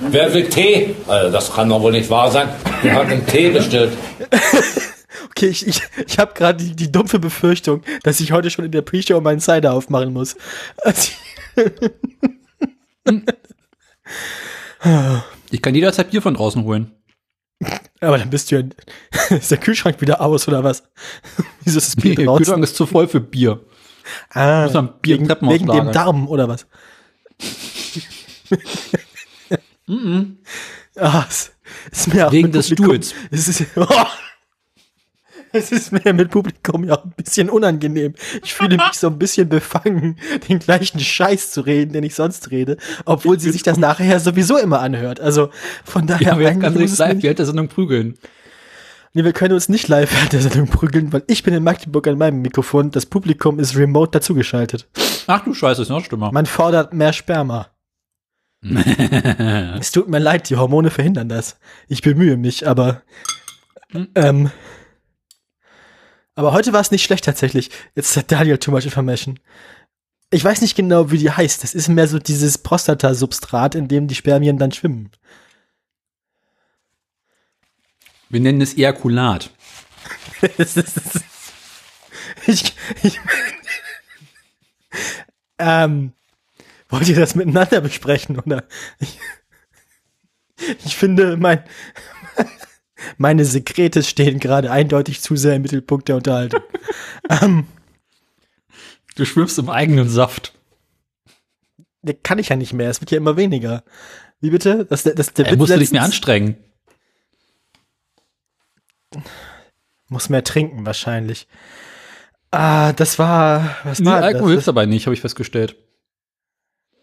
Wer will Tee? Also, das kann doch wohl nicht wahr sein. Wer hat einen Tee bestellt? Okay, ich, ich, ich habe gerade die, die dumpfe Befürchtung, dass ich heute schon in der Pre-Show meinen Cider aufmachen muss. Also, Ich kann jederzeit Bier von draußen holen. aber dann bist du ja. Ist der Kühlschrank wieder aus oder was? Wieso ist das Nee, Bier der draußen? Kühlschrank ist zu voll für Bier. Ah, Bier wegen, wegen dem. Darm oder was? Ah, es ist mir auch Wegen mit des Publikum- Stuhls. Es ist, oh, es ist mir mit Publikum ja auch ein bisschen unangenehm. Ich fühle mich so ein bisschen befangen, den gleichen Scheiß zu reden, den ich sonst rede, obwohl sie sich das nachher sowieso immer anhört. Also von daher Ja, muss sich es live während der Sendung prügeln. Nee, wir können uns nicht live während der Sendung prügeln, weil ich bin in Magdeburg an meinem Mikrofon, das Publikum ist remote dazugeschaltet. Ach du Scheiße, ist noch schlimmer. Man fordert mehr Sperma. es tut mir leid, die Hormone verhindern das. Ich bemühe mich, aber ähm, aber heute war es nicht schlecht tatsächlich. Jetzt hat Daniel too much information. Ich weiß nicht genau, wie die heißt. Das ist mehr so dieses Prostatasubstrat, in dem die Spermien dann schwimmen. Wir nennen es Ejakulat. Ich, ich, ähm, wollt ihr das miteinander besprechen, oder? Ich, ich finde, mein, meine Sekrete stehen gerade eindeutig zu sehr im Mittelpunkt der Unterhaltung. ähm, Du schwimmst im eigenen Saft. ne, kann ich ja nicht mehr, es wird ja immer weniger. Wie bitte? Das, das, der Ey, Witz musst du dich mehr anstrengen. Muss mehr trinken, wahrscheinlich. Ah, das war, was Nee, war Alkohol das? hilft dabei nicht, habe ich festgestellt.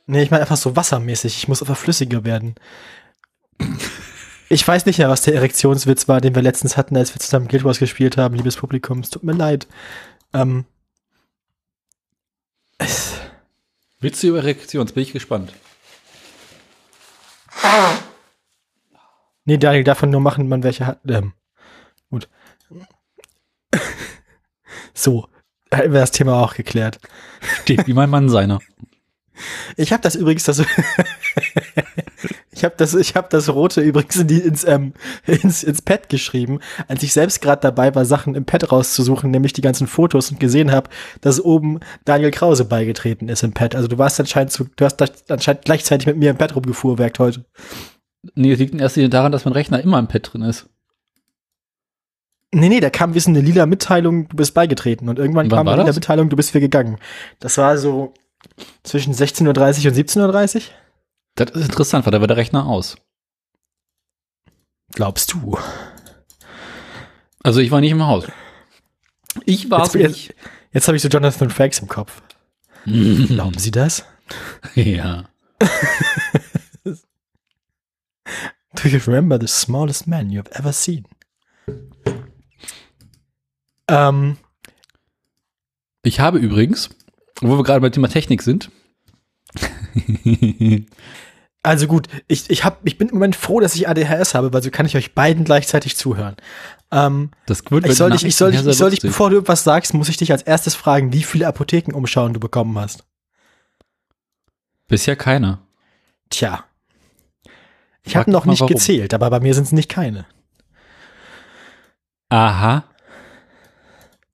Nee, ich meine einfach so wassermäßig. Ich muss einfach flüssiger werden. Ich weiß nicht mehr, was der Erektionswitz war, den wir letztens hatten, als wir zusammen Guild Wars gespielt haben, liebes Publikum. Es tut mir leid. Ähm, Witze über Erektion, jetzt bin ich gespannt. nee, Daniel, davon nur machen, man welche hat. Ähm, gut. so, hätten wir das Thema auch geklärt. Steht wie mein Mann seiner. Ich habe das übrigens, das, ich habe das, ich habe das rote übrigens in die, ins, ähm, ins, ins Pad geschrieben, als ich selbst gerade dabei war, Sachen im Pad rauszusuchen, nämlich die ganzen Fotos und gesehen habe, dass oben Daniel Krause beigetreten ist im Pad. Also du warst anscheinend zu, du hast anscheinend gleichzeitig mit mir im Pad rumgefuhrwerkt heute. Nee, es liegt in erster Linie daran, dass mein Rechner immer im Pad drin ist. Nee, nee, da kam wie so eine lila Mitteilung, du bist beigetreten und irgendwann Wann kam eine lila das? Mitteilung, du bist wieder gegangen. Das war so zwischen 16.30 Uhr und 17.30 Uhr. Das ist interessant, weil da war der Rechner aus. Glaubst du? Also ich war nicht im Haus. Ich war Jetzt, jetzt, jetzt habe ich so Jonathan Frakes im Kopf. Glauben Sie das? Ja. Do you remember the smallest man you've ever seen? Ähm, Ich habe übrigens, wo wir gerade bei Thema Technik sind, also gut, ich, ich, hab, ich bin im Moment froh, dass ich ADHS habe, weil so kann ich euch beiden gleichzeitig zuhören. Ähm, das wird ich soll dich, ich soll dich, ich soll dich, bevor du irgendwas sagst, muss ich dich als erstes fragen, wie viele Apothekenumschauen du bekommen hast. Bisher keiner. Tja. Ich habe noch nicht warum. gezählt, aber bei mir sind es nicht keine. Aha.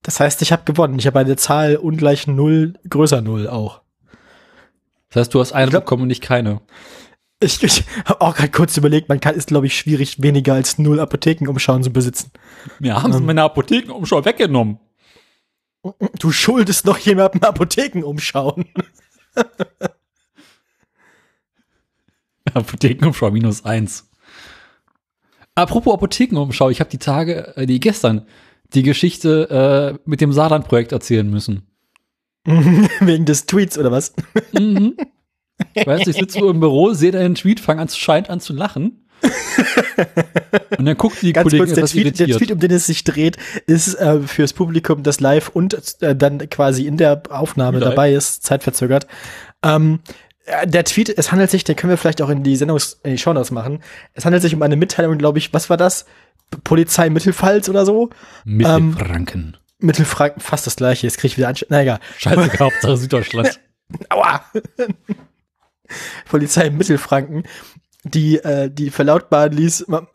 Das heißt, ich habe gewonnen. Ich habe eine Zahl ungleich null, größer null auch. Das heißt, du hast eine glaub- bekommen und nicht keine. Ich, ich habe auch gerade kurz überlegt, man kann, ist, glaube ich, schwierig, weniger als null Apothekenumschauen zu besitzen. Mir haben sie Ähm. meine Apothekenumschau weggenommen. Du schuldest noch jemandem Apothekenumschauen. Apothekenumschau minus eins. Apropos Apothekenumschau, ich habe die Tage, äh, die gestern, die Geschichte äh, mit dem Saarland-Projekt erzählen müssen. Wegen des Tweets oder was? Mhm. Weißt du, ich sitze so im Büro, sehe deinen Tweet, fange an, scheint an zu lachen. Und dann guckt die Ganz Kollegin kurz, der Tweet, der. Tweet, um den es sich dreht, ist äh, fürs Publikum, das live und äh, dann quasi in der Aufnahme Live. dabei ist, zeitverzögert. Ähm, äh, der Tweet, es handelt sich, den können wir vielleicht auch in die Sendungs-, in die Shownotes machen. Es handelt sich um eine Mitteilung, glaube ich, was war das? Polizei Mittelpfalz oder so? Mittelfranken. Mittelfranken, fast das gleiche, jetzt kriege ich wieder Ansch Na egal. Scheiße, Hauptsache Süddeutschland. Aua! Polizei Mittelfranken die, äh, die verlautbaren ließ, ma-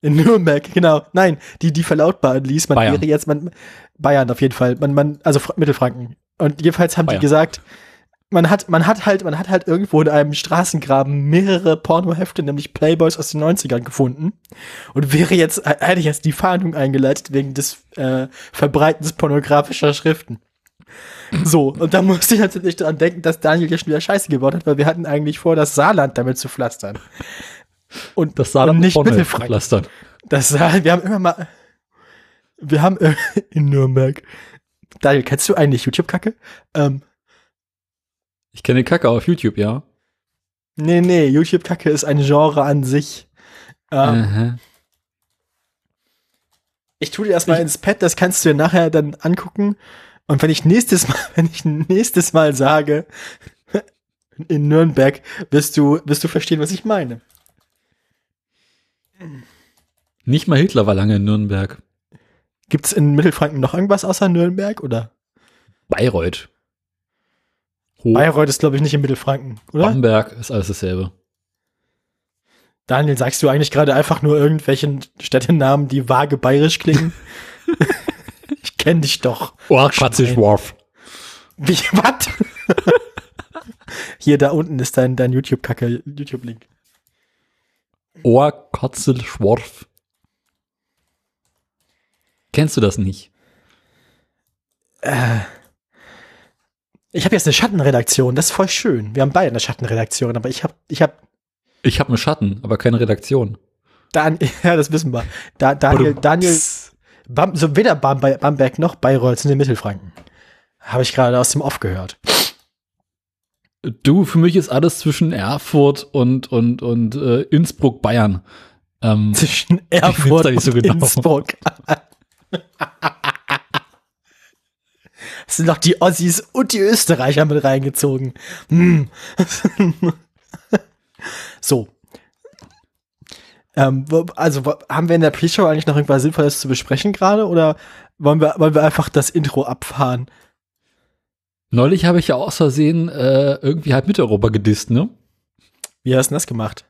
in Nürnberg, genau, nein, die, die verlautbaren ließ, man Bayern. wäre jetzt, man, Bayern auf jeden Fall, man, man, also Fra- Mittelfranken. Und jedenfalls haben Bayern. die gesagt, man hat, man hat halt, man hat halt irgendwo in einem Straßengraben mehrere Pornohefte, nämlich Playboys aus den 90ern gefunden und wäre jetzt, hätte ich jetzt die Fahndung eingeleitet wegen des äh, Verbreitens pornografischer Schriften. So, und da musste ich natürlich dran denken, dass Daniel ja schon wieder Scheiße gebaut hat, weil wir hatten eigentlich vor, das Saarland damit zu pflastern. Und Das sah und nicht vorne Mittelfranken. gepflastert. Das Saarland, wir haben immer mal, wir haben in Nürnberg. Daniel, kennst du eigentlich YouTube-Kacke? Ähm, Ich kenne Kacke auf YouTube, ja. nee, nee, YouTube-Kacke ist ein Genre an sich. Ähm. Ich tue dir erstmal ins Pad, das kannst du dir nachher dann angucken. Und wenn ich nächstes Mal, wenn ich nächstes Mal sage, in Nürnberg, wirst du, wirst du verstehen, was ich meine. Nicht mal Hitler war lange in Nürnberg. Gibt's in Mittelfranken noch irgendwas außer Nürnberg oder? Bayreuth. Hoch, Bayreuth ist, glaube ich, nicht in Mittelfranken, oder? Bamberg ist alles dasselbe. Daniel, sagst du eigentlich gerade einfach nur irgendwelchen Städtenamen, die vage bayerisch klingen? ich kenne dich doch. Oh, Schwein. Worf. Wie, was? Hier, da unten ist dein, dein YouTube-Kacke, YouTube-Link. Ohr, Kotzel, Schworf. Kennst du das nicht? Ich habe jetzt eine Schattenredaktion, das ist voll schön. Wir haben beide eine Schattenredaktion, aber ich habe, ich habe, Ich habe einen Schatten, aber keine Redaktion. Dan ja, das wissen wir. Da, Daniel, Daniel, Bam, so weder Bam, Bamberg noch Bayreuth sind in Mittelfranken. Habe ich gerade aus dem Off gehört. Du, für mich ist alles zwischen Erfurt und, und, und äh, Innsbruck, Bayern. Ähm, Zwischen Erfurt nicht so und genau. Innsbruck. Es sind noch die Ossis und die Österreicher mit reingezogen. Hm. so. Ähm, also haben wir in der Pre-Show eigentlich noch irgendwas Sinnvolles zu besprechen gerade oder wollen wir, wollen wir einfach das Intro abfahren? neulich habe ich ja aus Versehen äh, irgendwie halb Mitteleuropa gedisst, ne? Wie hast du denn das gemacht?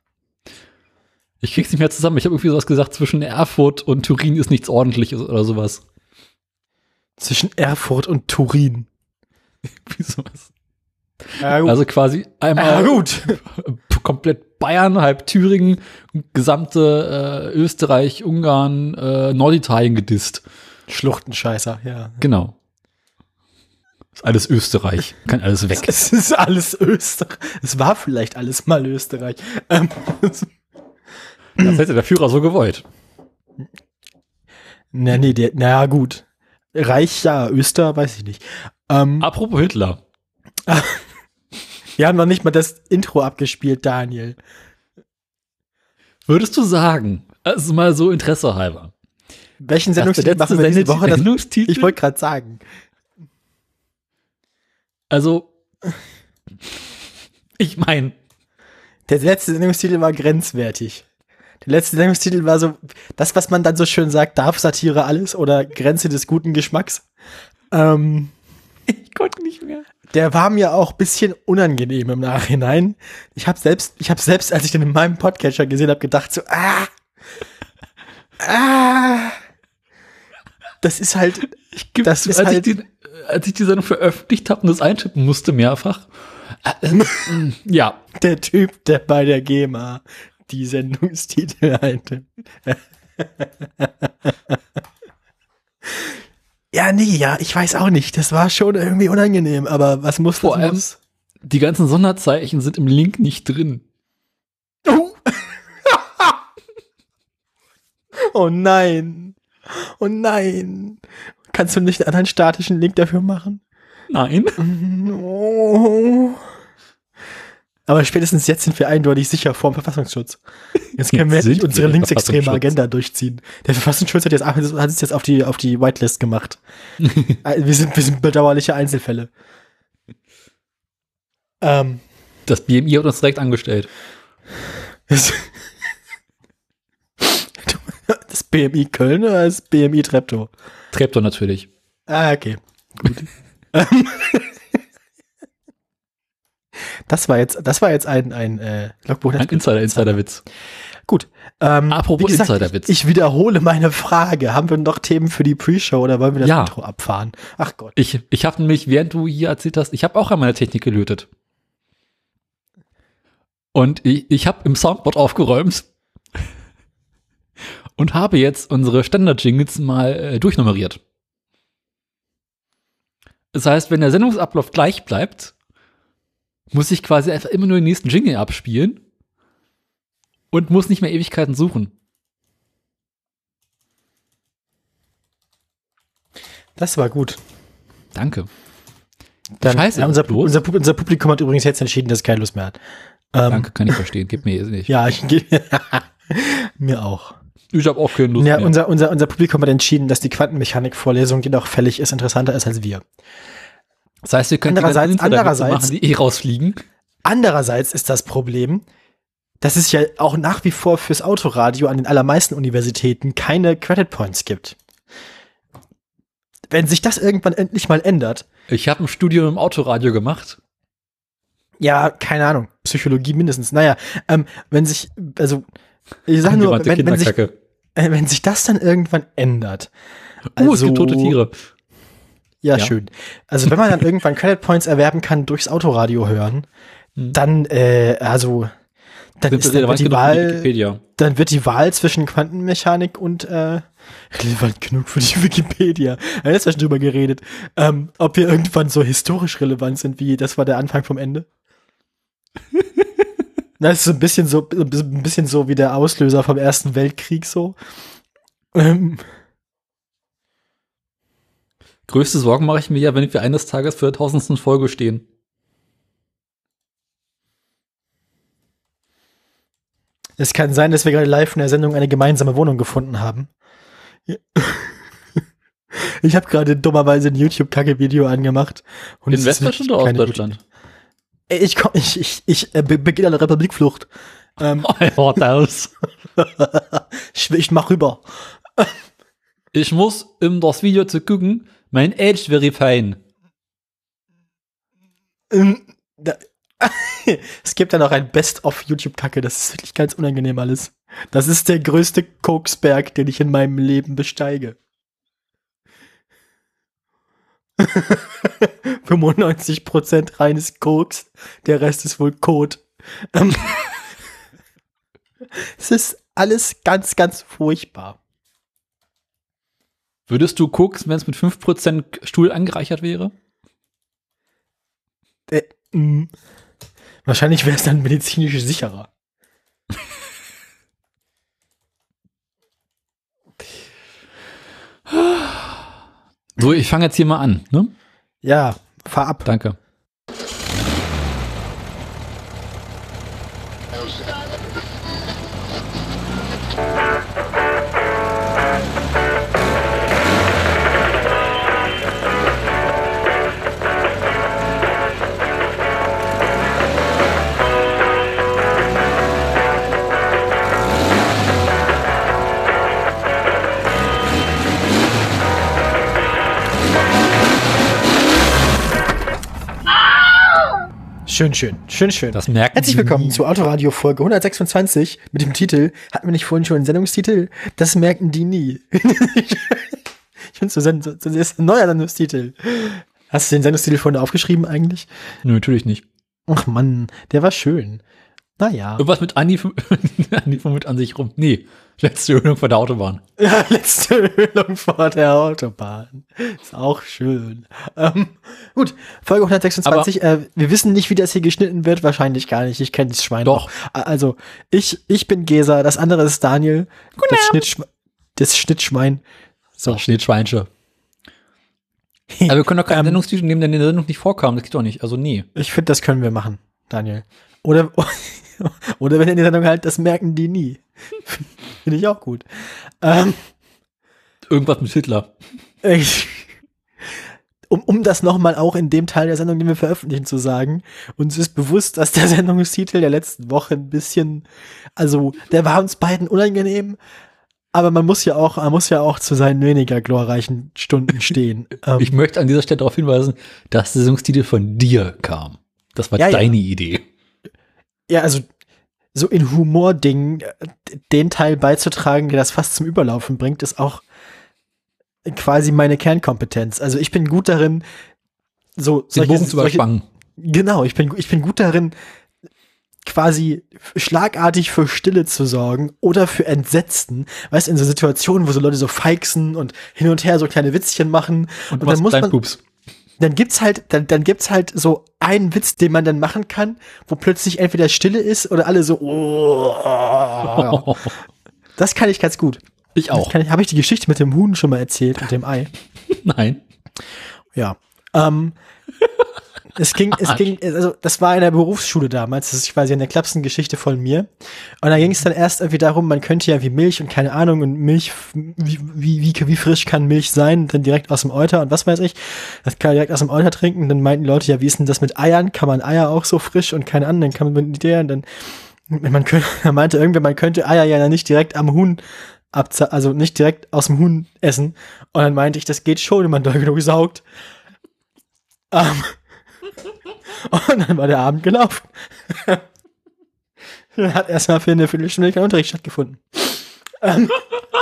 Ich krieg's nicht mehr zusammen. Ich habe irgendwie sowas gesagt, zwischen Erfurt und Turin ist nichts ordentliches oder sowas. Zwischen Erfurt und Turin. Wie sowas. Ja, gut. Also quasi ja, einmal gut. komplett Bayern, halb Thüringen, gesamte äh, Österreich, Ungarn, äh, Norditalien gedisst. Schluchtenscheißer, ja. Genau. Ist alles Österreich. Kann alles weg. Es ist alles Österreich. Es war vielleicht alles mal Österreich. Ähm, Das hätte der Führer so gewollt. na, nee, der, na gut. Reich, ja, Öster, weiß ich nicht. Ähm, Apropos Hitler. wir haben noch nicht mal das Intro abgespielt, Daniel. Würdest du sagen, also mal so Interesse halber, Welchen Sendungstitel machen wir diese Woche? Sendungstitel, ich wollte gerade sagen. also, ich meine, Der letzte Sendungstitel war grenzwertig. Der letzte Sendungstitel war so, das, was man dann so schön sagt, darf Satire alles oder Grenze des guten Geschmacks. Ähm, ich konnte nicht mehr. der war mir auch ein bisschen unangenehm im Nachhinein. Ich habe selbst, ich habe selbst, als ich den in meinem Podcatcher gesehen habe, gedacht so, ah, ah, das ist halt, Ich Das ist als, halt- ich die, als ich die Sendung veröffentlicht habe und das eintippen musste mehrfach. Äh, äh, ja, der Typ, der bei der GEMA die Sendungstitel eintippt. ja, nee, ja, ich weiß auch nicht. Das war schon irgendwie unangenehm, aber was muss Vor allem- muss. die ganzen Sonderzeichen sind im Link nicht drin. Oh. oh nein. Oh nein. Kannst du nicht einen anderen statischen Link dafür machen? Nein. Oh. Aber spätestens jetzt sind wir eindeutig sicher vor dem Verfassungsschutz. Jetzt können wir sind unsere linksextreme. Agenda durchziehen. Der Verfassungsschutz hat jetzt, hat es jetzt auf die, auf die Whitelist gemacht. Äh, wir, sind, wir sind bedauerliche Einzelfälle. Ähm, Das BMI hat uns direkt angestellt. das, das BMI Köln oder das BMI Treptow? Treptow natürlich. Ah, okay. Gut. Das war jetzt, das war jetzt ein, ein äh, Logbuch. Ein Insider, Insider-Witz. Gut. Ähm, Apropos gesagt, Insiderwitz. Ich, ich wiederhole meine Frage. Haben wir noch Themen für die Pre-Show oder wollen wir das Ja. Intro abfahren? Ach Gott. Ich, ich habe nämlich, während du hier erzählt hast, ich habe auch an meiner Technik gelötet. Und ich, ich habe im Soundboard aufgeräumt und habe jetzt unsere Standard-Jingles mal äh, durchnummeriert. Das heißt, wenn der Sendungsablauf gleich bleibt, muss ich quasi einfach immer nur den nächsten Jingle abspielen und muss nicht mehr Ewigkeiten suchen. Das war gut. Danke. Dann, Scheiße, ja, unser, unser, unser Publikum hat übrigens jetzt entschieden, dass es keine Lust mehr hat. Ähm, Danke, kann ich verstehen. Gib mir jetzt nicht. Ja, ich, mir auch. Ich habe auch keine Lust Ja, mehr. unser, unser, unser Publikum hat entschieden, dass die Quantenmechanik-Vorlesung, die noch fällig ist, interessanter ist als wir. Das heißt, wir können Andererseits- andererseits- machen, die eh rausfliegen. Andererseits ist das Problem, dass es ja auch nach wie vor fürs Autoradio an den allermeisten Universitäten keine Credit Points gibt. Wenn sich das irgendwann endlich mal ändert, Ich habe ein Studium im Autoradio gemacht. ja, keine Ahnung, Psychologie mindestens. Naja, ähm, wenn sich, also, ich sag nur, wenn, wenn, sich, äh, wenn sich das dann irgendwann ändert. Uh, es gibt tote Tiere. Ja, Ja. schön. Also wenn man dann irgendwann Credit Points erwerben kann durchs Autoradio hören, Hm. dann, äh, also, dann, Sind ist, dann, wird die Wahl, dann wird die Wahl zwischen Quantenmechanik und äh, relevant genug für die Wikipedia. Da ist ja schon drüber geredet, ähm, ob wir irgendwann so historisch relevant sind, wie das war der Anfang vom Ende. Das ist so ein bisschen so, ein bisschen so wie der Auslöser vom Ersten Weltkrieg so. Ähm, Größte Sorgen mache ich mir ja, wenn wir eines Tages für der tausendsten Folge stehen. Es kann sein, dass wir gerade live in der Sendung eine gemeinsame Wohnung gefunden haben. Ich habe gerade dummerweise ein YouTube-Kacke-Video angemacht. Und In Westdeutschland oder Ostdeutschland? Ich, komm, ich, ich, ich äh, be- beginne eine Republikflucht. Ähm, Oh, das. ich, ich mach rüber. Ich muss, um das Video zu gucken, mein Age verifieren. Ähm, da, es gibt ja noch ein Best-of YouTube-Kacke. Das ist wirklich ganz unangenehm alles. Das ist der größte Koksberg, den ich in meinem Leben besteige. 95% reines Koks, der Rest ist wohl Kot. Ähm, es ist alles ganz, ganz furchtbar. Würdest du gucken, wenn es mit 5% Stuhl angereichert wäre? Äh, mh. Wahrscheinlich wäre es dann medizinisch sicherer. So, ich fange jetzt hier mal an, ne? Ja, fahr ab. Danke. Schön, schön, schön, schön. Das merken Herzlich willkommen zu Autoradio Folge 126 mit dem Titel, hatten wir nicht vorhin schon einen Sendungstitel? Das merken die nie. ich finde so, so, das ist ein neuer Sendungstitel. Hast du den Sendungstitel vorhin aufgeschrieben eigentlich? Nö, natürlich nicht. Ach Mann, der war schön. Naja. Irgendwas mit Andi, Andi mit an sich rum. Nee, letzte Ölung vor der Autobahn. Ja, letzte Ölung vor der Autobahn. Ist auch schön. Ähm, gut, Folge 126. äh, wir wissen nicht, wie das hier geschnitten wird. Wahrscheinlich gar nicht. Ich kenne das Schwein Doch. noch. Also, ich, ich bin Gesa, das andere ist Daniel. das, Schnittschme das Schnittschwein. So. Doch, Schnittschweinsche. Aber wir können doch keinen Ähm, Sendungstitel nehmen, der in der Sendung nicht vorkam. Das geht doch nicht. Also nee. Ich finde, das können wir machen, Daniel. Oder, oder wenn in der Sendung halt, das merken die nie. Finde ich auch gut. Ähm, Irgendwas mit Hitler. ich, um, um das nochmal auch in dem Teil der Sendung, den wir veröffentlichen, zu sagen, uns ist bewusst, dass der Sendungstitel der letzten Woche ein bisschen, also der war uns beiden unangenehm, aber man muss ja auch, man muss ja auch zu seinen weniger glorreichen Stunden stehen. ähm, Ich möchte an dieser Stelle darauf hinweisen, dass der Sendungstitel von dir kam. Das war Ja, ja. deine Idee. Ja, also so in Humordingen äh, den Teil beizutragen, der das fast zum Überlaufen bringt, ist auch quasi meine Kernkompetenz. Also ich bin gut darin, so Den solche- Bogen zu solche- überspannen. Genau, ich bin, ich bin gut darin, quasi schlagartig für Stille zu sorgen oder für Entsetzen. Weißt du, in so Situationen, wo so Leute so feixen und hin und her so kleine Witzchen machen. Und, machst dann muss man, Pups. Dann gibt's halt, dann, dann gibt's halt so einen Witz, den man dann machen kann, wo plötzlich entweder Stille ist oder alle so, oh. Das kann ich ganz gut. Ich auch. Habe ich die Geschichte mit dem Huhn schon mal erzählt und dem Ei? Nein. Ja. Ähm, es ging, es ging, also das war in der Berufsschule damals, das ist quasi eine Klapsen-Geschichte von mir. Und da ging es dann erst irgendwie darum, man könnte ja wie Milch und keine Ahnung und Milch, wie, wie, wie, wie frisch kann Milch sein, dann direkt aus dem Euter und was weiß ich. Das kann man direkt aus dem Euter trinken. Dann meinten Leute, ja, wie ist denn das mit Eiern? Kann man Eier auch so frisch und keine Ahnung, dann kann man mit der und dann, man könnte, er meinte irgendwer, man könnte Eier ja nicht direkt am Huhn abza also nicht direkt aus dem Huhn essen. Und dann meinte ich, das geht schon, wenn man da genug saugt. Ähm, und dann war der Abend gelaufen. dann hat erstmal für eine Viertelstunde kein Unterricht stattgefunden. Ähm,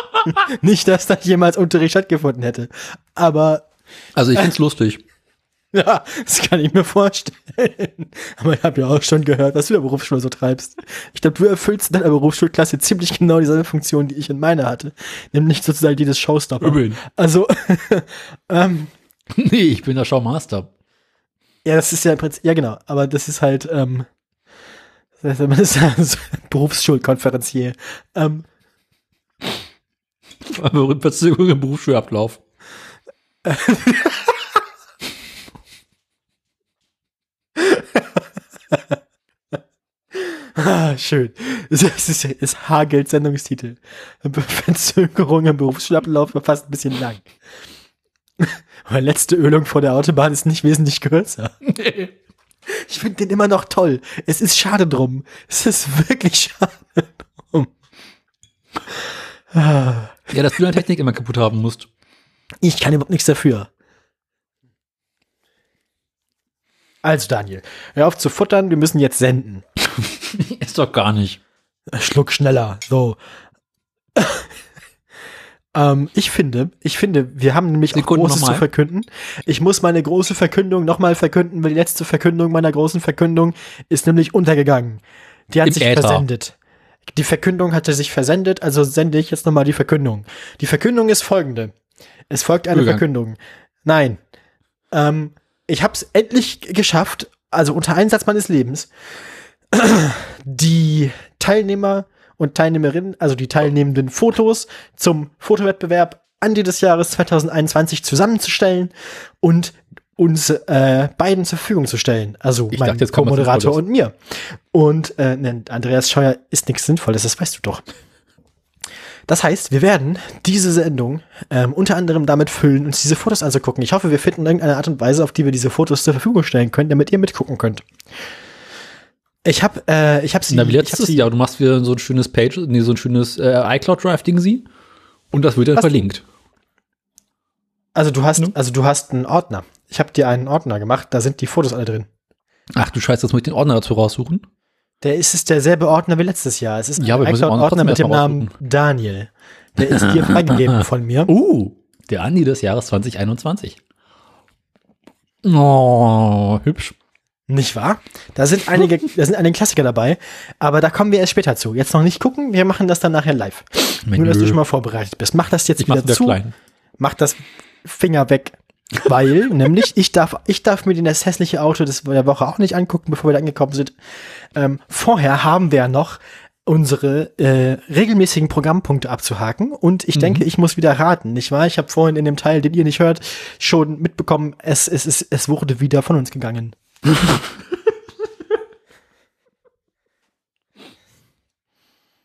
nicht, dass da jemals Unterricht stattgefunden hätte. Aber Also ich find's lustig. ja, das kann ich mir vorstellen. Aber ich habe ja auch schon gehört, was du in der Berufsschule so treibst. Ich glaube, du erfüllst in deiner Berufsschulklasse ziemlich genau dieselbe Funktion, die ich in meiner hatte. Nämlich sozusagen dieses Showstopper. Übeln. Also, ähm, Nee, ich bin der Showmaster. Ja, das ist ja im Prinzip, ja genau, aber das ist halt, ähm, das heißt, man ist ja so Berufsschulkonferencier. Ähm, Verzögerung im Berufsschulablauf. Ah, schön. Es, ist, es hagelt Sendungstitel. Verzögerung im Berufsschulablauf war fast ein bisschen lang. Aber letzte Ölung vor der Autobahn ist nicht wesentlich kürzer. Ich finde den immer noch toll. Es ist schade drum. Es ist wirklich schade drum. Ah, Ja, dass du deine Technik immer kaputt haben musst. Ich kann überhaupt nichts dafür. Also Daniel, hör auf zu futtern, wir müssen jetzt senden. Ist doch gar nicht. Schluck schneller. So. Ähm, ich finde, ich finde, wir haben nämlich auch Sekunden Großes nochmal. zu verkünden. Ich muss meine große Verkündung nochmal verkünden, weil die letzte Verkündung meiner großen Verkündung ist nämlich untergegangen. Die hat Im sich Äther. versendet. Die Verkündung hatte sich versendet, also sende ich jetzt nochmal die Verkündung. Die Verkündung ist folgende. Es folgt eine Übergang. Verkündung. Nein. Ähm, ich habe es endlich geschafft, also unter Einsatz meines Lebens, die Teilnehmer und Teilnehmerinnen, also die teilnehmenden Fotos zum Fotowettbewerb Ende des Jahres 2021 zusammenzustellen und uns äh, beiden zur Verfügung zu stellen. Also Ich mein Co-Moderator und mir. Und äh, ne, Andreas Scheuer ist nichts Sinnvolles, das weißt du doch. Das heißt, wir werden diese Sendung ähm, unter anderem damit füllen, uns diese Fotos anzugucken. Ich hoffe, wir finden irgendeine Art und Weise, auf die wir diese Fotos zur Verfügung stellen können, damit ihr mitgucken könnt. Ich habe äh, ich habe sie Na, wie letztes Jahr. Du machst wieder so ein schönes Page, nee, so ein schönes äh, iCloud Drive-Ding sie. Und das wird dann Was? verlinkt. Also du hast Ne? also du hast einen Ordner. Ich habe dir einen Ordner gemacht, da sind die Fotos alle drin. Ach du Scheiße, jetzt muss ich den Ordner dazu raussuchen. Der ist es derselbe Ordner wie letztes Jahr. Es ist Ja, ein Ordner iCloud-Ordner mit dem Namen Daniel. Der ist dir freigegeben von mir. Uh, der Andi des Jahres 2021. Oh, hübsch. Nicht wahr? Da sind einige, da sind einige Klassiker dabei, aber da kommen wir erst später zu. Jetzt noch nicht gucken, wir machen das dann nachher live. Nur, dass du schon mal vorbereitet bist. Mach das jetzt ich wieder zu. klein. Mach das Finger weg. Weil, nämlich, ich darf, ich darf mir den das hässliche Auto des, der Woche auch nicht angucken, bevor wir da angekommen sind. Ähm, vorher haben wir ja noch unsere äh, regelmäßigen Programmpunkte abzuhaken und ich denke, ich muss wieder raten, nicht wahr? Ich habe vorhin in dem Teil, den ihr nicht hört, schon mitbekommen, es, es, es, es wurde wieder von uns gegangen.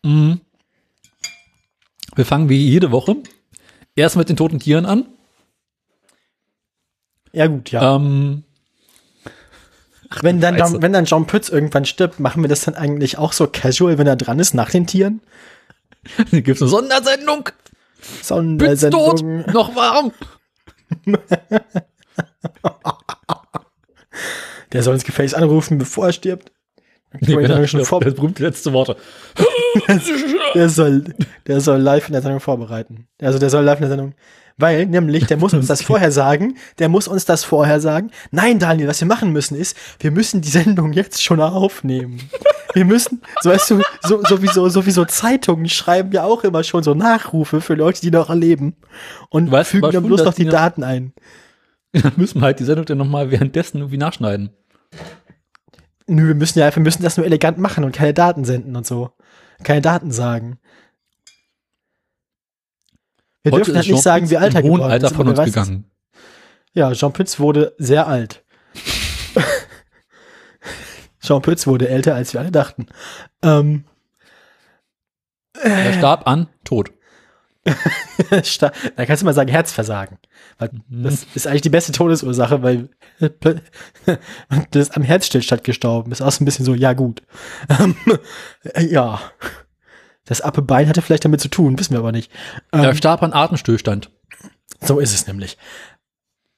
Mhm. Wir fangen wie jede Woche erst mit den toten Tieren an. Ja gut, ja. Ähm, wenn, dann, Scheiße. wenn dann John Pütz irgendwann stirbt, machen wir das dann eigentlich auch so casual, wenn er dran ist, nach den Tieren? hier gibt's eine Sondersendung. Pütz tot, Sondersendung. noch warm. Der soll ins Gefäß anrufen, bevor er stirbt. Nee, wenn er schon vor das berühmte letzte Worte. der, soll, der soll live in der Sendung vorbereiten. Also der soll live in der Sendung. Weil, nämlich, der muss uns das vorher sagen. Der muss uns das vorher sagen. Nein, Daniel, was wir machen müssen ist, wir müssen die Sendung jetzt schon aufnehmen. Wir müssen, so weißt du, so, sowieso, sowieso Zeitungen schreiben ja auch immer schon so Nachrufe für Leute, die noch erleben. Und Weißt fügen dann bloß noch die die- Daten ein. Dann müssen wir halt die Sendung dann nochmal währenddessen irgendwie nachschneiden. Nö, wir müssen ja einfach, wir müssen das nur elegant machen und keine Daten senden und so. Keine Daten sagen. Wir Heute dürfen halt nicht sagen, wie alt er geworden Alter ist, von uns gegangen. Ja, Jean Pütz wurde sehr alt. Jean Pütz wurde älter, als wir alle dachten. Ähm, Er starb an Tod. Da kannst du mal sagen Herzversagen. Weil Mhm. das ist eigentlich die beste Todesursache, weil das am Herzstillstand gestorben ist. Auch so ein bisschen so, ja gut. Ähm, ja. Das Appebein hatte vielleicht damit zu tun, wissen wir aber nicht. Er Ähm, starb an Atemstillstand. so ist es nämlich.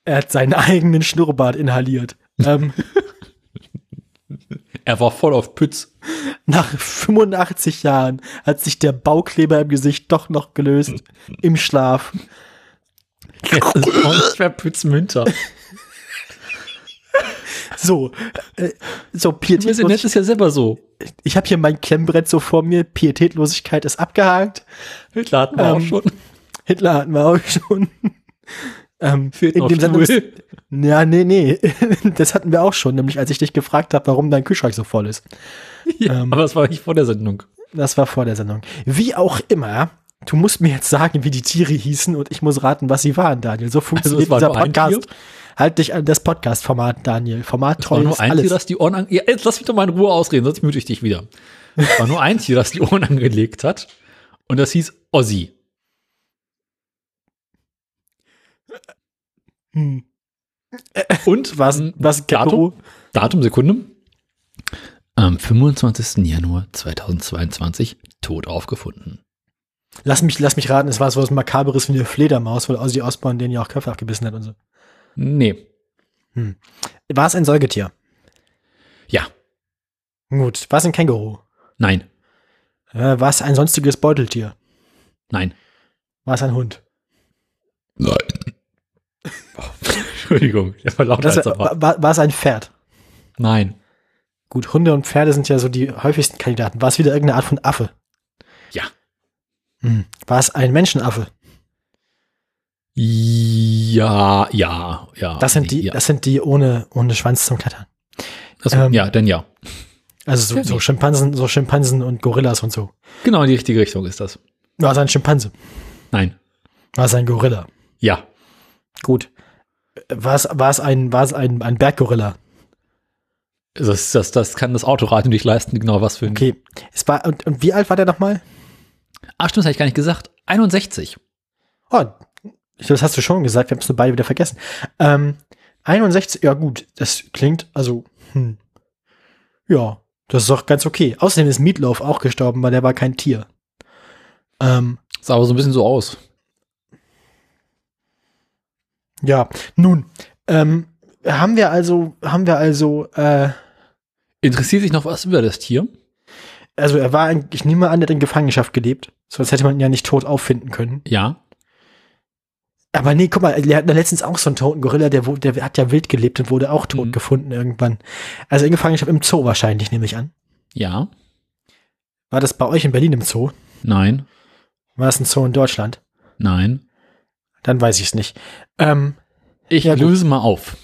Er hat seinen eigenen Schnurrbart inhaliert. ähm, Er war voll auf Pütz. Nach 85 Jahren hat sich der Baukleber im Gesicht doch noch gelöst. Im Schlaf. Jetzt ist auch nicht mehr Pütz Münter. So, äh, so Wir sind pietätlos. nett ist ja selber so. Ich habe hier mein Klemmbrett so vor mir. Pietätlosigkeit ist abgehakt. Hitler hatten wir auch Ähm, schon. Hitler hatten wir auch schon. Ähm, Fehlt in dem Sendungs ja, nee, nee. Das hatten wir auch schon, nämlich als ich dich gefragt habe, warum dein Kühlschrank so voll ist. Ja, ähm, aber das war nicht vor der Sendung. Das war vor der Sendung. Wie auch immer, du musst mir jetzt sagen, wie die Tiere hießen und ich muss raten, was sie waren, Daniel. So funktioniert es war dieser Podcast. Halt dich an das Podcast-Format, Daniel. Format Es war treu nur ein alles. Tier, das die Ohren an ja, jetzt lass mich doch mal in Ruhe ausreden, sonst müde ich dich wieder. Es war nur ein Tier, das die Ohren angelegt hat. Und das hieß Ozzy. Hm. Und Was, ähm, was Datum? Känguru? Datum, Sekunde. Am 25. Januar 2022 tot aufgefunden. Lass mich, lass mich raten, es war so was Makaberes wie eine Fledermaus, weil Ozzy Osbourne den ja auch Köpfe abgebissen hat und so. Nee. War es ein Säugetier? Ja. Gut. War es ein Känguru? Nein. Äh, war es ein sonstiges Beuteltier? Nein. War es ein Hund? Nein. Entschuldigung, der war lauter Das, als er war. war, war, es ein Pferd? Nein. Gut, Hunde und Pferde sind ja so die häufigsten Kandidaten. War es wieder irgendeine Art von Affe? Ja. Hm. War es ein Menschenaffe? Ja, ja, ja. Das sind die, Ja, das sind die ohne, ohne Schwanz zum Klettern. Achso, ähm, ja denn ja. Also so, so? Schimpansen, so Schimpansen und Gorillas und so. Genau in die richtige Richtung ist das. War es ein Schimpanse? Nein. War es ein Gorilla? Ja. Gut. War es, war es ein, war es ein, ein Berggorilla? Das, das, das kann das Autoradio nicht leisten, genau was für ein. Okay. Es war, und, und wie alt war der nochmal? Ach, stimmt, das habe ich gar nicht gesagt. 61. Oh, das hast du schon gesagt, wir haben es nur beide wieder vergessen. Ähm, 61, ja gut, das klingt, also, hm. Ja, das ist doch ganz okay. Außerdem ist Meatloaf auch gestorben, weil der war kein Tier. Ähm, Sah aber so ein bisschen so aus. Ja, nun, ähm, haben wir also, haben wir also, äh, Interessiert sich noch was über das Tier? also er war, ein, ich nehme an, er hat in Gefangenschaft gelebt. Sonst hätte man ihn ja nicht tot auffinden können. Ja. Aber nee, guck mal, er hat letztens auch so einen toten Gorilla, der, der hat ja wild gelebt und wurde auch tot Mhm. gefunden irgendwann. Also in Gefangenschaft im Zoo wahrscheinlich, nehme ich an. Ja. War das bei euch in Berlin im Zoo? Nein. War das ein Zoo in Deutschland? Nein. Dann weiß ich es nicht. Ähm, Ich Ja, gut. löse mal auf.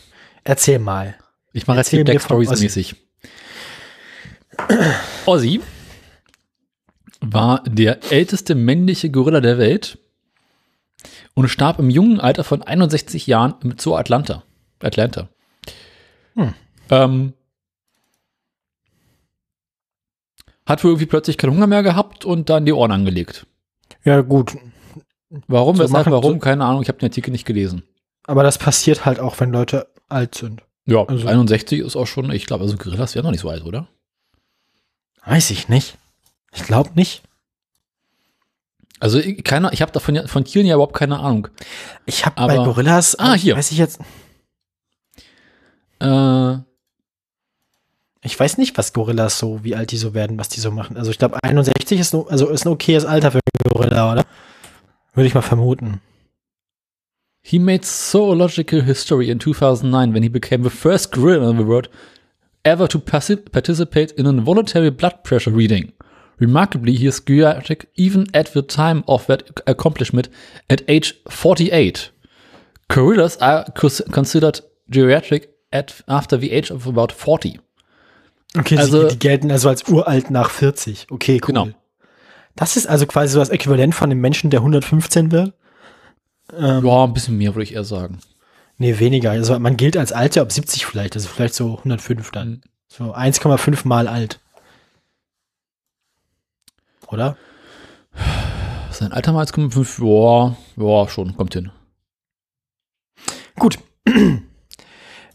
erzähl mal. Ich mache jetzt hier mir von Backstories Ozzy. mäßig. Ozzy war der älteste männliche Gorilla der Welt und starb im jungen Alter von 61 Jahren im Zoo Atlanta. Atlanta. Hm. Ähm, hat wohl irgendwie plötzlich keinen Hunger mehr gehabt und dann die Ohren angelegt. Ja, gut. Warum, weshalb, machen- warum? Keine Ahnung, ich habe den Artikel nicht gelesen. Aber das passiert halt auch, wenn Leute alt sind. Ja, Also- 61 ist auch schon, ich glaube, also Gorillas wären noch nicht so alt, oder? Weiß ich nicht. Ich glaube nicht. Also ich- keiner, ich habe davon von Tieren ja überhaupt keine Ahnung. Ich habe bei Gorillas, Ah, hier. weiß ich jetzt, Äh, Ich weiß nicht, was Gorillas so, wie alt die so werden, was die so machen. Also ich glaube 61 ist, also ist ein okayes Alter für einen Gorilla, oder? Würde ich mal vermuten. He made zoological history in 2009 when he became the first gorilla in the world ever to participate in a voluntary blood pressure reading. Remarkably, he is geriatric even at the time of that accomplishment at age 48. Gorillas are cons- considered geriatric at after the age of about 40. Okay, Also- die gelten also als uralt nach 40. Okay, cool. Genau. Das ist also quasi so das Äquivalent von dem Menschen, der 115 wird? Ähm, Ja, ein bisschen mehr, würde ich eher sagen. Nee, weniger. Also man gilt als alt, ja, ab 70 vielleicht. Also vielleicht so 105 dann. Mhm. So 1,5 mal alt. Oder? Sein Alter mal 1,5, ja, ja, schon, kommt hin. Gut.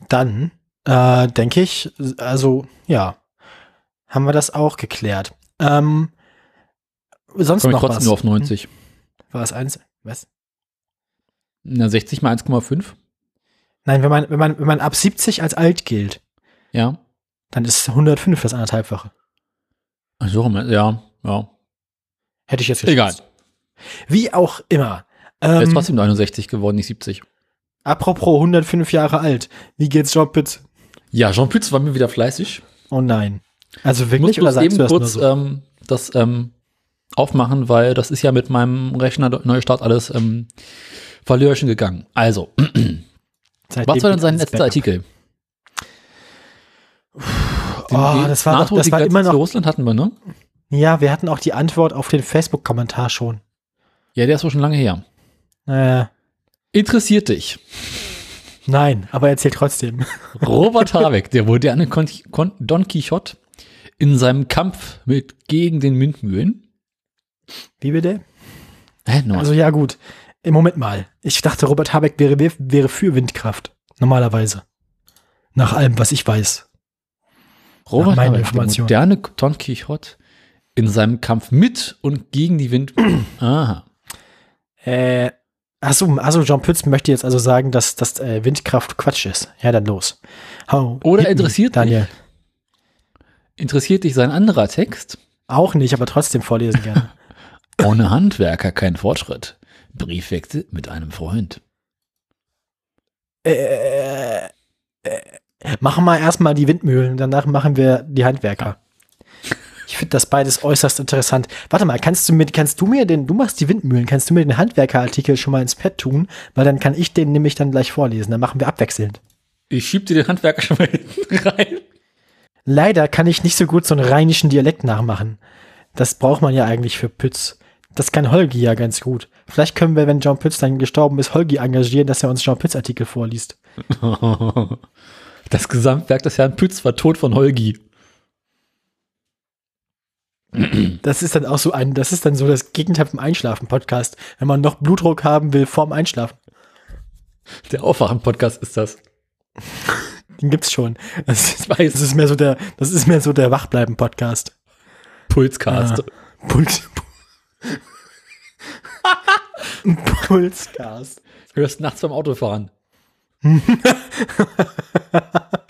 Dann äh, denke ich, also ja, haben wir das auch geklärt. Ähm, sonst Komme ich noch trotzdem was? nur auf 90. Hm? War es eins? Was? Na, 60 mal 1,5? Nein, wenn man, wenn man, wenn man ab 70 als alt gilt, Ja. dann ist 105 das anderthalbfache. Ach So, ja, ja. Hätte ich jetzt Egal. geschätzt. Wie auch immer. Er ist Ähm, trotzdem 69 geworden, nicht 70. apropos 105 Jahre alt. Wie geht's John Pitts? Ja, Jean Pütz war mir wieder fleißig. Oh nein. Also Ich muss wirklich oder sagst eben du das kurz nur so? ähm, das ähm, aufmachen, weil das ist ja mit meinem Rechner Neustart alles ähm, verlöschen gegangen. Also, was war denn sein letzter. Artikel? Oh, das war, doch, das war immer noch. Russland hatten wir, ne? Ja, wir hatten auch die Antwort auf den Facebook-Kommentar schon. Ja, der ist wohl schon lange her. Äh, Interessiert dich. nein, aber erzähl trotzdem. Robert Habeck, der moderne Don Quixote, in seinem Kampf mit gegen den Windmühlen. Wie bitte? Hä, no. Also ja, gut. Im Moment mal. Ich dachte, Robert Habeck wäre, wäre für Windkraft. Normalerweise. Nach allem, was ich weiß. Robert Habeck, der Informationen. moderne Don Quixote, in seinem Kampf mit und gegen die Windmühlen. Aha. Äh, achso, also Jean Pütz möchte jetzt also sagen, dass, dass äh, Windkraft Quatsch ist. Ja, dann los. Hau, Oder interessiert Daniel. dich, interessiert dich sein anderer Text? Auch nicht, aber trotzdem vorlesen gerne. Ohne Handwerker kein Fortschritt. Briefwechsel mit einem Freund. äh, äh, machen wir erstmal die Windmühlen, danach machen wir die Handwerker. Ich finde das beides äußerst interessant. Warte mal, kannst du mir, kannst du mir den, du machst die Windmühlen, kannst du mir den Handwerkerartikel schon mal ins Pad tun? Weil dann kann ich den nämlich dann gleich vorlesen. Dann machen wir abwechselnd. Ich schieb dir den Handwerker schon mal hinten rein. Leider kann ich nicht so gut so einen rheinischen Dialekt nachmachen. Das braucht man ja eigentlich für Pütz. Das kann Holgi ja ganz gut. Vielleicht können wir, wenn John Pütz dann gestorben ist, Holgi engagieren, dass er uns John Pütz Artikel vorliest. Das Gesamtwerk des Herrn Pütz war tot von Holgi. Das ist dann auch so ein, das ist dann so das Gegenteil vom Einschlafen-Podcast. Wenn man noch Blutdruck haben will vorm Einschlafen. Der Aufwachen-Podcast ist das. Den gibt's schon. Das ist, das ist mehr so der, das ist mehr so der Wachbleiben-Podcast. Pulscast. Ah. Puls. Pulscast. Hörst nachts beim Autofahren.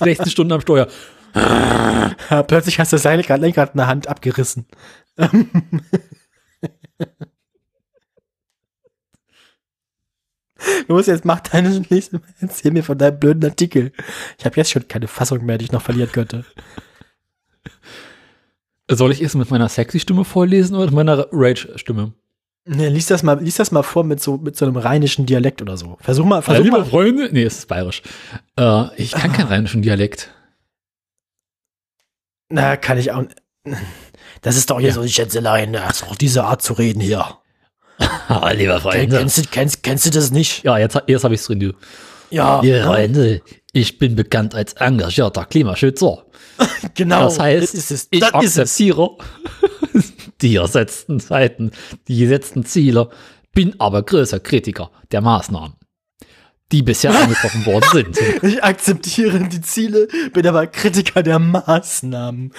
16 Stunden am Steuer. Plötzlich hast du das Lenkrad, Lenkrad in der Hand abgerissen. Los, jetzt mach deine nächste, erzähl mir von deinem blöden Artikel. Ich habe jetzt schon keine Fassung mehr, die ich noch verlieren könnte. Soll ich es mit meiner sexy Stimme vorlesen oder mit meiner Rage-Stimme? Nee, lies das mal, lies das mal vor mit so, mit so einem rheinischen Dialekt oder so. Versuch mal, versuch liebe mal. Freunde. Nee, es ist bayerisch. Äh, ich kann keinen rheinischen Dialekt. Na, kann ich auch. Das ist doch hier so die Schätzelein, das ist auch diese Art zu reden hier. Lieber Kennst du, kennst, kennst du das nicht? Ja, jetzt, jetzt habe ich es drin, du. Ja, ja, Freunde, ich bin bekannt als engagierter Klimaschützer. genau. Das heißt, das ist ich Das akzeptiere die ersetzten Zeiten, die gesetzten Ziele, bin aber größer Kritiker der Maßnahmen, die bisher angetroffen worden sind. Ich akzeptiere die Ziele, bin aber Kritiker der Maßnahmen.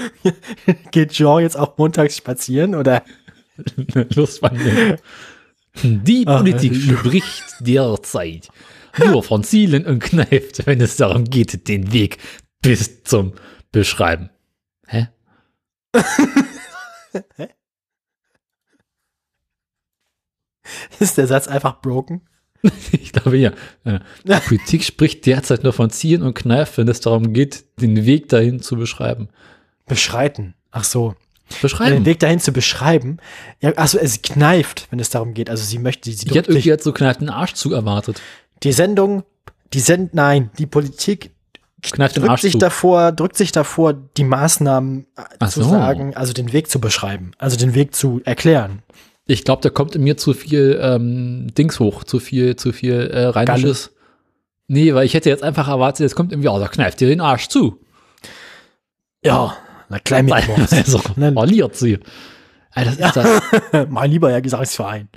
Geht Jean jetzt auch montags spazieren oder? Lustwandeln. Die Ah, Politik spricht derzeit nur von Zielen und kneift, wenn es darum geht, den Weg bis zum Beschreiben. Hä? Ist der Satz einfach broken? Ich glaube ja. Äh, Die Politik spricht derzeit nur von Ziehen und Kneifen, wenn es darum geht, den Weg dahin zu beschreiben. Beschreiten. Ach so. Den Beschreiben. Weg dahin zu beschreiben. Ja, also es kneift, wenn es darum geht. Also sie möchte, sie Ich hätte irgendwie jetzt so knallt einen Arschzug erwartet. Die Sendung, die Send, nein, die Politik Knallt drückt sich davor, drückt sich davor, die Maßnahmen Ach zu so. sagen, also den Weg zu beschreiben, also den Weg zu erklären. Ich glaube, da kommt in mir zu viel ähm, Dings hoch, zu viel, zu viel äh, rheinisches. Nee, weil ich hätte jetzt einfach erwartet, jetzt kommt irgendwie, oh, da kneift dir den Arsch zu. Ja, na klein mit also, verliert sie. Alter, das ist da, Mal lieber ja Gesangsverein.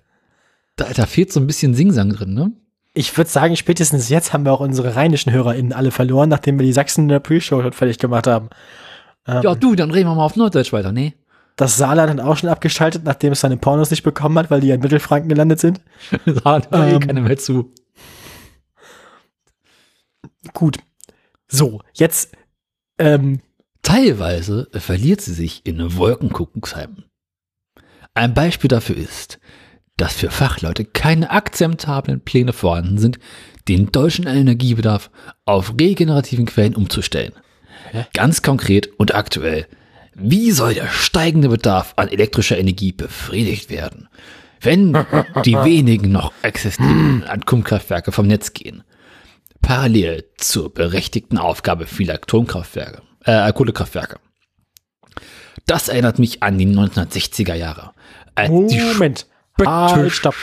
da, da fehlt so ein bisschen Singsang drin, ne? Ich würde sagen, spätestens jetzt haben wir auch unsere rheinischen HörerInnen alle verloren, nachdem wir die Sachsen in der Pre-Show schon fertig gemacht haben. Ähm, Ja, du, dann reden wir mal auf Norddeutsch weiter. Nee. Das Saarland hat auch schon abgeschaltet, nachdem es seine Pornos nicht bekommen hat, weil die ja in Mittelfranken gelandet sind. Da hört eh Ähm. keiner mehr zu. Gut. So, jetzt, ähm, Teilweise verliert sie sich in Wolkenkuckucksheimen. Ein Beispiel dafür ist, dass für Fachleute keine akzeptablen Pläne vorhanden sind, den deutschen Energiebedarf auf regenerativen Quellen umzustellen. Ganz konkret und aktuell, wie soll der steigende Bedarf an elektrischer Energie befriedigt werden, wenn die wenigen noch existierenden Atomkraftwerke vom Netz gehen? Parallel zur berechtigten Aufgabe vieler Atomkraftwerke, äh, Kohlekraftwerke. Das erinnert mich an die 1960er Jahre. Als die Moment. Halt, stopp.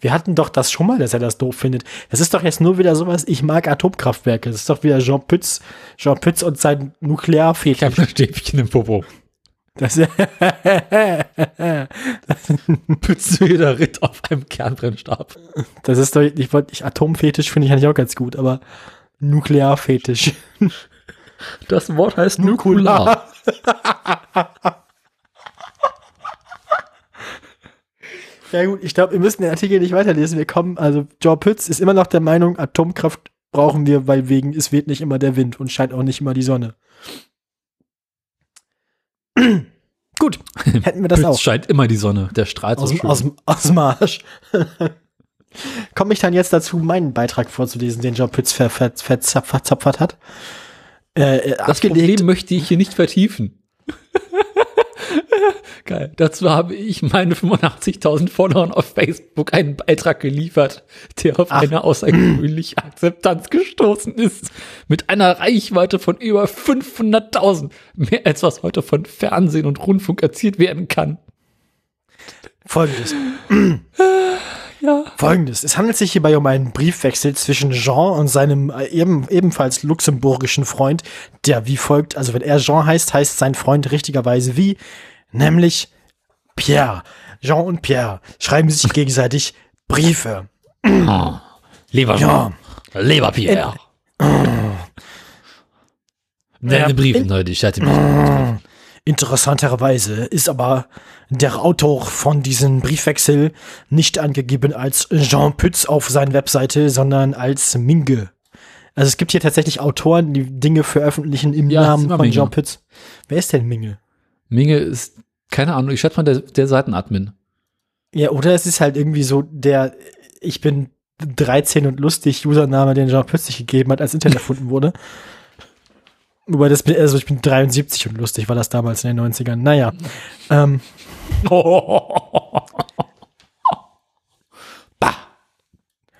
Wir hatten doch das schon mal, dass er das doof findet. Das ist doch jetzt nur wieder sowas, ich mag Atomkraftwerke. Das ist doch wieder Jean Pütz, Jean Pütz und sein Ich habe Nuklearfetisch. ein Stäbchen im Popo. Das, Pützweder Ritt auf einem Kernbrennstab. das ist doch, ich wollte, ich Atomfetisch finde ich eigentlich auch ganz gut, aber Nuklearfetisch. Das Wort heißt Nukular. Ja gut, ich glaube, wir müssen den Artikel nicht weiterlesen. Wir kommen, also Jean Pütz ist immer noch der Meinung, Atomkraft brauchen wir, weil wegen es weht nicht immer der Wind und scheint auch nicht immer die Sonne. gut, hätten wir das Pütz auch. scheint immer die Sonne. Der strahlt so Aus, dem- schön. aus, aus dem Arsch. Komme ich dann jetzt dazu, meinen Beitrag vorzulesen, den Jean Pütz ver, ver, verzap- verzapfert hat? Äh, äh, Das abgelegt. Problem möchte ich hier nicht vertiefen. Geil. Dazu habe ich meine 85.000 Followern auf Facebook einen Beitrag geliefert, der auf Ach. eine außergewöhnliche Akzeptanz gestoßen ist. Mit einer Reichweite von über 500.000. Mehr als was heute von Fernsehen und Rundfunk erzielt werden kann. Folgendes. Ja. Folgendes. Es handelt sich hierbei um einen Briefwechsel zwischen Jean und seinem äh, eben, ebenfalls luxemburgischen Freund, der wie folgt, also wenn er Jean heißt, heißt sein Freund richtigerweise wie, nämlich Pierre. Jean und Pierre schreiben sich gegenseitig Briefe. Ah. Lieber Jean. Lieber Pierre. Deine Ja. Briefe, Leute, ich hatte mich. Interessanterweise ist aber der Autor von diesem Briefwechsel nicht angegeben als Jean Pütz auf seiner Webseite, sondern als Minge. Also es gibt hier tatsächlich Autoren, die Dinge veröffentlichen im Ja, Namen von Minge. Jean Pütz. Wer ist denn Minge? Minge ist, keine Ahnung, ich schätze mal der, der Seitenadmin. Ja, oder es ist halt irgendwie so der Ich bin 13 und lustig Username, den Jean Pütz sich gegeben hat, als Internet erfunden wurde. Wobei das bin, also ich bin 73 und lustig war das damals in den 90ern. Naja. Ähm,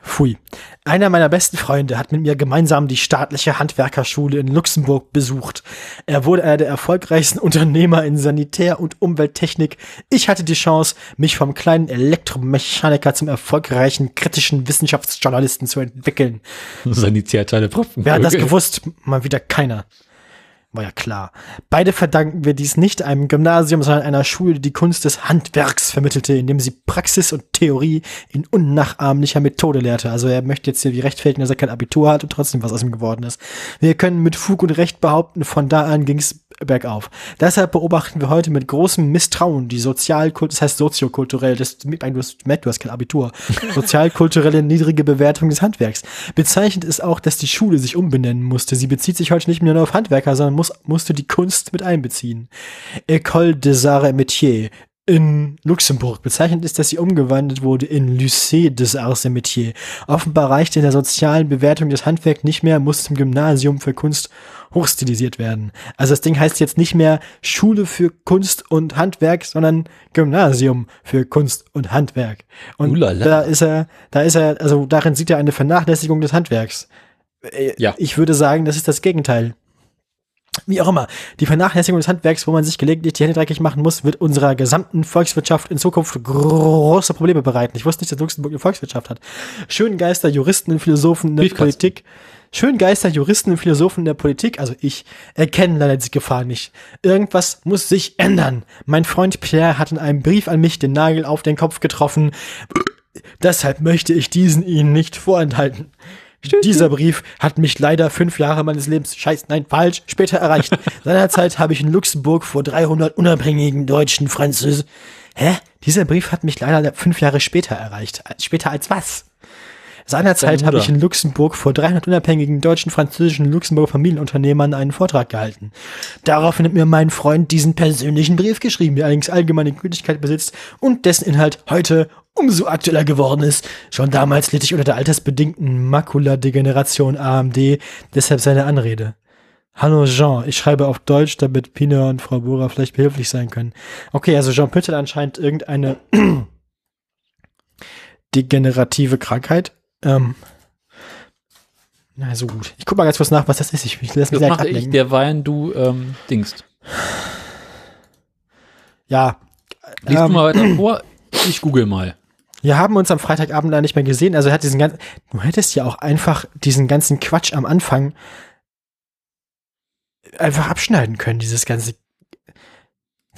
Pfui. Einer meiner besten Freunde hat mit mir gemeinsam die staatliche Handwerkerschule in Luxemburg besucht. Er wurde einer der erfolgreichsten Unternehmer in Sanitär- und Umwelttechnik. Ich hatte die Chance, mich vom kleinen Elektromechaniker zum erfolgreichen kritischen Wissenschaftsjournalisten zu entwickeln. Sanitärteile. Wer hat das gewusst? Mal wieder keiner. War ja klar. Beide verdanken wir dies nicht einem Gymnasium, sondern einer Schule, die die Kunst des Handwerks vermittelte, indem sie Praxis und Theorie in unnachahmlicher Methode lehrte. Also er möchte jetzt hier wie rechtfertigen, dass er kein Abitur hat und trotzdem was aus ihm geworden ist. Wir können mit Fug und Recht behaupten, von da an ging es bergauf. Deshalb beobachten wir heute mit großem Misstrauen die sozialkult, das heißt soziokulturell, das, Matt, du hast kein Abitur, sozialkulturelle niedrige Bewertung des Handwerks. Bezeichnend ist auch, dass die Schule sich umbenennen musste. Sie bezieht sich heute nicht mehr nur auf Handwerker, sondern muss, musste die Kunst mit einbeziehen. École des Arts et Métiers in Luxemburg. Bezeichnend ist, dass sie umgewandelt wurde in Lycée des Arts et Métiers. Offenbar reichte in der sozialen Bewertung des Handwerks nicht mehr, muss zum Gymnasium für Kunst hochstilisiert werden. Also das Ding heißt jetzt nicht mehr Schule für Kunst und Handwerk, sondern Gymnasium für Kunst und Handwerk. Und Ulala. da ist er, da ist er, also darin sieht er eine Vernachlässigung des Handwerks. Äh, Ja. Ich würde sagen, das ist das Gegenteil. Wie auch immer, die Vernachlässigung des Handwerks, wo man sich gelegentlich die Hände dreckig machen muss, wird unserer gesamten Volkswirtschaft in Zukunft große Probleme bereiten. Ich wusste nicht, dass Luxemburg eine Volkswirtschaft hat. Schön Geister, Juristen und Philosophen in der. Politik. Schön Geister, Juristen und Philosophen in der Politik, also ich, erkennen leider die Gefahr nicht. Irgendwas muss sich ändern. Mein Freund Pierre hat in einem Brief an mich den Nagel auf den Kopf getroffen. Deshalb möchte ich diesen Ihnen nicht vorenthalten. Dieser Brief hat mich leider fünf Jahre meines Lebens, scheiß, nein, falsch, später erreicht. Seinerzeit habe ich in Luxemburg vor 300 unabhängigen deutschen Französen. Hä? Dieser Brief hat mich leider fünf Jahre später erreicht. Später als was? Seinerzeit habe ich in Luxemburg vor 300 unabhängigen deutschen, französischen Luxemburger Familienunternehmern einen Vortrag gehalten. Daraufhin hat mir mein Freund diesen persönlichen Brief geschrieben, der allerdings allgemeine Gültigkeit besitzt und dessen Inhalt heute umso aktueller geworden ist. Schon damals litt ich unter der altersbedingten Makuladegeneration AMD, deshalb seine Anrede. Hallo Jean, ich schreibe auf Deutsch, damit Pina und Frau Bora vielleicht behilflich sein können. Okay, also Jean Püttel anscheinend irgendeine degenerative Krankheit. Ähm, na, so gut. Ich guck mal ganz kurz nach, was das ist. Ich, ich lasse mich Das mache ich, ablenken. derweil du ähm, dingst. Ja. Liest Ähm, du mal weiter vor, ich google mal. Wir haben uns am Freitagabend da nicht mehr gesehen. Also er hat diesen ganzen, du hättest ja auch einfach diesen ganzen Quatsch am Anfang einfach abschneiden können, dieses ganze.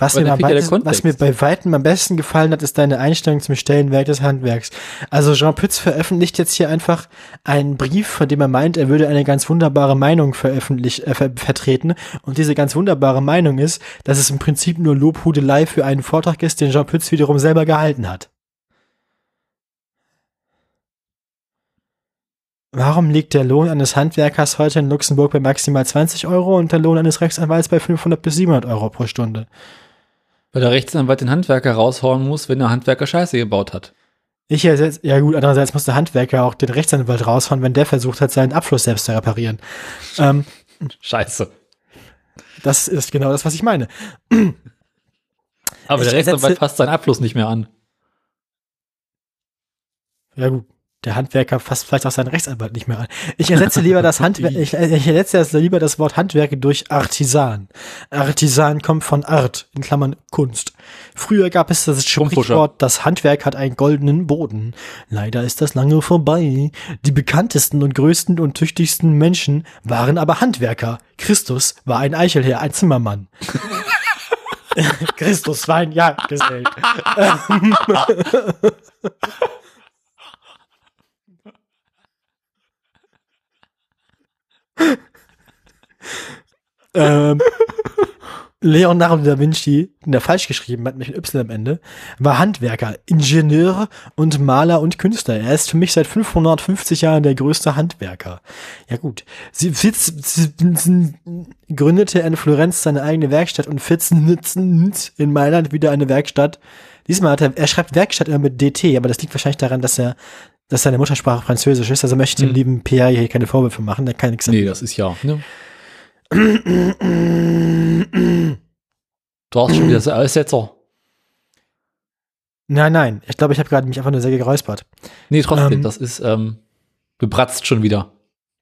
Was mir, weitesten- was mir bei Weitem am besten gefallen hat, ist deine Einstellung zum Stellenwerk des Handwerks. Also Jean Pütz veröffentlicht jetzt hier einfach einen Brief, von dem er meint, er würde eine ganz wunderbare Meinung veröffentlicht, äh, ver vertreten. Und diese ganz wunderbare Meinung ist, dass es im Prinzip nur Lobhudelei für einen Vortrag ist, den Jean Pütz wiederum selber gehalten hat. Warum liegt der Lohn eines Handwerkers heute in Luxemburg bei maximal 20 Euro und der Lohn eines Rechtsanwalts bei 500 bis 700 Euro pro Stunde? Weil der Rechtsanwalt den Handwerker raushauen muss, wenn der Handwerker Scheiße gebaut hat. Ich ersetz, ja gut, andererseits muss der Handwerker auch den Rechtsanwalt raushauen, wenn der versucht hat, seinen Abfluss selbst zu reparieren. Ähm, Scheiße. das ist genau das, was ich meine. Aber Ich der Rechtsanwalt ersetze- fasst seinen Abfluss nicht mehr an. Ja gut, der Handwerker fasst vielleicht auch seinen Rechtsanwalt nicht mehr an. Ich ersetze lieber das Handwerk, ich, ich ersetze das lieber das Wort Handwerke durch Artisan. Artisan kommt von Art, in Klammern Kunst. Früher gab es das. Sprichwort, das Handwerk hat einen goldenen Boden. Leider ist das lange vorbei. Die bekanntesten und größten und tüchtigsten Menschen waren aber Handwerker. Christus war ein Eichelherr, ein Zimmermann. Christus war ein Jagdgesell. ähm, Leonardo da Vinci, der falsch geschrieben hat, mit Y am Ende, war Handwerker, Ingenieur und Maler und Künstler. Er ist für mich seit 550 Jahren der größte Handwerker. Ja gut. Sie, Fitz, sie, sie, gründete in Florenz seine eigene Werkstatt und Fitz in Mailand wieder eine Werkstatt. Diesmal hat er, er schreibt Werkstatt immer mit DT, aber das liegt wahrscheinlich daran, dass er, dass seine Muttersprache Französisch ist. Also möchte ich dem Hm. lieben Pierre hier keine Vorwürfe machen, der kann nichts Nee, das ist ja. Ne? Du hast schon wieder so Aussetzer. Nein, nein. Ich glaube, ich habe gerade mich einfach nur sehr geräuspert. Nee, trotzdem, Ähm. das ist, ähm, bebratzt schon wieder.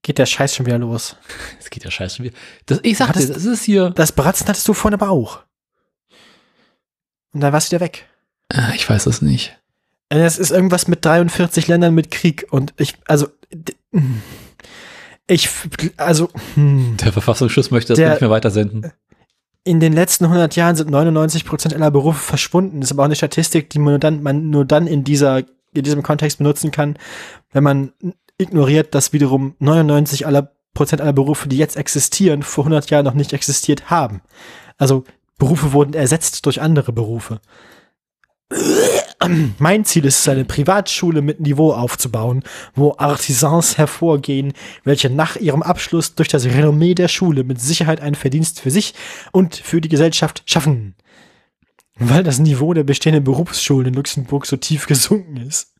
Geht der Scheiß schon wieder los. Es geht ja scheiße schon wieder. Das, ich sagte, Hattest- das ist hier. Das Bratzen hattest du vorhin aber auch. Und dann warst du wieder weg. Ah, Ich weiß es nicht. Äh, Es ist irgendwas mit 43 Ländern mit Krieg und ich, also, ich, also, hm. Der Verfassungsschutz möchte das Der- nicht mehr weitersenden. in den letzten 100 Jahren sind 99 Prozent aller Berufe verschwunden. Das ist aber auch eine Statistik, die man nur dann, man nur dann in dieser, in diesem Kontext benutzen kann, wenn man ignoriert, dass wiederum 99 aller Prozent aller Berufe, die jetzt existieren, vor 100 Jahren noch nicht existiert haben. Also Berufe wurden ersetzt durch andere Berufe. Mein Ziel ist es, eine Privatschule mit Niveau aufzubauen, wo Artisans hervorgehen, welche nach ihrem Abschluss durch das Renommee der Schule mit Sicherheit einen Verdienst für sich und für die Gesellschaft schaffen. Weil das Niveau der bestehenden Berufsschulen in Luxemburg so tief gesunken ist.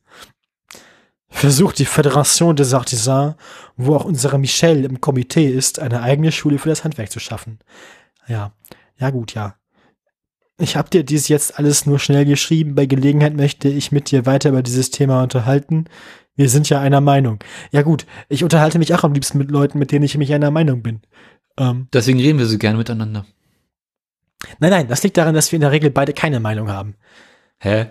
Versucht die Fédération des Artisans, wo auch unsere Michelle im Komitee ist, eine eigene Schule für das Handwerk zu schaffen. Ja, ja gut, ja. Ich habe dir dies jetzt alles nur schnell geschrieben. Bei Gelegenheit möchte ich mit dir weiter über dieses Thema unterhalten. Wir sind ja einer Meinung. Ja gut, ich unterhalte mich auch am liebsten mit Leuten, mit denen ich mich einer Meinung bin. Ähm, Deswegen reden wir so gerne miteinander. nein, nein, das liegt daran, dass wir in der Regel beide keine Meinung haben. Hä?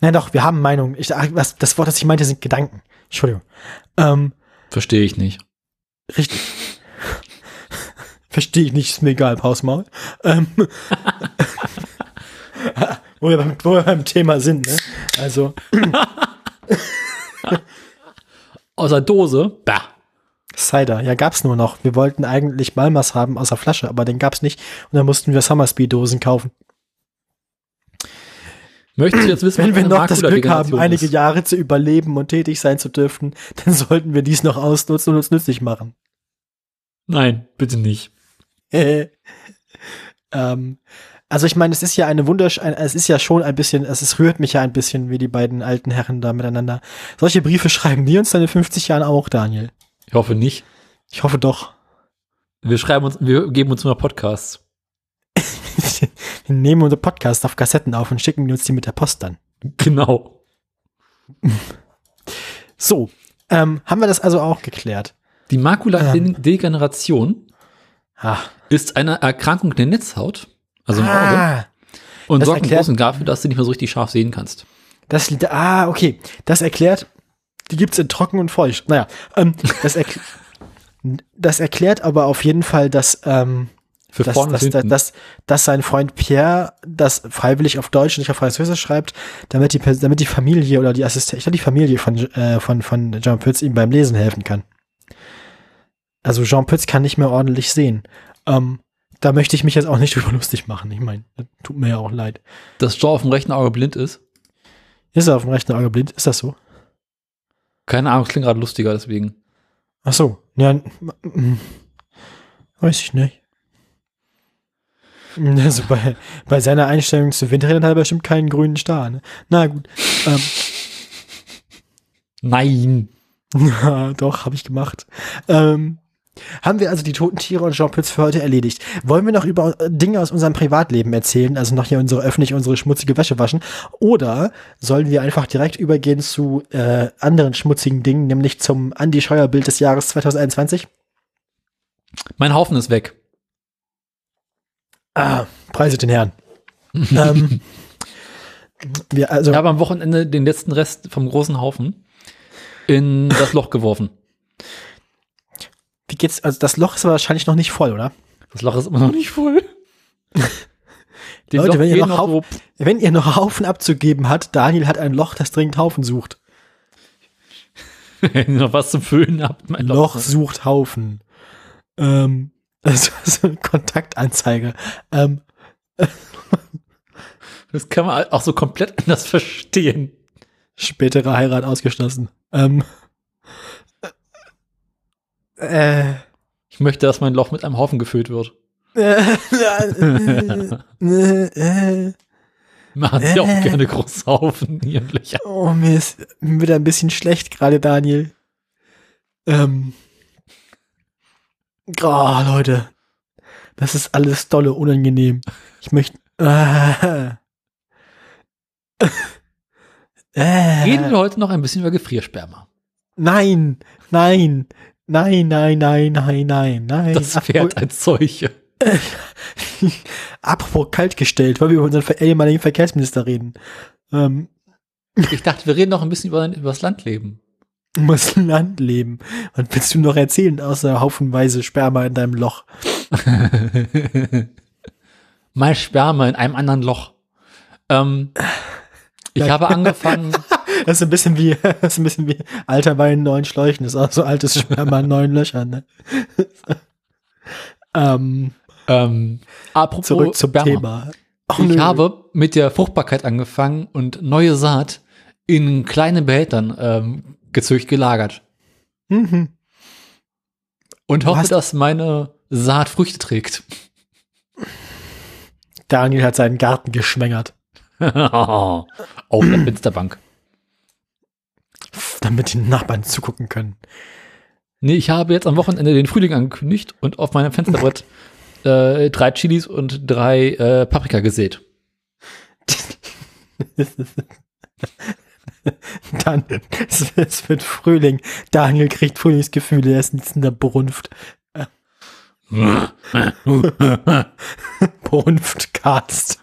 Nein, doch, wir haben Meinung. Ich, ach, was, das Wort, das ich meinte, sind Gedanken. Entschuldigung. Ähm, Verstehe ich nicht. richtig. Verstehe ich nicht, ist mir egal, Pausmaul. Ähm, wo, wir beim, wo wir beim Thema sind, ne? Also, Außer Dose, bah. Cider, ja, gab's nur noch. Wir wollten eigentlich Malmas haben außer Flasche, aber den gab's nicht. Und dann mussten wir Summersby-Dosen kaufen. Möchtest du jetzt wissen, Wenn wir noch das Glück haben, einige ist? Jahre zu überleben und tätig sein zu dürfen, dann sollten wir dies noch ausnutzen und uns nützlich machen. Nein, bitte nicht. ähm, also ich meine, es ist ja eine wundersch, ein, es ist ja schon ein bisschen, es ist, rührt mich ja ein bisschen, wie die beiden alten Herren da miteinander. Solche Briefe schreiben die uns dann in 50 Jahren auch, Daniel. Ich hoffe nicht. Ich hoffe doch. Wir schreiben uns, wir geben uns immer Podcasts. wir nehmen unsere Podcast auf Kassetten auf und schicken uns die mit der Post dann. Genau. So, ähm, haben wir das also auch geklärt? Die Makuladegeneration Ah, ist eine Erkrankung der Netzhaut, also im Auge, ah und das sorgt im Großen dafür, dass du nicht mehr so richtig scharf sehen kannst. das, ah, okay, das erklärt, die gibt's in trocken und feucht. Naja, ähm, das, erkl das erklärt aber auf jeden Fall, dass, ähm, Für dass, vorne dass, und dass, dass, dass sein Freund Pierre das freiwillig auf Deutsch und nicht auf Französisch schreibt, damit die, damit die Familie oder die Assistentin, ich glaube die Familie von, äh, von, von Jean Pütz ihm beim Lesen helfen kann. Also Jean Pütz kann nicht mehr ordentlich sehen. Ähm, da möchte ich mich jetzt auch nicht drüber lustig machen. Ich meine, das tut mir ja auch leid. Dass Joe auf dem rechten Auge blind ist. Ist er auf dem rechten Auge blind? Ist das so? Keine Ahnung, es klingt gerade lustiger, deswegen. Ach so. Ja, weiß ich nicht. Also bei, bei seiner Einstellung zu Windrädern hat er bestimmt keinen grünen Star. Ne? Na gut. Ähm, Nein. Doch, habe ich gemacht. Ähm, haben wir also die toten Tiere und Jean Pütz für heute erledigt. Wollen wir noch über äh, Dinge aus unserem Privatleben erzählen, also noch hier unsere öffentlich unsere schmutzige Wäsche waschen? Oder sollen wir einfach direkt übergehen zu äh, anderen schmutzigen Dingen, nämlich zum Andi Scheuer Bild des Jahres 2021? Mein Haufen ist weg. Ah, preise den Herrn. ähm, wir, also, Ich habe am Wochenende den letzten Rest vom großen Haufen in das Loch geworfen. Wie geht's? Also das Loch ist wahrscheinlich noch nicht voll, oder? Das Loch ist immer noch nicht voll. Leute, wenn ihr noch so, Wenn ihr noch Haufen abzugeben hat, Daniel hat ein Loch, das dringend Haufen sucht. wenn ihr noch was zum Füllen habt, mein Loch Loch. sucht Haufen. Ähm, das ist so eine Kontaktanzeige. Ähm, Das kann man auch so komplett anders verstehen. spätere Heirat ausgeschlossen. Ähm, äh, Ich möchte, dass mein Loch mit einem Haufen gefüllt wird. äh, äh, äh, Man hat ja auch gerne große Haufen in ihren Löchern. oh, mir ist mir wird ein bisschen schlecht gerade, Daniel. Ähm, oh, Leute. Das ist alles dolle unangenehm. Ich möchte. Äh, äh, Reden wir heute noch ein bisschen über Gefriersperma. Nein, nein, nein, nein, nein, nein, nein, nein. Das Pferd als solche. Apropos kaltgestellt, weil wir über unseren ehemaligen Verkehrsminister reden. Ähm, Ich dachte, wir reden noch ein bisschen über, über das Landleben. du musst im Land leben. Was willst du noch erzählen, außer haufenweise Sperma in deinem Loch? Mal Sperma in einem anderen Loch. Ähm, ich habe angefangen, Das ist ein bisschen wie, das ist ein bisschen wie alter Wein in neuen Schläuchen. Das ist auch so altes Sperma in neuen Löchern, ne? ähm, Ähm, apropos zurück zum Sperma. Thema. Oh, ich nö. habe mit der Fruchtbarkeit angefangen und neue Saat in kleinen Behältern ähm, gezüchtet gelagert. Mhm. Und hoffe, dass meine Saat Früchte trägt. Daniel hat seinen Garten geschwängert, Auf der Fensterbank. Damit die Nachbarn zugucken können. Nee, ich habe jetzt am Wochenende den Frühling angekündigt und auf meinem Fensterbrett äh, drei Chilis und drei äh, Paprika gesät. Dann, es, es wird Frühling. Daniel kriegt Frühlingsgefühle, er ist nichts in der Brunft. Brunftcast.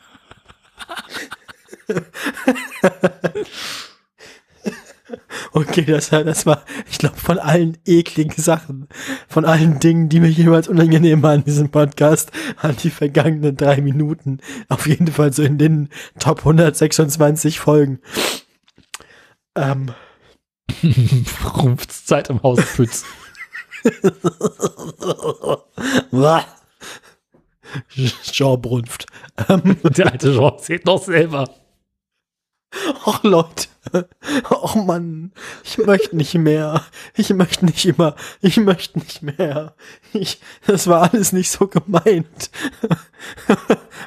Okay, das, das war, ich glaube, von allen ekligen Sachen, von allen Dingen, die mir jemals unangenehm waren in diesem Podcast, an die vergangenen drei Minuten. Auf jeden Fall so in den Top 126 Folgen. Ähm, Rumpfzeit im Haus Pütz. Jean Brunft. Ähm, Der alte Jean zählt noch selber. Och Leute, oh Mann, ich möchte nicht mehr. Ich möchte nicht immer, ich möchte nicht mehr. Ich, das war alles nicht so gemeint.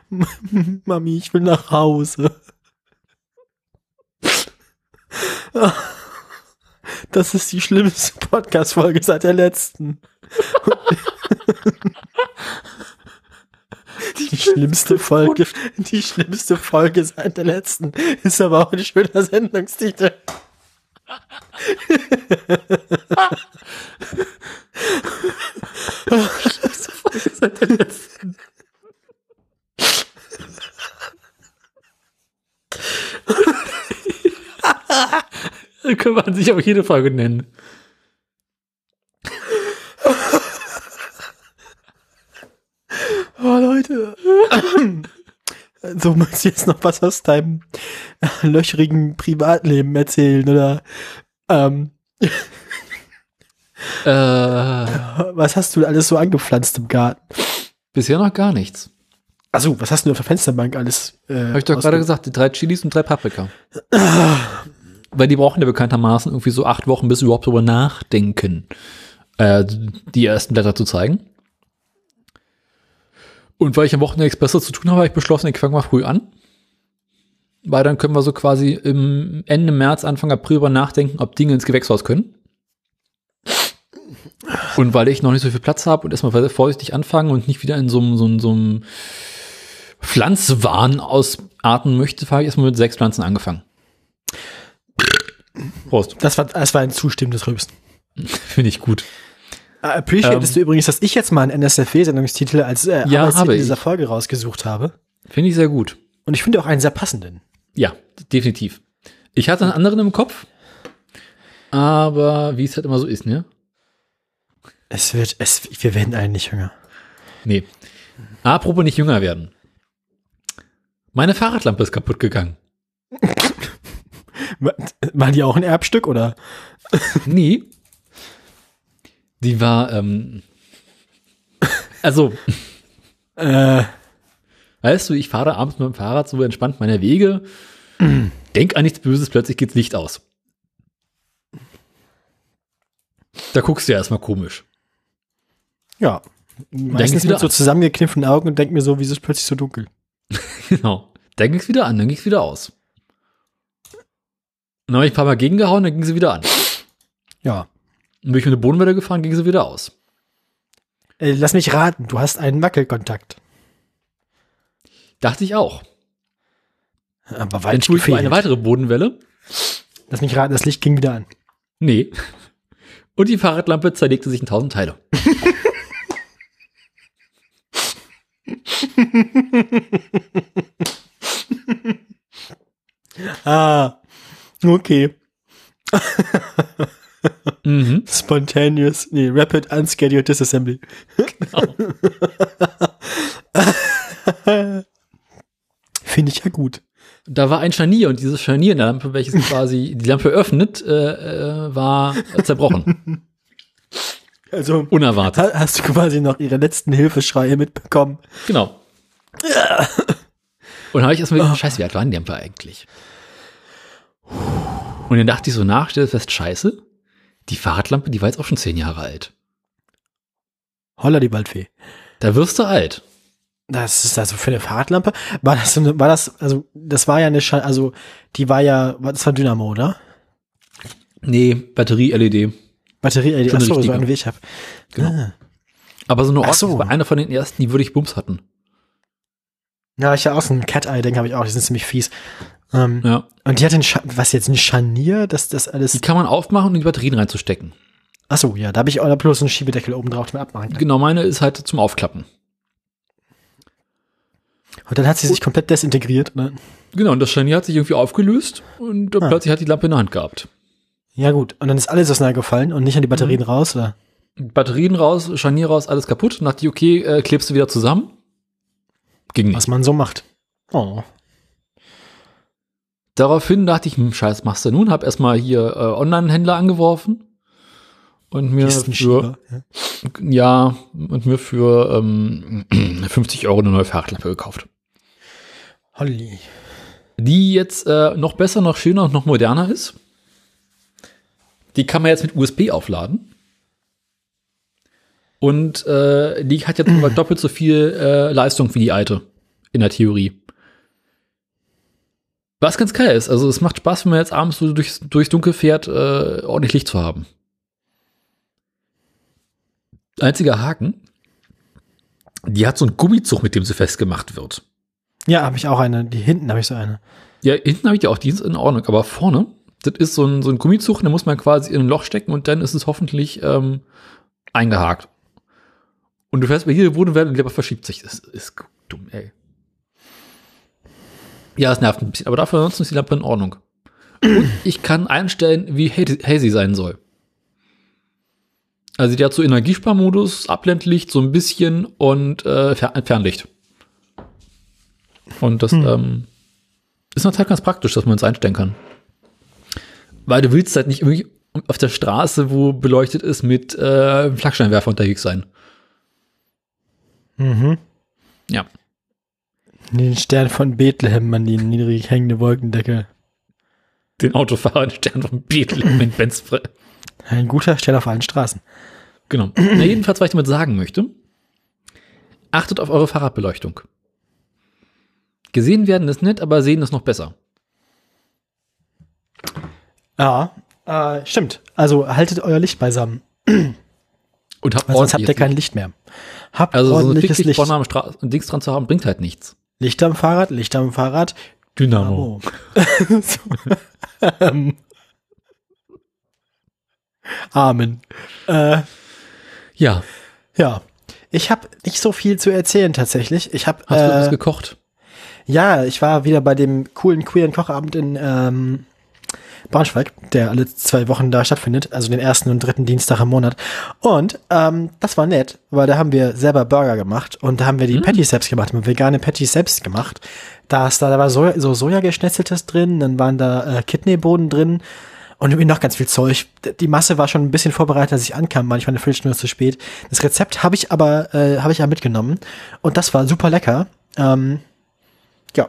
Mami, ich will nach Hause. Das ist die schlimmste Podcast-Folge seit der letzten. Die schlimmste Folge, die schlimmste Folge seit der letzten ist aber auch ein schöner Sendungstitel. Seit der letzten. Dann kann man sich auch jede Folge nennen. Oh Leute. So, du jetzt noch was aus deinem löchrigen Privatleben erzählen oder ähm, Äh, was hast du alles so angepflanzt im Garten? bisher noch gar nichts. Also, was hast du auf der Fensterbank alles? Äh, Habe ich doch gerade gesagt, die drei Chilis und drei Paprika. Weil die brauchen ja bekanntermaßen irgendwie so acht Wochen, bis sie überhaupt darüber nachdenken, äh, die ersten Blätter zu zeigen. Und weil ich am Wochenende nichts Besseres zu tun habe, habe ich beschlossen, ich fange mal früh an. Weil dann können wir so quasi im Ende März, Anfang April darüber nachdenken, ob Dinge ins Gewächshaus können. Und weil ich noch nicht so viel Platz habe und erstmal vorsichtig anfangen und nicht wieder in so einem, so einem, so einem Pflanzwahn ausarten möchte, habe ich erstmal mit sechs Pflanzen angefangen. Prost. Das war, das war ein zustimmendes Rübsen. Finde ich gut. Äh, Appreciatest Ähm, du übrigens, dass ich jetzt mal einen NSFW-Sendungstitel als äh, Ja, Arbeitstitel habe ich. dieser Folge rausgesucht habe? Finde ich sehr gut. Und ich finde auch einen sehr passenden. Ja, definitiv. Ich hatte einen anderen im Kopf, aber wie es halt immer so ist, ne? Es wird, es, wir werden alle nicht jünger. Nee. Apropos nicht jünger werden. Meine Fahrradlampe ist kaputt gegangen. Wa- War die auch ein Erbstück oder? Nee. Die war, ähm, also, Äh, weißt du, ich fahre abends mit dem Fahrrad so entspannt meine Wege, denk an nichts Böses, plötzlich geht's Licht aus. Da guckst du ja erstmal komisch. ja. Meistens mit so zusammengekniffenen Augen und denk mir so, wieso ist es plötzlich so dunkel? Genau. Dann ging's wieder an, dann ging's wieder aus. Dann habe ich ein paar Mal gegengehauen, dann ging sie wieder an. Ja. Und bin ich mit der Bodenwelle gefahren, ging sie wieder aus. Äh, lass mich raten, du hast einen Wackelkontakt. Dachte ich auch. Aber Dann weit tue ich eine weitere Bodenwelle. Lass mich raten, das Licht ging wieder an. Nee. Und die Fahrradlampe zerlegte sich in tausend Teile. Ah, okay. Mhm. Spontaneous, nee, Rapid Unscheduled Disassembly. Finde ich ja gut. da war ein Scharnier und dieses Scharnier in der Lampe, welches quasi die Lampe öffnet, äh, äh, war zerbrochen. Also Unerwartet. ha- hast du quasi noch ihre letzten Hilfeschreie mitbekommen. Genau. Und habe ich erstmal gedacht, scheiße, wie alt war denn die Lampe eigentlich? Und dann dachte ich so nach, stellte fest, scheiße, die Fahrradlampe, die war jetzt auch schon zehn Jahre alt. Holla die Waldfee. Da wirst du alt. Das ist also für eine Fahrradlampe. War das, so eine, war das, also, das war ja eine, Scha also, die war ja, das war Dynamo, oder? Nee, Batterie-LED. Batterie, Schon eine achso, so richtige. eine wie ich hab. Genau. Ah. Aber so eine Ort, so. war einer von den ersten, die wirklich Bums hatten. Ja, ich ja auch so ein Cat-Eye-Ding habe ich auch, die sind ziemlich fies. Ähm, Ja. Und die hat den, Scha was jetzt, ein Scharnier, dass das alles, Die kann man aufmachen in die Batterien reinzustecken. achso, ja, da habe ich auch bloß einen Schiebedeckel oben drauf, den man abmachen kann. Genau, meine ist halt zum Aufklappen. Und dann hat sie sich komplett desintegriert, ne? Genau, und das Scharnier hat sich irgendwie aufgelöst und Ah. plötzlich hat die Lampe in der Hand gehabt. Ja, gut. Und dann ist alles auseinandergefallen und nicht an die Batterien raus, oder? Batterien raus, Scharnier raus, alles kaputt. Dachte ich, okay, äh, klebst du wieder zusammen? Ging nicht. Was man so macht. Oh. Daraufhin dachte ich, hm, scheiß machst du nun? Hab erstmal hier äh, Online-Händler angeworfen und mir für. Ja. ja, und mir für ähm, 50 Euro eine neue Fahrradlampe gekauft. Holly. Die jetzt äh, noch besser, noch schöner und noch moderner ist. Die kann man jetzt mit USB aufladen. Und äh, die hat jetzt doppelt so viel äh, Leistung wie die alte. In der Theorie. Was ganz geil ist. Also es macht Spaß, wenn man jetzt abends so durchs, durchs Dunkel fährt, äh, ordentlich Licht zu haben. Einziger Haken. Die hat so einen Gummizug, mit dem sie festgemacht wird. Ja, habe ich auch eine. Die hinten habe ich so eine. Ja, hinten habe ich ja auch, die ist in Ordnung, aber vorne, das ist so ein, so ein Gummizug, da muss man quasi in ein Loch stecken und dann ist es hoffentlich ähm, eingehakt. Und du fährst bei jeder Wohnwelt und die Lampe verschiebt sich. Das ist dumm, ey. Ja, es nervt ein bisschen, aber dafür ansonsten ist die Lampe in Ordnung. Und ich kann einstellen, wie sie sein soll. Also die hat so Energiesparmodus, Abblendlicht, so ein bisschen und äh, Fer Fernlicht. Und das ähm, ist natürlich ganz praktisch, dass man es einstellen kann. Weil du willst halt nicht irgendwie auf der Straße, wo beleuchtet ist, mit äh, Flaggscheinwerfer unterwegs sein. Mhm. Ja. Den Stern von Bethlehem an die niedrig hängende Wolkendecke. Den Autofahrer, den Stern von Bethlehem in Benz. Ein guter Stern auf allen Straßen. Genau. Na, jedenfalls, was ich damit sagen möchte, achtet auf eure Fahrradbeleuchtung. Gesehen werden ist nett, aber sehen ist noch besser. Ja, äh, stimmt. Also haltet euer Licht beisammen. Und habt sonst habt ihr ordentliches kein Licht mehr. Habt Also so ein ordentliches Licht. vorne am Stra Dings dran zu haben, bringt halt nichts. Licht am Fahrrad, Licht am Fahrrad. Dynamo. So. Ähm. Amen. Äh, Ja. ja. Ich habe nicht so viel zu erzählen tatsächlich. Ich habe Hast du was äh, gekocht? ja, ich war wieder bei dem coolen queeren Kochabend in ähm, Braunschweig, der alle zwei Wochen da stattfindet, also den ersten und dritten Dienstag im Monat. Und ähm, das war nett, weil da haben wir selber Burger gemacht und da haben wir die Patties selbst gemacht, haben wir vegane Patties selbst gemacht. Da, ist, da, da war Soja, so Sojageschnetzeltes drin, dann waren da äh, Kidneybohnen drin und irgendwie noch ganz viel Zeug. Die Masse war schon ein bisschen vorbereitet, als ich ankam, manchmal eine Viertelstunde zu spät. Das Rezept habe ich aber äh, habe ich ja mitgenommen und das war super lecker. Ähm, ja,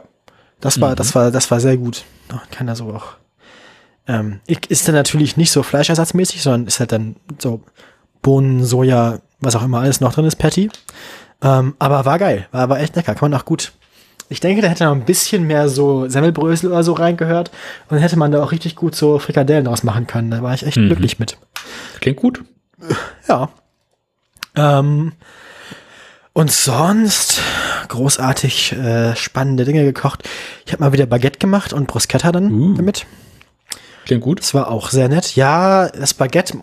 das war, das war, das war sehr gut. Oh, kann da so auch. Ähm, ich- ist dann natürlich nicht so fleischersatzmäßig, sondern ist halt dann so Bohnen, Soja, was auch immer alles noch drin ist, Patty. Ähm, aber war geil, war aber echt lecker, kann man auch gut. Ich denke, da hätte noch ein bisschen mehr so Semmelbrösel oder so reingehört und dann hätte man da auch richtig gut so Frikadellen draus machen können. Da war ich echt Mhm. glücklich mit. Klingt gut. Ja. Ähm, und sonst großartig äh, spannende Dinge gekocht. Ich habe mal wieder Baguette gemacht und Bruschetta dann Uh. damit. Klingt gut. Das war auch sehr nett. Ja, das Baguette,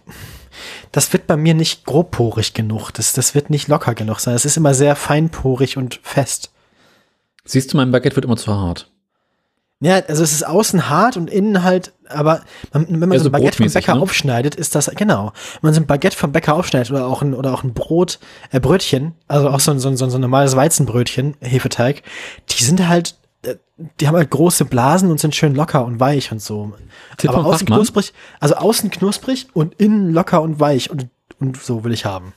das wird bei mir nicht grobporig genug. Das, das wird nicht locker genug sein. Es ist immer sehr feinporig und fest. Siehst du, mein Baguette wird immer zu hart. Ja, also es ist außen hart und innen halt, aber man, wenn man Ja, so ein Baguette vom Bäcker ne? aufschneidet, ist das, genau. Wenn man so ein Baguette vom Bäcker aufschneidet oder auch ein, oder auch ein Brot, äh, Brötchen, also auch so ein, so ein, so ein, normales Weizenbrötchen, Hefeteig, die sind halt die haben halt große Blasen und sind schön locker und weich und so. Tipp Aber außen knusprig, also außen knusprig und innen locker und weich und, und so will ich haben.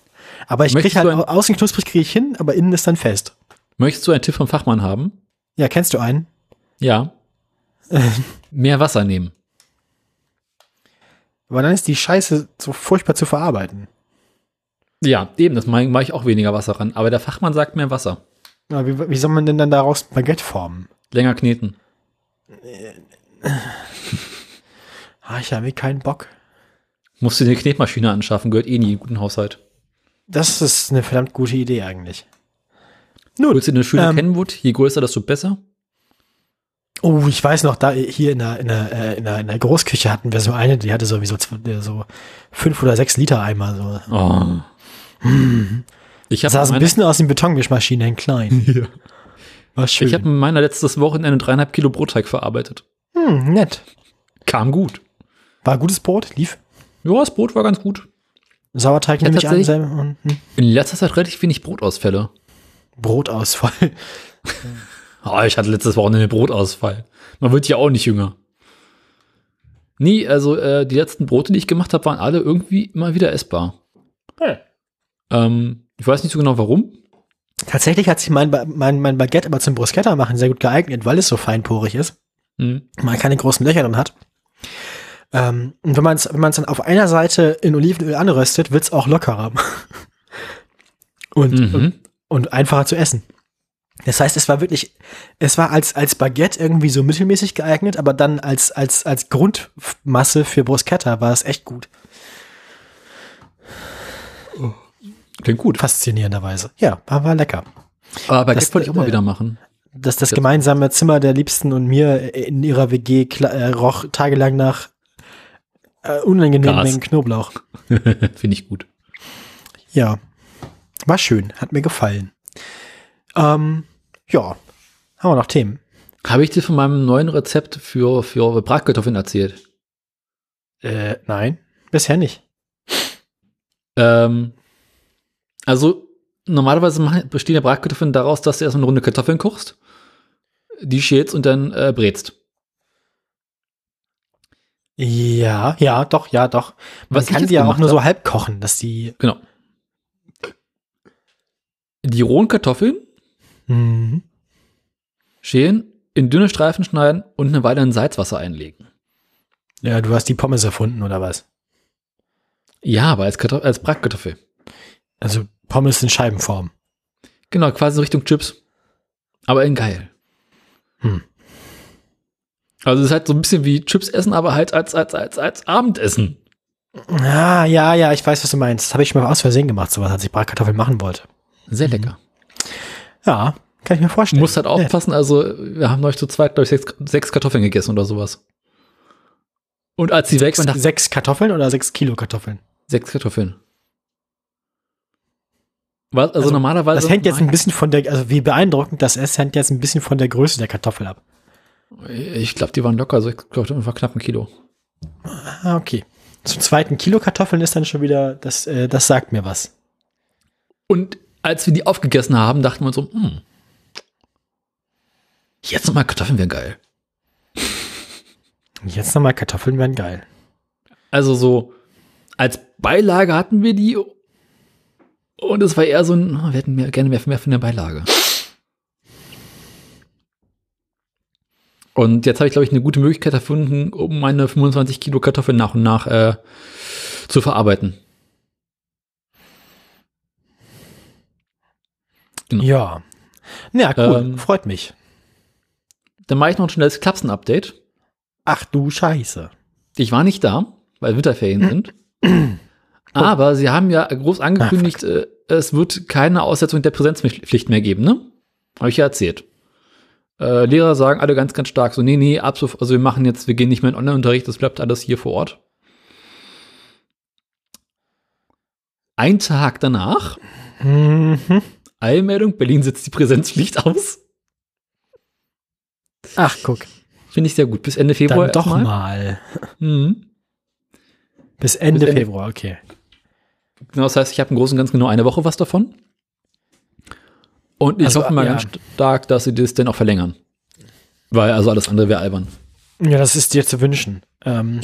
Aber ich krieg halt, ein- au- außen knusprig kriege ich hin, aber innen ist dann fest. Möchtest du einen Tipp vom Fachmann haben? Ja, kennst du einen? Ja. Mehr Wasser nehmen. Aber dann ist die Scheiße so furchtbar zu verarbeiten. Ja, eben, das mache ich auch weniger Wasser ran. Aber der Fachmann sagt mehr Wasser. Aber wie, wie soll man denn dann daraus Baguette formen? Länger kneten. Ah, ich habe keinen Bock. Musst du dir eine Knetmaschine anschaffen, gehört eh nie in guten Haushalt. Das ist eine verdammt gute Idee eigentlich. Willst du eine Schüler ähm, Kenwood? Je größer, desto besser. Oh, ich weiß noch, da hier in der, in der, äh, in der, in der Großküche hatten wir so eine, die hatte sowieso so fünf oder sechs Liter Eimer. So. Oh. Ich habe Sah so ein bisschen aus wie Betonmischmaschine in klein. War schön. ich hab in meiner letztes Wochenende dreieinhalb Kilo Brotteig verarbeitet. hm, nett. Kam gut. War gutes Brot, lief. Ja, das Brot war ganz gut. Sauerteig Ja, nehme ich an. tatsächlich. selber- und, hm. In letzter Zeit relativ wenig Brotausfälle. Brotausfall. Oh, ich hatte letztes Wochenende Brotausfall. Man wird ja auch nicht jünger. Nee, also äh, die letzten Brote, die ich gemacht habe, waren alle irgendwie immer wieder essbar. Ähm, ich weiß nicht so genau warum. Tatsächlich hat sich mein, mein, mein Baguette aber zum Bruschetta machen sehr gut geeignet, weil es so feinporig ist. Hm. man keine großen Löcher drin hat. Ähm, und wenn man es wenn man's dann auf einer Seite in Olivenöl anröstet, wird's auch lockerer. und, und, Mhm. und einfacher zu essen. Das heißt, es war wirklich, es war als, als Baguette irgendwie so mittelmäßig geeignet, aber dann als, als, als Grundmasse für Bruschetta war es echt gut. Klingt gut. Faszinierenderweise. Ja, war, war lecker. Aber Das, wollte ich auch mal äh, wieder machen. dass das gemeinsame Zimmer der Liebsten und mir in ihrer WG äh, roch tagelang nach äh, unangenehmen. Mengen Knoblauch. Finde ich gut. Ja, war schön, hat mir gefallen. Ähm, ja, haben wir noch Themen? Habe ich dir von meinem neuen Rezept für, für Bratkartoffeln erzählt? Äh, nein, bisher nicht. Ähm, also, normalerweise bestehen ja Bratkartoffeln daraus, dass du erstmal eine Runde Kartoffeln kochst, die schälst und dann äh, brätst. Ja, ja, doch, ja, doch. Man Was kann die ja auch nur hab- so halb kochen, dass die. Genau. Die rohen Kartoffeln Mhm. schälen, in dünne Streifen schneiden und eine Weile in Salzwasser einlegen. Ja, du hast die Pommes erfunden oder was? Ja, aber als, Kartoff als Bratkartoffel. Also Pommes in Scheibenform. Genau, quasi Richtung Chips. Aber in geil. Hm. Also es ist halt so ein bisschen wie Chips essen, aber halt als, als, als, als Abendessen. Ah, ja, ja, ich weiß, was du meinst. Das habe ich mal aus Versehen gemacht, sowas, als ich Bratkartoffeln machen wollte. Sehr lecker. Ja, kann ich mir Du vorstellen. musst halt Nett. aufpassen, also wir haben euch zu zweit, glaube ich, sechs, sechs Kartoffeln gegessen oder sowas. Und als sie weg Sechs, sechs Kartoffeln oder sechs Kilo Kartoffeln? sechs Kartoffeln. Was, also, Also, normalerweise. Das hängt jetzt ein bisschen von der, also wie beeindruckend das ist, hängt jetzt ein bisschen von der Größe der Kartoffel ab. Ich glaube, die waren locker, also ich glaube, das war knapp ein Kilo. Ah, okay. Zum zweiten Kilo Kartoffeln ist dann schon wieder, das, äh, das sagt mir was. Und als wir die aufgegessen haben, dachten wir uns so, hm, jetzt nochmal Kartoffeln wären geil. Jetzt nochmal Kartoffeln wären geil. Also so, als Beilage hatten wir die und es war eher so ein, wir hätten mehr, gerne mehr, mehr von der Beilage. Und jetzt habe ich, glaube ich, eine gute Möglichkeit erfunden, um meine 25 Kilo Kartoffeln nach und nach äh, zu verarbeiten. Genau. Ja. Ja, cool. Ähm, Freut mich. Dann mache ich noch ein schnelles Klapsen-Update. Ach du Scheiße. Ich war nicht da, weil Winterferien sind. Aber sie haben ja groß angekündigt, äh, es wird keine Aussetzung der Präsenzpflicht mehr geben, ne? Habe ich ja erzählt. Äh, Lehrer sagen alle ganz, ganz stark so, nee, nee, ab so, also wir machen jetzt, wir gehen nicht mehr in Online-Unterricht, das bleibt alles hier vor Ort. Ein Tag danach, Mhm. Eilmeldung, Berlin setzt die Präsenzpflicht aus. Ach, guck. Finde ich sehr gut. Bis Ende Februar Dann doch erstmal. mal. Mhm. Bis Ende Bis Ende- Februar, okay. Genau, das heißt, ich habe im Großen und Ganzen genau eine Woche was davon. Und ich Also, hoffe mal ja. ganz stark, dass sie das dann auch verlängern. Weil also alles andere wäre albern. Ja, das ist dir zu wünschen. Ähm,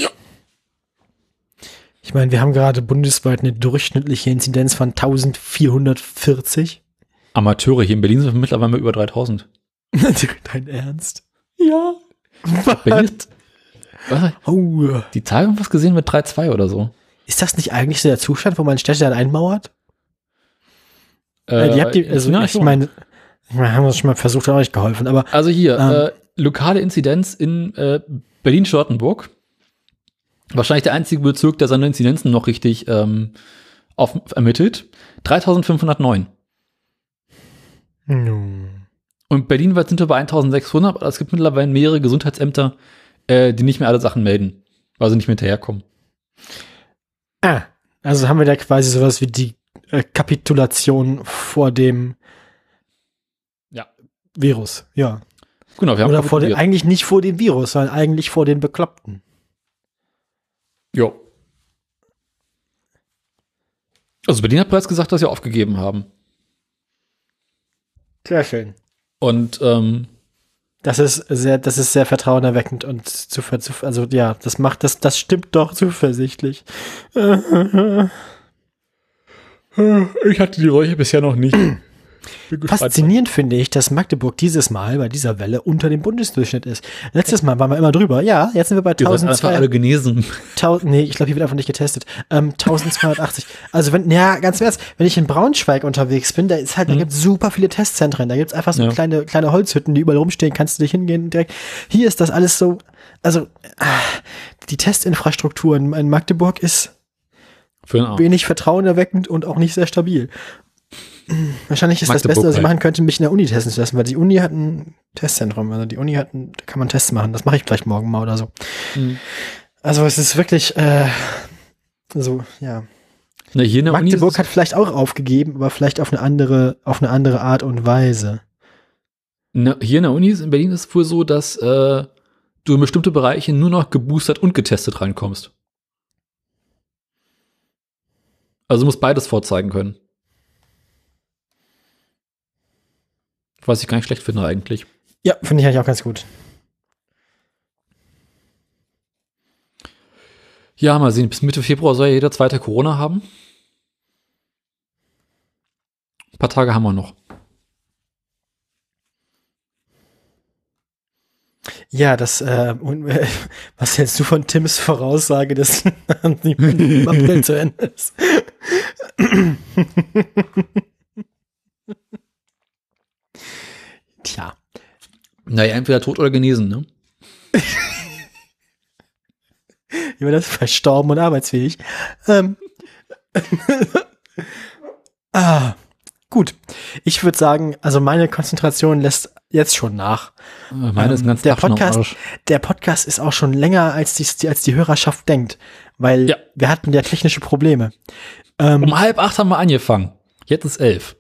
Ich meine, wir haben gerade bundesweit eine durchschnittliche Inzidenz von 1440. Amateure hier in Berlin sind mittlerweile über 3000. Dein Ernst? Ja. Berlin ist, was? Oh. Die Tage haben was gesehen mit 3,2 oder so. Ist das nicht eigentlich so der Zustand, wo man Städte dann einmauert? Äh, die habt die, also ja, ich schon. meine, wir haben das schon mal versucht, hat auch nicht geholfen, aber Also hier, Ähm. äh, lokale Inzidenz in äh, Berlin-Charlottenburg. Wahrscheinlich der einzige Bezirk, der seine Inzidenzen noch richtig ähm, auf, ermittelt. 3509. Nun. Und berlinweit sind wir bei 1600, aber es gibt mittlerweile mehrere Gesundheitsämter, äh, die nicht mehr alle Sachen melden, weil sie nicht mehr hinterherkommen. Ah, also haben wir da quasi sowas wie die äh, Kapitulation vor dem Ja. Virus, ja. Genau, wir haben Oder vor kapituliert. eigentlich nicht vor dem Virus, sondern eigentlich vor den Bekloppten. Jo. Also Berlin hat bereits gesagt, dass sie aufgegeben haben. Sehr schön. Und ähm, Das ist sehr, das ist sehr vertrauenerweckend und zu, zu also ja, das macht das, das stimmt doch zuversichtlich. ich hatte die Räuche bisher noch nicht. Faszinierend finde ich, dass Magdeburg dieses Mal bei dieser Welle unter dem Bundesdurchschnitt ist. Letztes Mal waren wir immer drüber. Ja, jetzt sind wir bei Ihr seid einfach 1200. alle genesen. 1000, nee, ich glaube, hier wird einfach nicht getestet. Ähm, 1280. Also wenn, ja, ganz im Ernst, wenn ich in Braunschweig unterwegs bin, da ist halt, da Mhm. gibt's super viele Testzentren. Da gibt's einfach so Ja. kleine, kleine Holzhütten, die überall rumstehen, kannst du dich hingehen und direkt. Hier ist das alles so, also ah, die Testinfrastruktur in, in Magdeburg ist wenig vertrauenerweckend und auch nicht sehr stabil. Wahrscheinlich ist das Beste, was ich machen könnte, mich in der Uni testen zu lassen, weil die Uni hat ein Testzentrum. Also die Uni hat ein, da kann man Tests machen. Das mache ich vielleicht morgen mal oder so. Mhm. Also es ist wirklich, äh, so, ja. Na, hier in der Uni Magdeburg hat vielleicht auch aufgegeben, aber vielleicht auf eine andere, auf eine andere Art und Weise. Na, hier in der Uni ist- in Berlin ist es wohl so, dass äh, du in bestimmte Bereiche nur noch geboostert und getestet reinkommst. Also du musst beides vorzeigen können. Was ich gar nicht schlecht finde eigentlich. Ja, finde ich eigentlich auch ganz gut. Ja, mal sehen, bis Mitte Februar soll ja jeder zweite Corona haben. Ein paar Tage haben wir noch. Ja, das, äh, äh, was hältst du von Tims Voraussage, dass April zu Ende ist? Tja. Naja, entweder tot oder genesen, ne? Über das verstorben und arbeitsfähig. Ähm. ah, gut. Ich würde sagen, also meine Konzentration lässt jetzt schon nach. Meine ist Ähm, ganz der Podcast, der Podcast ist auch schon länger, als die, als die Hörerschaft denkt, weil Ja. wir hatten ja technische Probleme. Ähm, Um halb acht haben wir angefangen. Jetzt ist elf.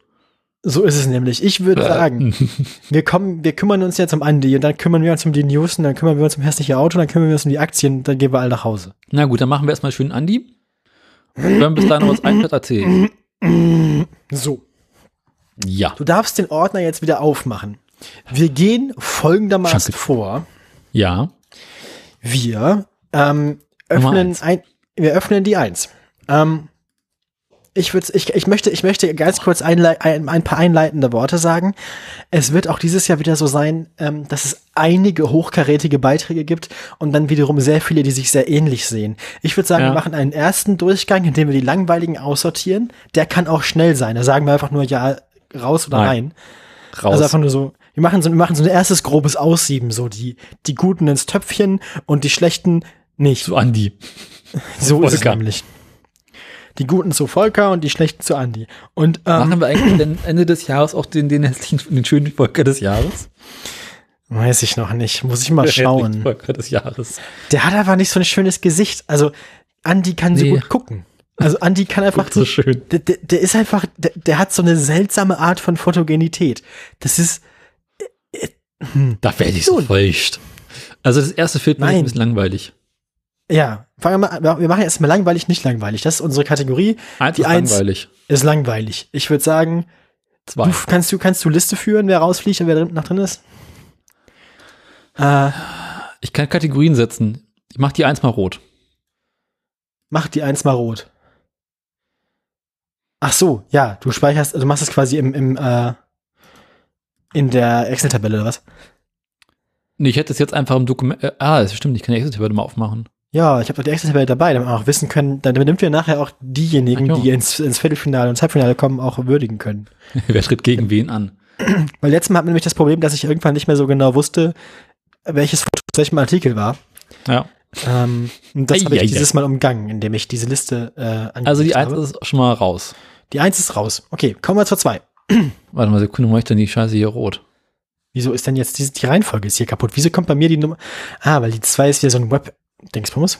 So ist es nämlich. Ich würde sagen, wir kommen, wir kümmern uns jetzt um Andi und dann kümmern wir uns um die News und dann kümmern wir uns um hässliche Auto und dann kümmern wir uns um die Aktien dann gehen wir alle nach Hause. Na gut, dann machen wir erstmal schön Andi. Und wenn bis dahin noch was einfällt, erzählen. So. Ja. Du darfst den Ordner jetzt wieder aufmachen. Wir gehen folgendermaßen Schacke. vor. Ja. Wir ähm, öffnen ein, wir öffnen die Eins. Ähm, ich, ich, ich, möchte, ich möchte ganz kurz ein, ein paar einleitende Worte sagen. Es wird auch dieses Jahr wieder so sein, ähm, dass es einige hochkarätige Beiträge gibt und dann wiederum sehr viele, die sich sehr ähnlich sehen. Ich würde sagen, Ja. wir machen einen ersten Durchgang, in dem wir die langweiligen aussortieren. Der kann auch schnell sein. Da sagen wir einfach nur ja raus oder Nein. rein. Raus. Also einfach nur so, wir machen so, wir machen so ein erstes grobes Aussieben, so die, die Guten ins Töpfchen und die Schlechten nicht. zu Andi. so ist es nämlich. Die Guten zu Volker und die Schlechten zu Andi. Und ähm, Machen wir eigentlich denn Ende des Jahres auch den, den hässlichen, den schönen Volker des Jahres? weiß ich noch nicht, muss ich mal Der schauen. Volker des Jahres. Der hat aber nicht so ein schönes Gesicht. Also Andi kann so Nee. gut gucken. Also Andi kann einfach so schön. Der, der, der ist einfach, der, der hat so eine seltsame Art von Fotogenität. Das ist Da werde ich so feucht. Also das erste mir Nein. ein bisschen langweilig. Ja. Fangen wir mal, wir machen erst mal langweilig, nicht langweilig. Das ist unsere Kategorie. Eins Die ist Eins- langweilig. Ist langweilig. Ich würde sagen, Zwei. du kannst du kannst du Liste führen, wer rausfliegt und wer drin, noch drin ist. Äh, Ich kann Kategorien setzen. Ich mach die eins mal rot. mach die eins mal rot. Ach so, ja, du speicherst, du machst es quasi im, im äh, in der Excel-Tabelle oder was? Nee, ich hätte es jetzt einfach im Dokument. Äh, ah, das stimmt, ich kann die Excel-Tabelle mal aufmachen. Ja, ich habe doch die Excel-Tabelle dabei, damit wir auch wissen können, damit damit wir nachher auch diejenigen, die ins, ins Viertelfinale und Halbfinale kommen, auch würdigen können. Wer tritt gegen wen an? Weil letztes Mal hatten wir nämlich das Problem, dass ich irgendwann nicht mehr so genau wusste, welches Foto aus welchem Artikel war. Ja. Ähm, und das habe ich dieses Mal umgangen, indem ich diese Liste äh, Also die eins habe. ist schon mal raus. Die eins ist raus. Okay, kommen wir zur zwei. Warte mal, Sekunde, mache ich denn die Scheiße hier rot? Wieso ist denn jetzt die, die Reihenfolge ist hier kaputt? Wieso kommt bei mir die Nummer? Ah, weil die zwei ist wieder so ein Web-Dingsbums.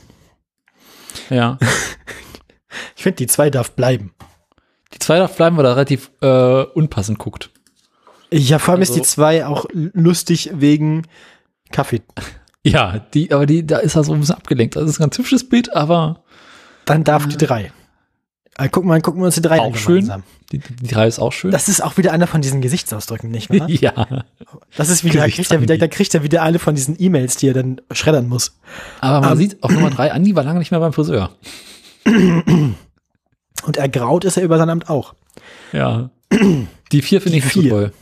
Ja. Ich finde, die zwei darf bleiben. Die zwei darf bleiben, weil er relativ äh, unpassend guckt. Ja, vor allem ist Also- die zwei auch lustig wegen Kaffee. Ja, die, aber die, da ist er so ein bisschen abgelenkt. Das ist ein ganz hübsches Bild, aber Dann darf die drei. Äh, gucken, wir, gucken wir uns die drei Auch an schön. die, die drei ist auch schön. Das ist auch wieder einer von diesen Gesichtsausdrücken, nicht wahr? ja. Das ist wieder, da kriegt er wieder, da kriegt er wieder alle von diesen E-Mails, die er dann schreddern muss. Aber man Ähm. sieht auf Nummer drei, Andi war lange nicht mehr beim Friseur. Und ergraut ist er über sein Amt auch. Ja. Die vier finde ich nicht so vier. toll.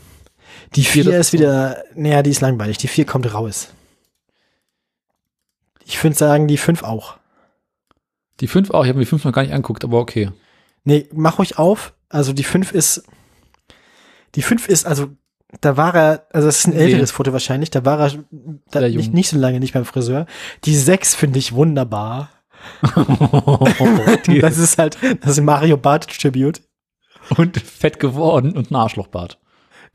Die vier das ist wieder, naja, die ist langweilig. Die vier kommt raus. Ich würde sagen, die fünf auch. Die fünf auch, ich habe mir die fünf noch gar nicht angeguckt, aber okay. Nee, mach ruhig auf. Also die fünf ist, die fünf ist, also da war er, also das ist ein Nee. älteres Foto wahrscheinlich, da war er da nicht, nicht so lange nicht beim Friseur. Die sechs finde ich wunderbar. Das ist halt, das ist Mario Barth Tribute. und fett geworden und ein Arschlochbart.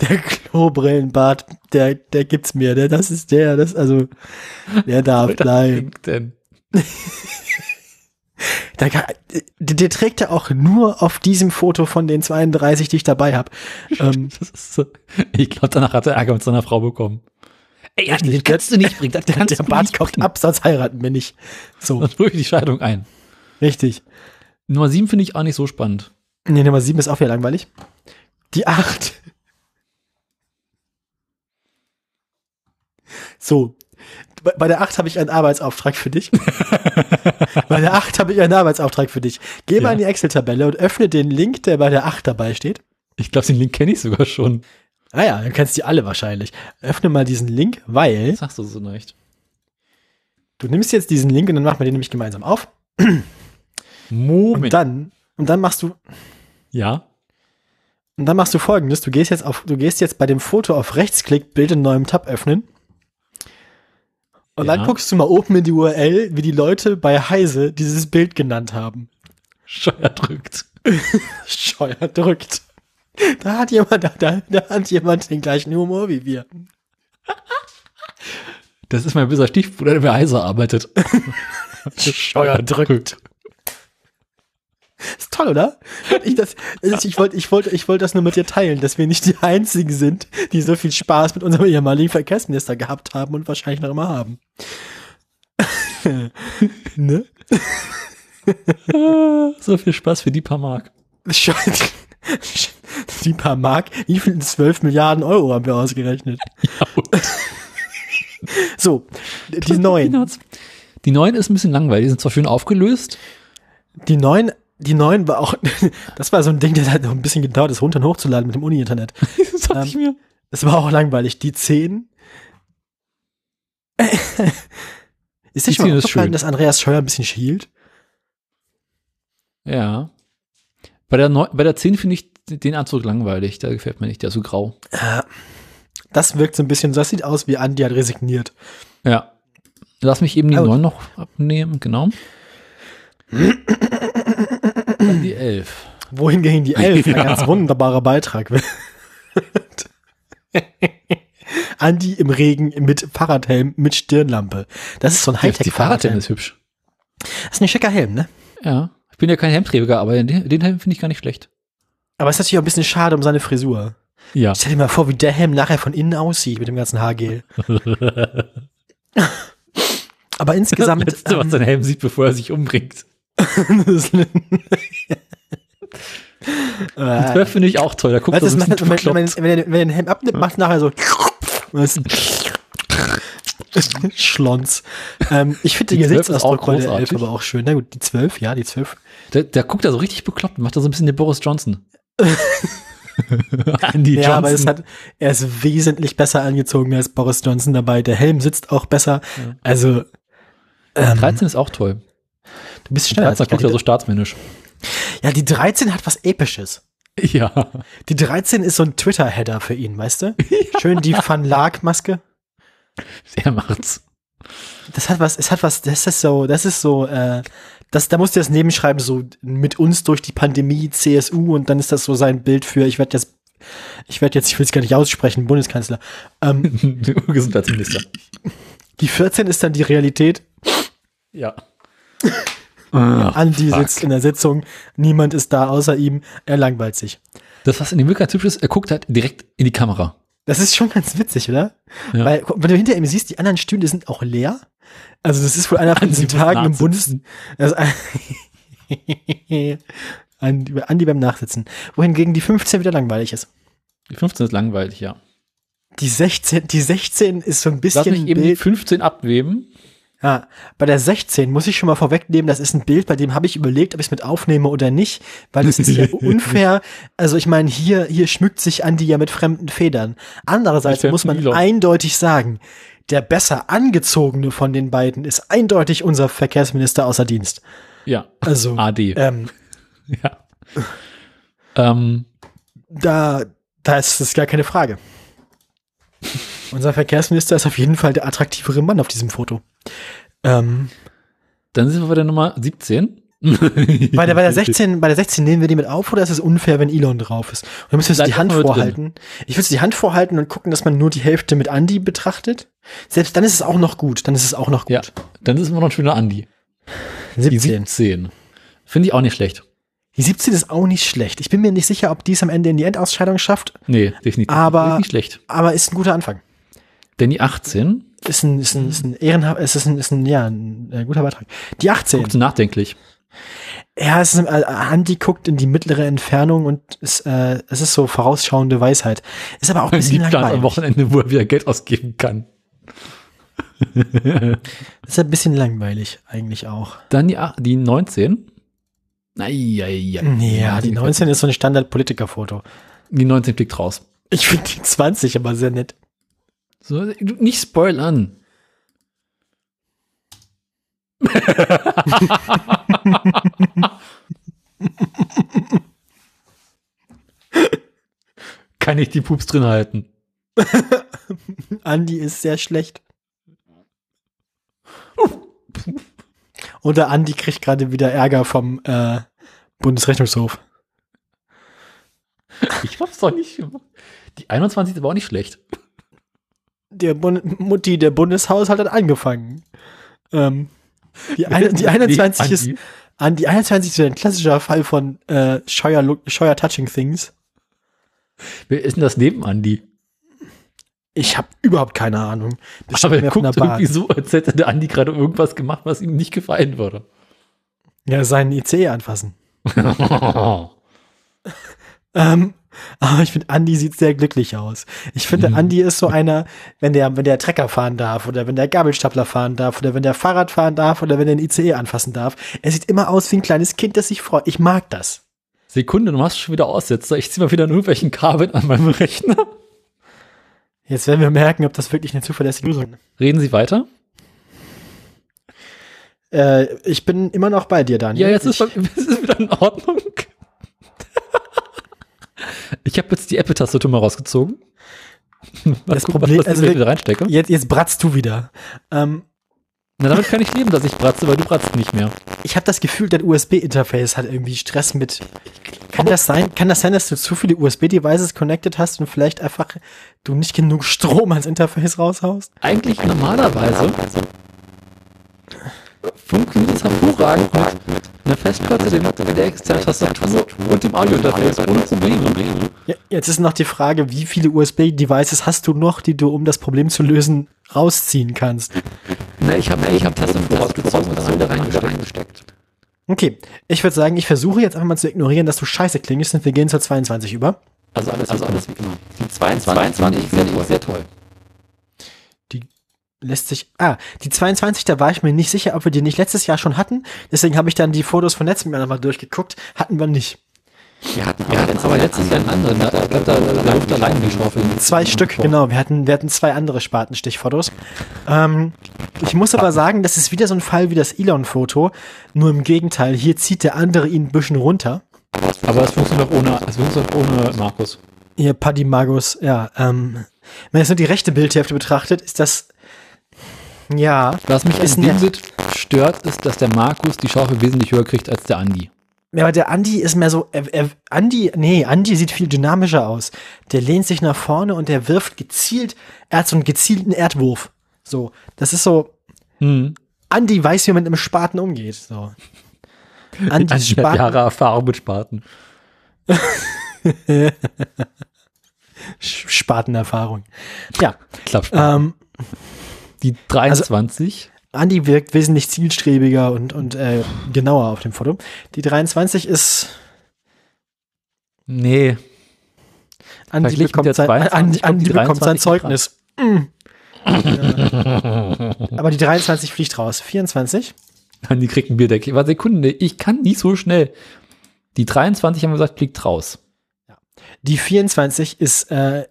Der Klobrillenbart, der, der gibt's mir, der, das ist der, das, also, der darf bleiben. Denn Der, kann, der, der trägt er auch nur auf diesem Foto von den 32, die ich dabei habe. Ähm, so, ich glaube, danach hat er Ärger mit seiner Frau bekommen. Ey, das Der- kannst du nicht bringen. Das kannst der Bart nicht kommt bringen. ab, sonst heiraten wir nicht. So, Sonst prüfe ich die Scheidung ein. richtig. Nummer sieben finde ich auch nicht so spannend. Nee, Nummer 7 ist auch wieder langweilig. Die 8. So. Bei der 8 habe ich einen Arbeitsauftrag für dich. bei der 8 habe ich einen Arbeitsauftrag für dich. Geh mal Ja. in die Excel-Tabelle und öffne den Link, der bei der 8 dabei steht. Ich glaube, den Link kenne ich sogar schon. Ah ja, dann kennst du die alle wahrscheinlich. Öffne mal diesen Link, weil Das sagst du so nicht. du nimmst jetzt diesen Link und dann machen wir den nämlich gemeinsam auf. Moment. Und dann, und dann machst du, ja. und dann machst du folgendes. Du gehst jetzt auf, du gehst jetzt bei dem Foto auf Rechtsklick, Bild in neuem Tab öffnen. Und Ja. dann guckst du mal oben in die URL, wie die Leute bei Heise dieses Bild genannt haben. Steuer drückt. Scheuer drückt. Da hat jemand, da, da, da hat jemand den gleichen Humor wie wir. Das ist mein böser Stiefbruder, der bei Heiser arbeitet. Steuer drückt. Ist toll, oder? Ich, das, ich, wollte ich wollte, ich wollte das nur mit dir teilen, dass wir nicht die Einzigen sind, die so viel Spaß mit unserem ehemaligen Verkehrsminister gehabt haben und wahrscheinlich noch immer haben. ne? So viel Spaß für die paar Mark. Scheiße. Die paar Mark, wie viel 12 Milliarden Euro haben wir ausgerechnet? Ja, So, die neuen. Die neuen ist ein bisschen langweilig. Die sind zwar schön aufgelöst. Die neuen, die neuen war auch, das war so ein Ding, das hat noch ein bisschen gedauert, das runter und hochzuladen mit dem Uni-Internet. Das dachte Ähm, ich mir. Das war auch langweilig. Die 10. ist Die dir schon 10 mal aufgefallen, schön. dass Andreas Scheuer ein bisschen schielt? Ja. Bei der, Neu bei der 10 finde ich den Anzug langweilig. Der gefällt mir nicht. Der ist so grau. Das wirkt so ein bisschen, das sieht aus wie Andi hat resigniert. Ja. Lass mich eben die Aber- 9 noch abnehmen. Genau. Dann die 11. Wohin gehen die 11? Ein Ja. ganz wunderbarer Beitrag. Andi im Regen mit Fahrradhelm mit Stirnlampe. Das ist so ein Die Hightech-Fahrradhelm. Fahrradhelm ist hübsch. Das ist ein schicker Helm, ne? Ja. Ich bin ja kein Helmträger, aber den, den Helm finde ich gar nicht schlecht. Aber es ist natürlich auch ein bisschen schade um seine Frisur. Ja. Stell dir mal vor, wie der Helm nachher von innen aussieht mit dem ganzen Haargel. Aber insgesamt. Das Letzte, was ähm, sein Helm sieht, bevor er sich umbringt. Die äh, 12 finde ich auch toll. Da guckt weißt, das bisschen wenn, wenn, wenn, er- wenn er den Helm abnimmt, macht nachher so. Schlons. Ähm, ich finde Die den 12 ist Gesichtsausdruck auch bei der 11 großartig. aber auch schön. Na gut, die 12, ja, die 12. Der, der guckt da so richtig bekloppt, macht da so ein bisschen den Boris Johnson. Andy ja, Johnson. aber es hat, er ist wesentlich besser angezogen als Boris Johnson dabei. Der Helm sitzt auch besser. Also, ähm, 13 ist auch toll. Du bist schneller als 13 ich guckt er so staatsmännisch. Ja, die 13 hat was Episches. Ja. Die 13 ist so ein Twitter-Header für ihn, weißt du? Schön die Van Lark-Maske. Er macht's. Das hat was, es hat was, das ist so, das ist so, äh, das, da musst du das nebenschreiben, so mit uns durch die Pandemie, CSU, und dann ist das so sein Bild für, ich werde jetzt, ich werde jetzt, ich will es gar nicht aussprechen, Bundeskanzler. Ähm, Gesundheitsminister. die 14 ist dann die Realität. Ja. Andi fuck. sitzt in der Sitzung, niemand ist da außer ihm, er langweilt sich. Das, was in dem Wirklichkeit typisch ist, er guckt halt direkt in die Kamera. Das ist schon ganz witzig, oder? Ja. Weil, wenn du hinter ihm siehst, die anderen Stühle sind auch leer. Also das ist wohl einer von diesen Tagen im. Bundes... Also, Andi, Andi beim Nachsitzen. Wohingegen die 15 wieder langweilig ist. Die 15 ist langweilig, ja. Die 16, die 16 ist so ein bisschen Lass mich eben die Bild. 15 abweben. Ja, bei der 16 muss ich schon mal vorwegnehmen, das ist ein Bild, bei dem habe ich überlegt, ob ich es mit aufnehme oder nicht, weil es ist ja unfair. Also ich meine, hier, hier schmückt sich Andi ja mit fremden Federn. Andererseits muss man eindeutig sagen, der besser angezogene von den beiden ist eindeutig unser Verkehrsminister außer Dienst. Ja. Also, AD. ähm, Ja. Ähm, da, da ist das gar keine Frage. Unser Verkehrsminister ist auf jeden Fall der attraktivere Mann auf diesem Foto. Ähm, dann sind wir bei der Nummer 17. bei, der, bei, der 16, bei der 16 nehmen wir die mit auf oder ist es unfair, wenn Elon drauf ist? Und dann müssen wir die Hand mal drin. vorhalten. Ich würde die Hand vorhalten und gucken, dass man nur die Hälfte mit Andy betrachtet. Selbst dann ist es auch noch gut. Dann ist es auch noch gut. Ja, dann ist immer noch ein schöner Andi. Die 17. 17. Finde ich auch nicht schlecht. Die 17 ist auch nicht schlecht. Ich bin mir nicht sicher, ob die es am Ende in die Endausscheidung schafft, Nee, definitiv. Aber- nicht schlecht. aber ist ein guter Anfang. Denn die 18 Ist ein, ist ein, ist ein ehrenhaft, es ist ein, ist ein, ja, ein, äh, guter Beitrag. Die 18. guckt nachdenklich. Ja, es ist, äh, Andi guckt in die mittlere Entfernung und es, äh, es ist so vorausschauende Weisheit. Ist aber auch ein bisschen plant am langweilig. Wochenende, wo er wieder Geld ausgeben kann. Ist ein bisschen langweilig eigentlich auch. Dann die, die 19. Eieiei. Ja, die 19 ist so ein Standard-Politiker-Foto. Die 19 fliegt raus. Ich finde die 20 aber sehr nett. So, nicht spoilern. Kann ich die Pups drin halten? Andi ist sehr schlecht. Und der Andi kriegt gerade wieder Ärger vom äh, Bundesrechnungshof. Ich hab's doch nicht gemacht. Die 21 ist aber auch nicht schlecht. Der Bund Mutti, der Bundeshaushalt hat angefangen. Ähm, die, ein, die 21 ist, Andi. an die 21 ist ein klassischer Fall von äh, Scheuer, Scheuer Touching Things. Wer ist denn das neben Andi? Ich habe überhaupt keine Ahnung. Das Aber er guckt irgendwie so, als hätte der Andi gerade irgendwas gemacht, was ihm nicht gefallen würde. Ja, seinen IC anfassen. Ähm, aber ich finde, Andi sieht sehr glücklich aus. Ich finde, Mhm. Andi ist so einer, wenn der, wenn der Trecker fahren darf oder wenn der Gabelstapler fahren darf oder wenn der Fahrrad fahren darf oder wenn er den ICE anfassen darf. Er sieht immer aus wie ein kleines Kind, das sich freut. Ich mag das. Sekunde, du machst schon wieder Aussetzer. Ich zieh mal wieder an irgendwelchen Kabeln an meinem Rechner. Jetzt werden wir merken, ob das wirklich eine zuverlässige Lösung ist. Reden Sie weiter? Äh, ich bin immer noch bei dir, Daniel. Ja, jetzt ist, ich, es ist wieder in Ordnung. Ich habe jetzt die Apple-Tastatur mal rausgezogen. Mal Das gucken, Problem- was, also ich reinstecke. jetzt, jetzt bratzt du wieder. Ähm, Na, damit kann ich leben, dass ich bratze, weil du bratzt nicht mehr. ich habe das Gefühl, dein USB-Interface hat irgendwie Stress mit. Kann das sein? Kann das sein, dass du zu viele USB-Devices connected hast und vielleicht einfach du nicht genug Strom ans Interface raushaust? Eigentlich normalerweise funktioniert es hervorragend mit einer Festplatte, dem, der externen Tastatur und dem Audio-Interface ohne Probleme. Ja, jetzt ist noch die Frage, wie viele USB-Devices hast du noch, die du, um das Problem zu lösen, rausziehen kannst? Na, ich habe ich hab Tastatur rausgezogen und dann wieder reingesteckt. Okay, ich würde sagen, ich versuche jetzt einfach mal zu ignorieren, dass du scheiße klingst und wir gehen zur 22 über. Also alles, also alles wie immer. Die 22, 22 finde ich sehr toll. Lässt sich, ah, die 22, da war ich mir nicht sicher, ob wir die nicht letztes Jahr schon hatten. Deswegen habe ich dann die Fotos von letztem Jahr nochmal durchgeguckt. Hatten wir nicht. Wir hatten, wir hatten aber letztes Jahr einen anderen. Da, da, da, da, ruft allein geschaufelt. Zwei Stück, genau. Wir hatten, wir hatten zwei andere Spatenstichfotos. Ähm, ich muss aber sagen, das ist wieder so ein Fall wie das Elon-Foto. Nur im Gegenteil, hier zieht der andere ihn ein bisschen runter. Aber es funktioniert auch ohne, es funktioniert ohne Markus. Ihr Paddy Magus, ja. Ähm, wenn man jetzt nur die rechte Bildhälfte betrachtet, ist das, ja. Was mich an dem. Bild stört, ist, dass der Markus die Schaufel wesentlich höher kriegt als der Andi. Ja, aber der Andi ist mehr so, er, er, Andi, nee, Andi sieht viel dynamischer aus. Der lehnt sich nach vorne und der wirft gezielt, er hat so einen gezielten Erdwurf. So, das ist so, Hm. Andi weiß, wie man mit einem Spaten umgeht. So. Andi hat Spaten, Jahre Erfahrung mit Spaten. Spatenerfahrung. Ja, Klappspaten. ähm, die 23. Andi wirkt wesentlich zielstrebiger und, und äh, genauer auf dem Foto. Die 23 ist, nee. Andi bekommt sein, 22 Andi, kommt Andi bekommt sein 23 Zeugnis. Mm. Ja. Aber die 23 fliegt raus. 24? Andi kriegt ein Bierdeckel. Warte, Sekunde, ich kann nicht so schnell. Die 23 haben wir gesagt, fliegt raus. Die 24 ist äh,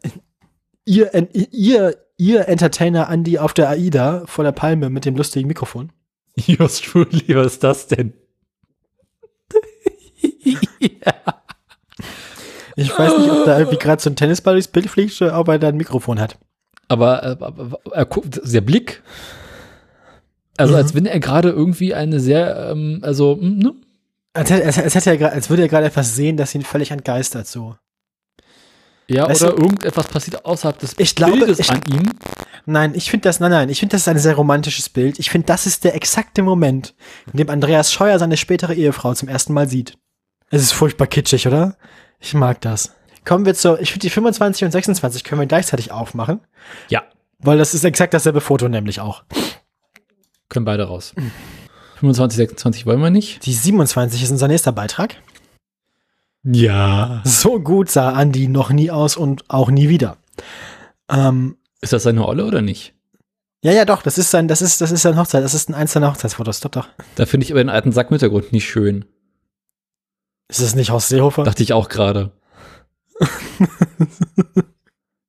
ihr, ihr, ihr Entertainer Andi auf der AIDA vor der Palme mit dem lustigen Mikrofon. Yours truly, was ist das denn? Ich weiß nicht, ob da irgendwie gerade so ein Tennisball durchs Bild fliegt oder ob er da ein Mikrofon hat. Aber, äh, aber er guckt, der Blick. Also, Mhm. als wenn er gerade irgendwie eine sehr, ähm, also, hm, ne? Als, als, als, hätte er, als würde er gerade etwas sehen, das ihn völlig entgeistert. So. Ja, Weißt oder du- irgendetwas passiert außerhalb des Ich glaube, Bildes ich- an ihm. Nein, ich finde das, nein, nein, ich finde das ist ein sehr romantisches Bild. Ich finde, das ist der exakte Moment, in dem Andreas Scheuer seine spätere Ehefrau zum ersten Mal sieht. Es ist furchtbar kitschig, oder? Ich mag das. Kommen wir zur, ich finde die 25 und 26 können wir gleichzeitig aufmachen, Ja, weil das ist exakt dasselbe Foto nämlich auch. können beide raus. 25, 26 wollen wir nicht. Die 27 ist unser nächster Beitrag. Ja. So gut sah Andi noch nie aus und auch nie wieder. Ähm, Ist das seine Olle oder nicht? ja, ja, doch, das ist sein, das ist, das ist sein Hochzeit, das ist ein einzelner Hochzeitsfotos, doch, doch. Da finde ich aber den alten Sack im Hintergrund nicht schön. Ist es nicht Horst Seehofer? Dachte ich auch gerade.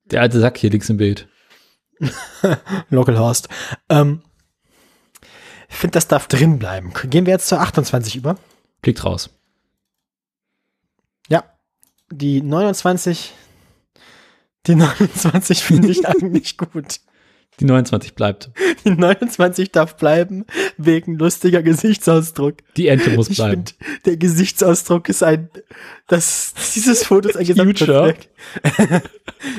Der alte Sack hier links im Bild. Local Horst. Ähm, ich finde, das darf drin bleiben. Gehen wir jetzt zur 28 über. Fliegt raus. Die 29. Die 29 finde ich eigentlich gut. Die 29 bleibt. Die 29 darf bleiben, wegen lustiger Gesichtsausdruck. Die Ente muss Ich bleiben. finde, der Gesichtsausdruck ist ein, das, dieses Foto ist ein. Gesamtwerk.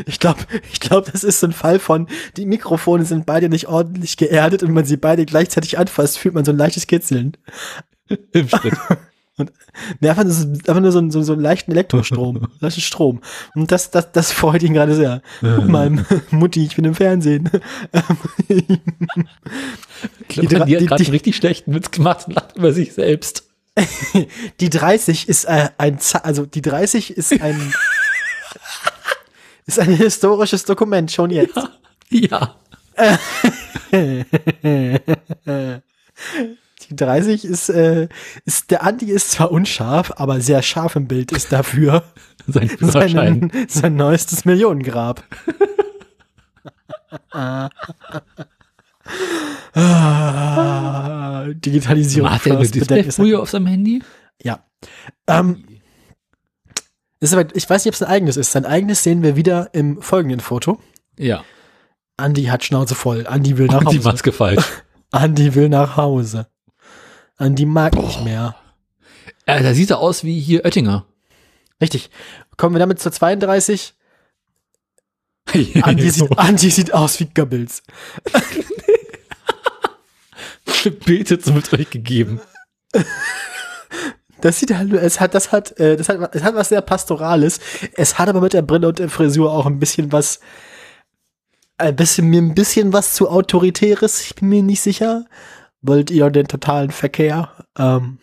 Ich glaube, ich glaube, das ist so ein Fall von, die Mikrofone sind beide nicht ordentlich geerdet und wenn man sie beide gleichzeitig anfasst, fühlt man so ein leichtes Kitzeln. Im Schritt. Nee, einfach, so- einfach nur so, so, so einen leichten Elektrostrom, leichten Strom. Und das, das, das freut ihn gerade sehr. Guck mal, Mutti, ich bin im Fernsehen. Ich glaube, Die die, hat gerade richtig schlechten Witz gemacht und lacht über sich selbst. Die 30 ist äh, ein, also die 30 ist ein, ist ein historisches Dokument, schon jetzt. Ja. Die 30 ist, äh, ist, der Andi ist zwar unscharf, aber sehr scharf im Bild ist dafür Sein sein, sein neuestes Millionengrab. ah, Digitalisierung. Hat er ein first, Display Bedenken- früher auf seinem Handy? Ja. Ähm, ist aber, ich weiß nicht, ob es ein eigenes ist. Sein eigenes sehen wir wieder im folgenden Foto. Ja. Andi hat Schnauze voll. Andi will nach Und die Hause. Maske falsch. Andi will nach Hause. Andi mag nicht mehr. äh, da sieht er aus wie hier Oettinger. Richtig. Kommen wir damit zur 32. Andi, so. sieht, Andi sieht aus wie Goebbels. Bild zum mit euch gegeben. Das sieht halt, es hat, das hat, äh, das hat, es hat was sehr Pastorales. Es hat aber mit der Brille und der Frisur auch ein bisschen was, ein bisschen, mir ein bisschen was zu Autoritäres. Ich bin mir nicht sicher. Wollt ihr den totalen Verkehr? Ähm,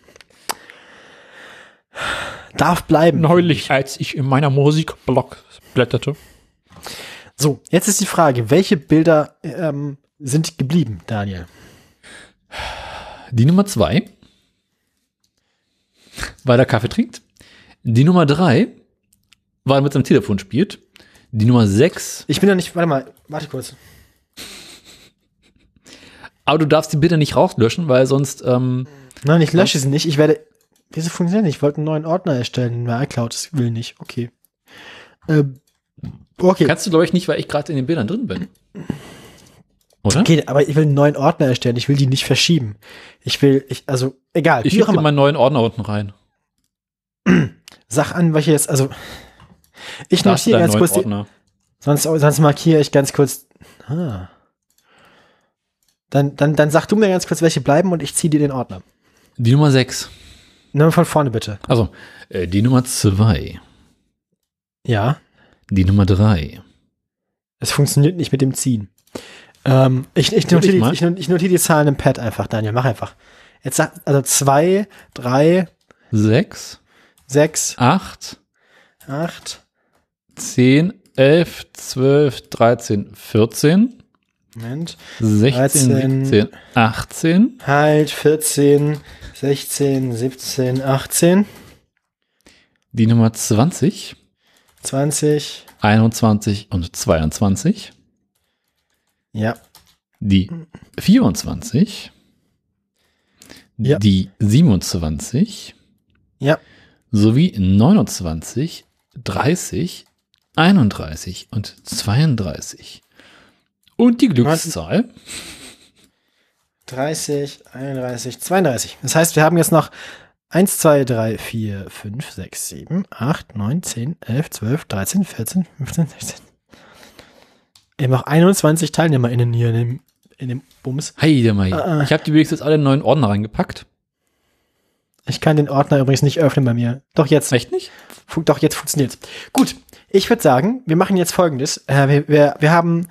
darf bleiben. Neulich, als ich in meiner Musikblog blätterte. So, jetzt ist die Frage, welche Bilder ähm, sind geblieben, Daniel? Die Nummer zwei, weil er Kaffee trinkt. Die Nummer drei, weil er mit seinem Telefon spielt. Die Nummer sechs, Ich bin noch nicht, warte mal, warte kurz. Aber du darfst die bitte nicht rauslöschen, weil sonst, ähm, Nein, ich lösche sie nicht. Ich werde. Wieso funktioniert nicht? Ich wollte einen neuen Ordner erstellen bei iCloud. Das will nicht. Okay. Ähm, okay. kannst du, glaube ich, nicht, weil ich gerade in den Bildern drin bin. Oder? okay, aber ich will einen neuen Ordner erstellen. Ich will die nicht verschieben. Ich will, ich, also, egal. Ich immer. meinen neuen Ordner unten rein. Sag an, welche jetzt, also. Ich Da deinen ganz kurz die, sonst, sonst markiere ich ganz kurz. Ah. Dann, dann, dann sag du mir ganz kurz, welche bleiben und ich ziehe dir den Ordner. Die Nummer sechs. Nur von vorne bitte. Also, äh, die Nummer zwei. Ja. Die Nummer drei. Es funktioniert nicht mit dem Ziehen. Ähm, ich, ich, notiere die, ich, ich notiere die Zahlen im Pad einfach, Daniel. Mach einfach. Jetzt sag, also zwei, drei, Sechs, sechs, acht, acht. zehn, elf, zwölf, dreizehn, vierzehn, Moment. 16, 13. 17, 18. Halt, 14, 16, 17, 18, Die Nummer 20, 20. 21 und 22. Ja. Die 24. Ja. Die 27. Ja. sowie 29, 30, 31 und 32. Und die Glückszahl 30, 31, 32. Das heißt, wir haben jetzt noch 1, 2, 3, 4, 5, 6, 7, 8, 9, 10, 11, 12, 13, 14, 15, 16. Wir haben noch 21 TeilnehmerInnen hier in dem, in dem Bums. Heide Mai. Ah. Ich habe die wenigstens alle in neuen Ordner reingepackt. Ich kann den Ordner übrigens nicht öffnen bei mir. Doch jetzt. Echt nicht? Doch, jetzt funktioniert's. Gut, ich würde sagen, wir machen jetzt folgendes. Äh, wir, wir, wir haben,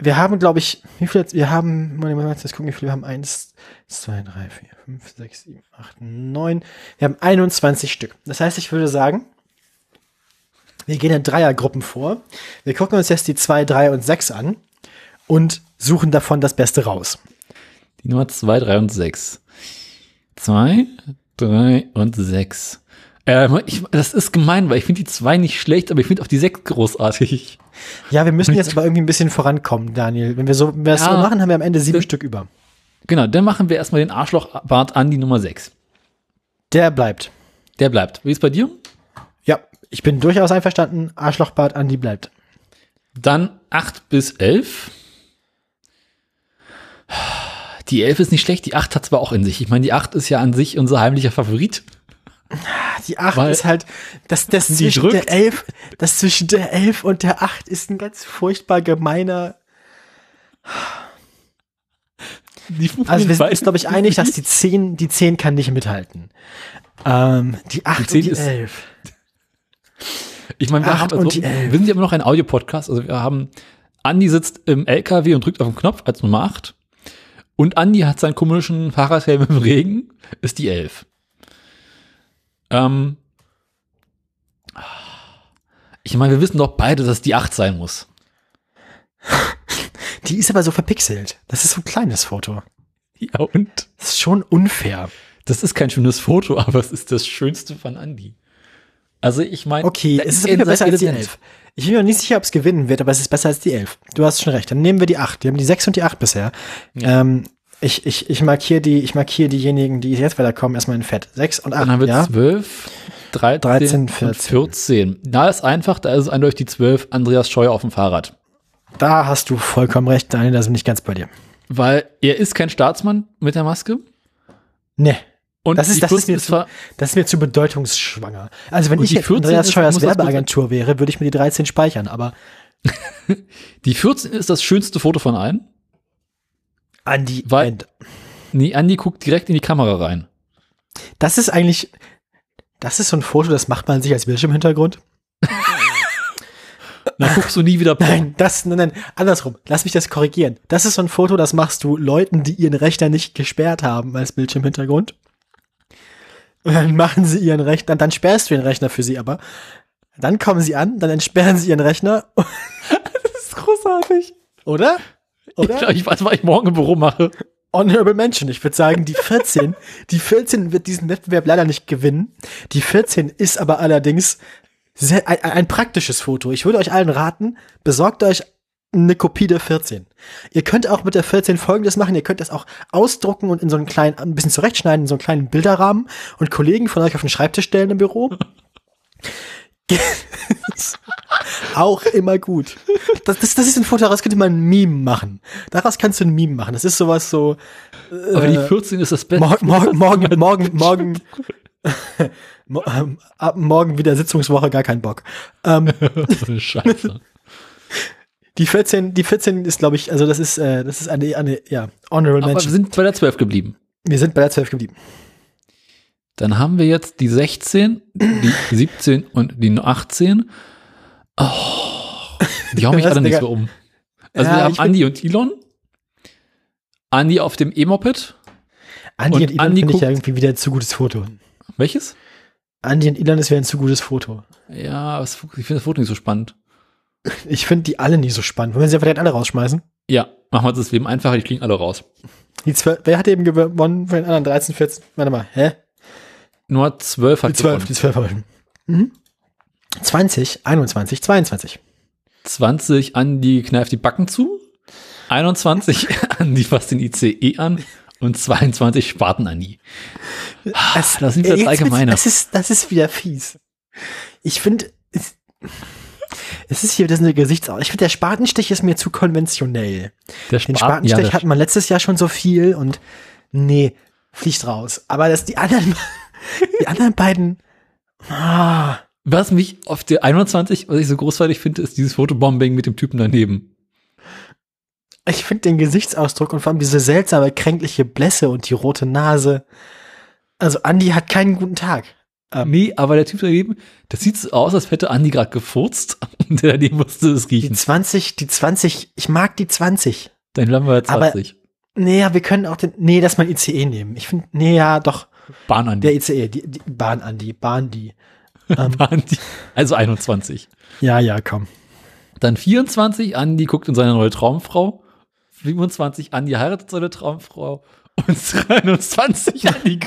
wir haben, glaube ich, wie viel? Wir haben, mal gucken, wie viele wir haben. Eins, zwei, drei, vier, fünf, sechs, sieben, acht, neun. Wir haben 21 Stück. Das heißt, ich würde sagen, wir gehen in Dreiergruppen vor. Wir gucken uns jetzt die zwei, drei und sechs an und suchen davon das Beste raus. Die Nummer 2, 3 und 6. 2, 3 und 6. Äh, ich, das ist gemein, weil ich finde die 2 nicht schlecht, aber ich finde auch die 6 großartig. Ja, wir müssen jetzt aber irgendwie ein bisschen vorankommen, Daniel. Wenn wir so, wenn wir das Ja. so machen, haben wir am Ende sieben Stück über. Genau, dann machen wir erstmal den Arschlochbart an die Nummer 6. Der bleibt. Der bleibt. Wie ist bei dir? Ja, ich bin durchaus einverstanden. Arschlochbart Andi bleibt. Dann 8 bis 11. Die 11 ist nicht schlecht, die 8 hat zwar auch in sich. Ich meine, die 8 ist ja an sich unser heimlicher Favorit. Die 8 Weil ist halt, das, das zwischen drückt. der 11, das zwischen der 11 und der 8 ist ein ganz furchtbar gemeiner. Die Also wir sind uns, glaube ich, einig, dass die 10, die 10 kann nicht mithalten. Ähm, die 8 10 und die ist- 11. Ich meine, wir, haben, also, die wir sind ja immer noch ein Audiopodcast. Also wir haben, Andi sitzt im LKW und drückt auf den Knopf als Nummer 8. Und Andi hat seinen komischen Fahrradhelm im Regen, ist die 11. Ähm, ich meine, wir wissen doch beide, dass die 8 sein muss. Die ist aber so verpixelt. Das ist so ein kleines Foto. Ja, und? Das ist schon unfair. Das ist kein schönes Foto, aber es ist das Schönste von Andi. Also ich meine, Okay, es ist er Fall besser als die elegant. 11. Ich bin mir noch nicht sicher, ob es gewinnen wird, aber es ist besser als die 11. Du hast schon recht. Dann nehmen wir die 8. Wir haben die 6 und die 8 bisher. Ähm, ich, ich, ich markiere die, ich markiere diejenigen, die jetzt weiterkommen, erstmal in Fett. 6 und 8, Dann haben wir ja? 12, 13, 13, 14. 14. 14. Da ist einfach, da ist es eindeutig die 12, Andreas Scheuer auf dem Fahrrad. Da hast du vollkommen recht, Daniel, da bin ich ganz bei dir. Weil er ist kein Staatsmann mit der Maske. Nee, Und das ist, das 14 ist, mir zu, das ist mir zu bedeutungsschwanger. Also wenn ich die jetzt 14 Andreas Scheuers Werbeagentur wäre, würde ich mir die 13 speichern, aber die 14 ist das schönste Foto von allen. Andi, Weil-. Nee, Andi guckt direkt in die Kamera rein. das ist eigentlich, das ist so ein Foto, das macht man sich als Bildschirmhintergrund. Dann guckst du nie wieder Porn. Nein, das, nein, nein, andersrum. Lass mich das korrigieren. Das ist so ein Foto, das machst du Leuten, die ihren Rechner nicht gesperrt haben als Bildschirmhintergrund. Und dann machen sie ihren Rechner, dann sperrst du den Rechner für sie aber. Dann kommen sie an, dann entsperren sie ihren Rechner. Das ist großartig. Oder? Oder? Ich, ich weiß, was ich morgen im Büro mache. Honorable Mention. Ich würde sagen, die 14, die 14 wird diesen Wettbewerb leider nicht gewinnen. Die 14 ist aber allerdings sehr, ein, ein praktisches Foto. Ich würde euch allen raten, besorgt euch eine Kopie der 14. Ihr könnt auch mit der 14 folgendes machen. Ihr könnt das auch ausdrucken und in so einen kleinen, ein bisschen zurechtschneiden, in so einen kleinen Bilderrahmen und Kollegen von euch auf den Schreibtisch stellen im Büro. auch immer gut. Das, das, das ist ein Foto, daraus könnte man ein Meme machen. Daraus kannst du ein Meme machen. Das ist sowas so. Aber die 14 ist das Beste. Morgen, morgen, morgen, morgen, morgen, mo- ähm, ab morgen wieder Sitzungswoche, gar kein Bock. Ähm, Scheiße. die 14, die 14 ist, glaube ich, also das ist, äh, das ist eine, eine, ja, Honorable Aber wir Mention. sind bei der 12 geblieben. Wir sind bei der 12 geblieben. Dann haben wir jetzt die 16, die 17 und die 18. Oh, die hauen mich alle nicht so um. Also Ja, wir haben Andi und Elon. Andi auf dem E-Moped. Andi Und und, Elon finde ich ja irgendwie wieder ein zu gutes Foto. Welches? Andi und Elon ist wieder ein zu gutes Foto. Ja, ich finde das Foto nicht so spannend. Ich finde die alle nicht so spannend. Wollen wir sie einfach direkt alle rausschmeißen? Ja, machen wir uns das Leben einfacher, die fliegen alle raus. Die 12, wer hat eben gewonnen von den anderen 13, 14? Warte mal, hä? Nur 12 hat Die 12, gewonnen. die 12 haben. Mhm. 20, 21, 22. 20 Andi kneift die Backen zu. 21 Andi fasst den ICE an. Und 22 Spaten Andi. Es, das sind wieder jetzt wird's- allgemeine. Das ist, das ist wieder fies. Ich finde, es, es ist hier das ist eine Gesichtsausdruck. Ich finde, der Spatenstich ist mir zu konventionell. Der Den Spaten, Spatenstich ja, hatten wir letztes Jahr schon so viel und nee, fliegt raus. Aber das die anderen, die anderen beiden, ah, Was mich auf der 21, was ich so großartig finde, ist dieses Fotobombing mit dem Typen daneben. ich finde den Gesichtsausdruck und vor allem diese seltsame, kränkliche Blässe und die rote Nase. Also Andi hat keinen guten Tag. Ähm, Nee, aber der Typ daneben, das sieht so aus, als hätte Andi gerade gefurzt und der daneben musste es die riechen. 20, die 20, ich mag die 20. Dann bleiben wir bei Aber- 20. Nee, ja, wir können auch den, nee, lass mal ICE nehmen. Ich finde, nee, ja, doch, Bahn der ICE, die, die Bahn Andi, Bahn die. Ähm, Andi. Also 21. ja, ja, komm. Dann 24, Andi guckt in seine neue Traumfrau. 25, Andi heiratet seine Traumfrau. Und 23, Andi.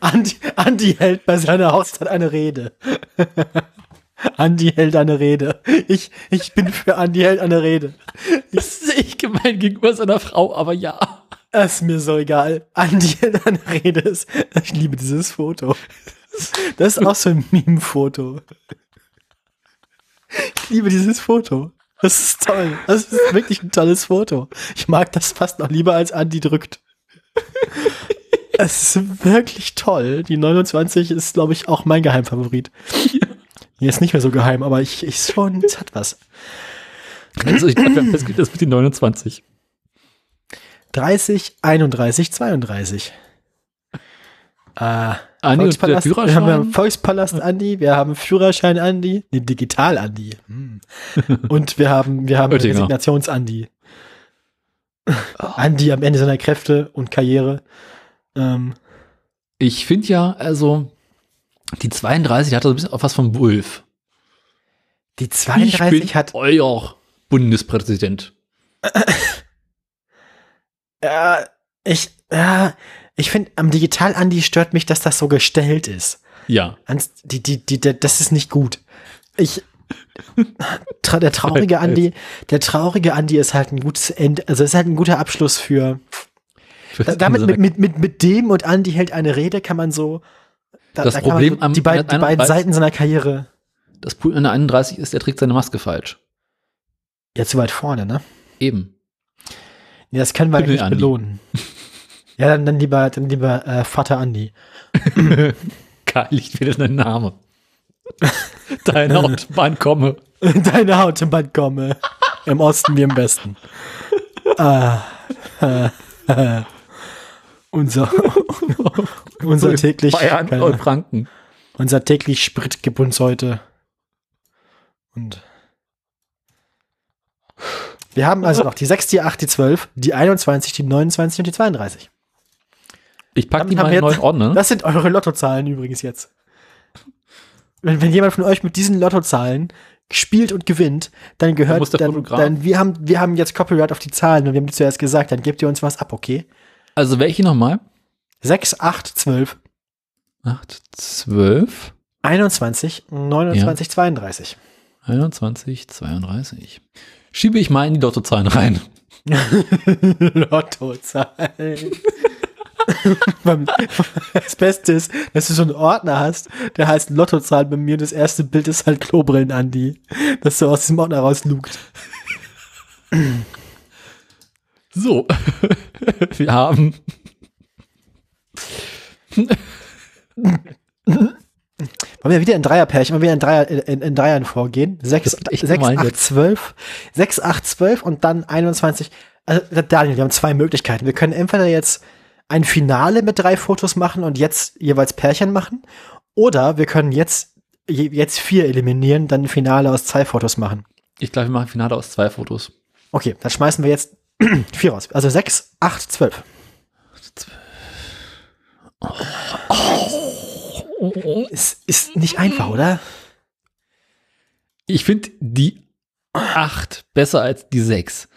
Andi, Andi hält bei seiner Hochzeit eine Rede. Andi hält eine Rede. Ich, ich bin für Andi hält eine Rede. Das ist echt gemein gegenüber seiner Frau, aber ja. Ist mir so egal. Andi hält eine Rede. Ist, ich liebe dieses Foto. Das ist auch so ein Meme-Foto. Ich liebe dieses Foto. Das ist toll. Das ist wirklich ein tolles Foto. Ich mag das fast noch lieber als Andi drückt. Es ist wirklich toll. Die 29 ist, glaube ich, auch mein Geheimfavorit. Hier ist nicht mehr so geheim, aber ich, ich schon, es hat was. Also ich glaube, das mit den 29. 30, 31, 32. Äh, Andi und der Volkspalast, wir haben Führerschein. Volkspalast Andi, wir haben Führerschein Andi, nee, Digital Andi. Hm. Und wir haben, wir haben. Resignations Andi. Andi am Ende seiner Kräfte und Karriere. Ähm, Ich finde ja, also, die 32 hat so ein bisschen auch was vom Wolf. die ich 32 bin hat, euer Bundespräsident. äh, ich, äh, ich finde, am Digital Andi stört mich, dass das so gestellt ist. Ja. Ans- Die, die, die, das ist nicht gut. Ich, tra, der traurige Andi, der traurige Andi ist halt ein gutes End, also ist halt ein guter Abschluss für, Für da, damit mit, mit, mit, mit dem und Andi hält eine Rede kann man so, da, Das da Problem man am die, beiden, die beiden 31 Seiten seiner Karriere, das Problem an der 31 ist, er trägt seine Maske falsch. ja, zu weit vorne, ne? Eben. Nee, das können wir Himmel nicht Andi. belohnen. Ja, dann, dann lieber, dann lieber äh, Vater Andi. Geil, ich will deinen Name. Deine Autobahn komme. Deine Autobahn komme. Im Osten wie im Westen. ah, äh, äh, unser, unser täglich, Bayern keine- und Franken. unser täglich Sprit gibt uns heute. Und wir haben also noch die 6, die 8, die 12, die 21, die 29 und die 32. Ich pack Damit die mal in neuen Ordner. Das sind eure Lottozahlen übrigens jetzt. Wenn, wenn jemand von euch mit diesen Lottozahlen spielt und gewinnt, dann gehört dann, Fotograf- dann wir haben wir haben jetzt Copyright auf die Zahlen und wir haben die zuerst gesagt, dann gebt ihr uns was ab, okay? Also welche nochmal? 6, 8, 12, 8, 12, 21, 29, 32. 21, 32. Schiebe ich mal in die Lottozahlen rein. Lottozahlen. Das Beste ist, dass du so einen Ordner hast, der heißt Lottozahlen bei mir und das erste Bild ist halt Klobrillen Andi, dass du aus diesem Ordner rauslugt. So, wir haben Wollen wir wieder in Dreierpärchen, wollen wir in, Dreier, in, in Dreiern vorgehen? 6, Das wird echt 6 gemein 8, jetzt. 12, 6, 8, 12 und dann 21. Also, Daniel, wir haben zwei Möglichkeiten. Wir können entweder jetzt ein Finale mit drei Fotos machen und jetzt jeweils Pärchen machen. Oder wir können jetzt, je- jetzt vier eliminieren, dann ein Finale aus zwei Fotos machen. Ich glaube, wir machen Finale aus zwei Fotos. Okay, dann schmeißen wir jetzt vier raus. Also 6, 8, 12. Ist, ist nicht einfach, oder? Ich finde die 8 besser als die 6.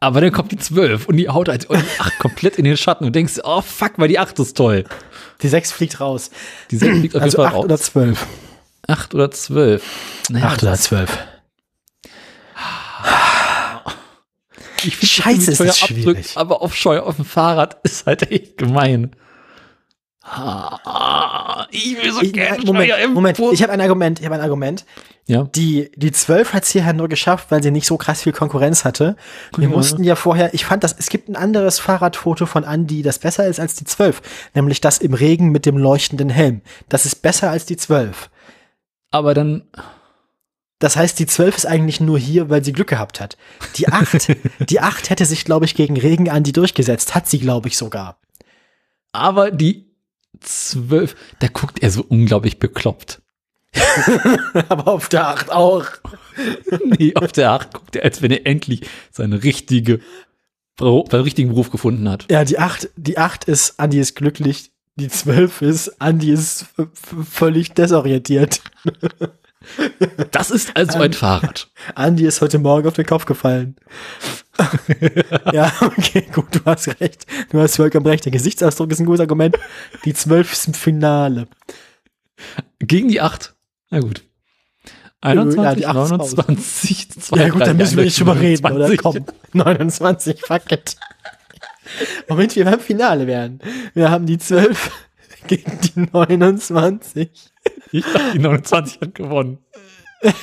Aber dann kommt die 12 und die haut halt die 8 komplett in den Schatten und denkst, oh fuck, weil die 8 ist toll. Die 6 fliegt raus. Die 6 liegt auf Also jeden 8 Fall oder raus. 12. 8 oder 12. Naja, 8 oder 12. ich find Scheiße, ist das teuer schwierig. aber auf Scheu auf dem Fahrrad ist halt echt gemein. Ich will so Ich, gerne Moment, Moment, ich habe ein Argument, ich habe ein Argument. Ja, Die, die 12 hat es hierher nur geschafft, weil sie nicht so krass viel Konkurrenz hatte. Wir Ja. mussten ja vorher, ich fand das, es gibt ein anderes Fahrradfoto von Andy, das besser ist als die 12. Nämlich das im Regen mit dem leuchtenden Helm. Das ist besser als die 12. aber dann Das heißt, die 12 ist eigentlich nur hier, weil sie Glück gehabt hat. Die 8, die 8 hätte sich, glaube ich, gegen Regen Andy durchgesetzt. Hat sie, glaube ich, sogar. aber die 12, da guckt er so unglaublich bekloppt. Aber auf der 8 auch. Nee, auf der 8 guckt er, als wenn er endlich seine richtige, seinen richtigen Beruf gefunden hat. Ja, die 8, die 8 ist, Andy ist glücklich. Die 12 ist, Andy ist völlig desorientiert. Das ist also ein Fahrrad. Andy ist heute Morgen auf den Kopf gefallen. ja, okay, gut, du hast recht. Du hast vollkommen recht. Der Gesichtsausdruck ist ein gutes Argument. Die 12 ist im Finale. Gegen die 8. Na gut. Ja, 21, die 8 ist raus. 29, 2, Ja gut, dann müssen wir nicht drüber reden, oder? 20. Komm, 29, fuck it. Moment, wir beim Finale werden. Wir haben die 12 gegen die 29. Ich dachte, die 29 hat gewonnen.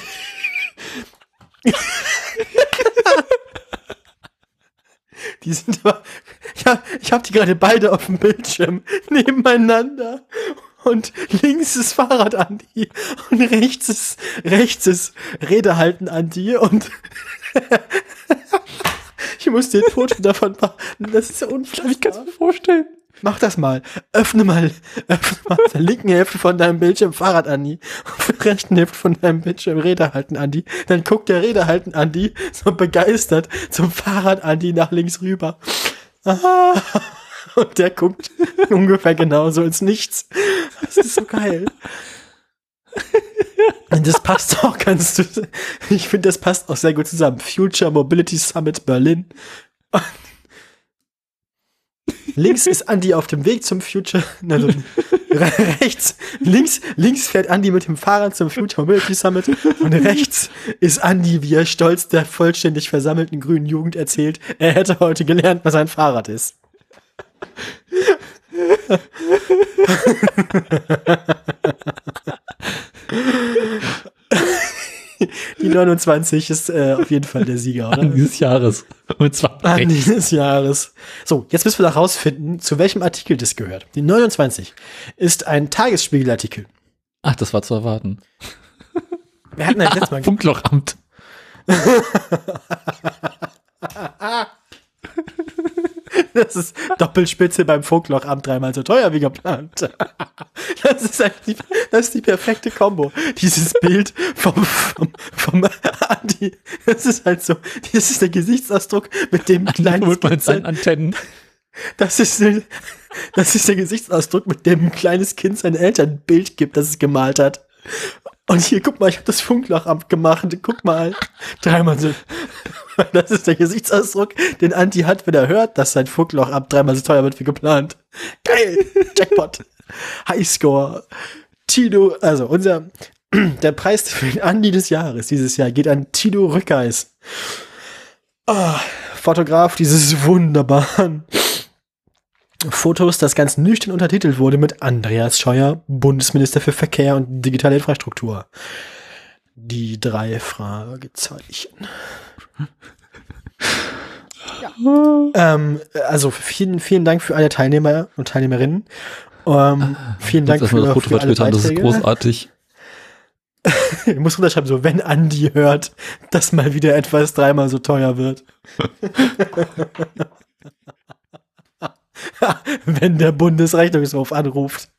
Die sind aber, ja, ich habe die gerade beide auf dem Bildschirm nebeneinander. Und links ist Fahrrad Andi und rechts ist, rechts ist Rede halten Andi und ich muss dir ein Foto davon machen. Das ist ja Ich unfassbar. kann es mir vorstellen. Mach das mal. Öffne mal, öffne mal auf der linken Hälfte von deinem Bildschirm Fahrrad Andi, auf der rechten Hälfte von deinem Bildschirm Rede halten Andi. Dann guckt der Rede halten Andi so begeistert zum Fahrrad Andi nach links rüber. Ah. Und der guckt ungefähr genauso ins Nichts. Das ist so geil. Das passt auch ganz, ich finde, das passt auch sehr gut zusammen. Future Mobility Summit Berlin. Links ist Andy auf dem Weg zum Future, also re- rechts, links, links fährt Andy mit dem Fahrrad zum Future Mobility Summit und rechts ist Andy, wie er stolz der vollständig versammelten grünen Jugend erzählt, er hätte heute gelernt, was ein Fahrrad ist. Die 29 ist äh, auf jeden Fall der Sieger, oder? An dieses Jahres. Und zwar An dieses Jahres. So, jetzt müssen wir noch rausfinden, zu welchem Artikel das gehört. Die 29 ist ein Tagesspiegelartikel. Ach, das war zu erwarten. Wir hatten das letztes Mal. Funklochamt. Das ist Doppelspitze beim Funklochamt dreimal so teuer wie geplant. Das ist eigentlich, das ist die perfekte Kombo. Dieses Bild vom, vom, vom Andi. Das ist halt so, das ist der Gesichtsausdruck mit dem kleinen man Kind seinen sein, Antennen. das ist, das ist der Gesichtsausdruck, mit dem ein kleines Kind seinen Eltern ein Bild gibt, das es gemalt hat. Und hier, guck mal, ich habe das Funkloch abgemacht. Guck mal. Dreimal so. Das ist der Gesichtsausdruck, den Anti hat, wenn er hört, dass sein Funkloch ab dreimal so teuer wird wie geplant. Geil. Jackpot. Highscore. Tino, also unser, der Preis für den Andi des Jahres dieses Jahr geht an Tino Rückeis. Ah, Fotograf dieses wunderbaren Fotos, das ganz nüchtern untertitelt wurde mit Andreas Scheuer, Bundesminister für Verkehr und digitale Infrastruktur. Die drei Fragezeichen. Ja. ähm, also vielen, vielen Dank für alle Teilnehmer und Teilnehmerinnen. Ähm, vielen Dank für, das Foto für alle vertwittern, das ist großartig. Ich muss runterschreiben, so, wenn Andi hört, dass mal wieder etwas dreimal so teuer wird. wenn der Bundesrechnungshof anruft.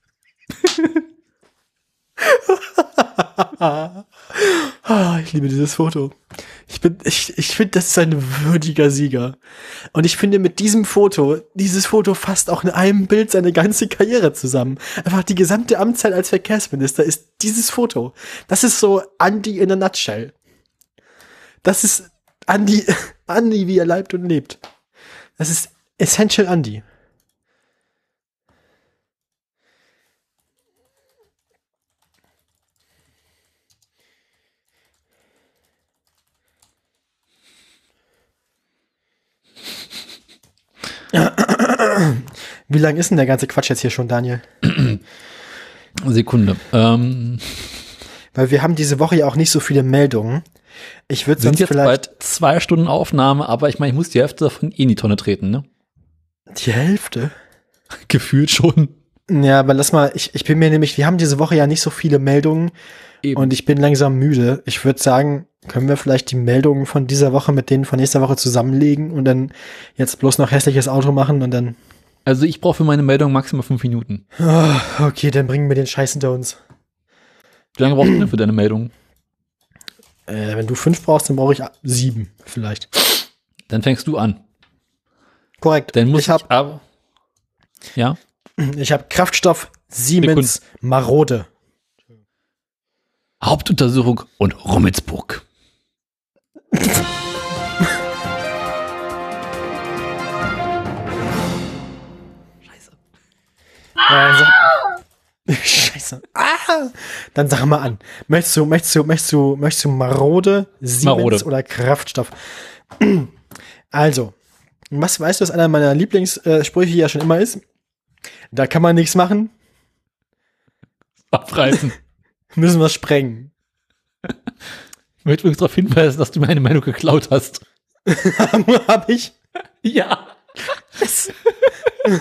Ah, ich liebe dieses Foto. Ich bin, ich, ich finde, das ist ein würdiger Sieger. Und ich finde, mit diesem Foto, dieses Foto fasst auch in einem Bild seine ganze Karriere zusammen. Einfach die gesamte Amtszeit als Verkehrsminister ist dieses Foto. Das ist so Andy in a nutshell. Das ist Andy, Andy, wie er leibt und lebt. Das ist Essential Andy. Wie lang ist denn der ganze Quatsch jetzt hier schon, Daniel? Sekunde. Ähm, Weil wir haben diese Woche ja auch nicht so viele Meldungen. Ich würde sonst jetzt vielleicht bald zwei Stunden Aufnahme, aber ich meine, ich muss die Hälfte davon eh in die Tonne treten, ne? die Hälfte. Gefühlt schon. Ja, aber lass mal, ich, ich bin mir nämlich, wir haben diese Woche ja nicht so viele Meldungen Eben. und ich bin langsam müde. Ich würde sagen, können wir vielleicht die Meldungen von dieser Woche mit denen von nächster Woche zusammenlegen und dann jetzt bloß noch hässliches Auto machen und dann. Also ich brauche für meine Meldung maximal fünf Minuten. Ah, okay, dann bringen wir den Scheiß hinter uns. Wie lange brauchst du denn für deine Meldung? Äh, wenn du fünf brauchst, dann brauche ich sieben, vielleicht. Dann fängst du an. Korrekt. Dann muss ich habe aber. Ja? ich hab Kraftstoff Siemens Marode. Hauptuntersuchung und Rummelsburg. Dann sag, Scheiße. Ah, dann sag mal an. Möchtest du, möchtest du, möchtest du, möchtest du Marode, Siemens Marode. oder Kraftstoff? Also, was weißt du, was einer meiner Lieblingssprüche ja schon immer ist? Da kann man nichts machen, Abreißen. müssen wir sprengen. Ich möchte übrigens darauf hinweisen, dass du meine Meinung geklaut hast. Hab ich? Ja.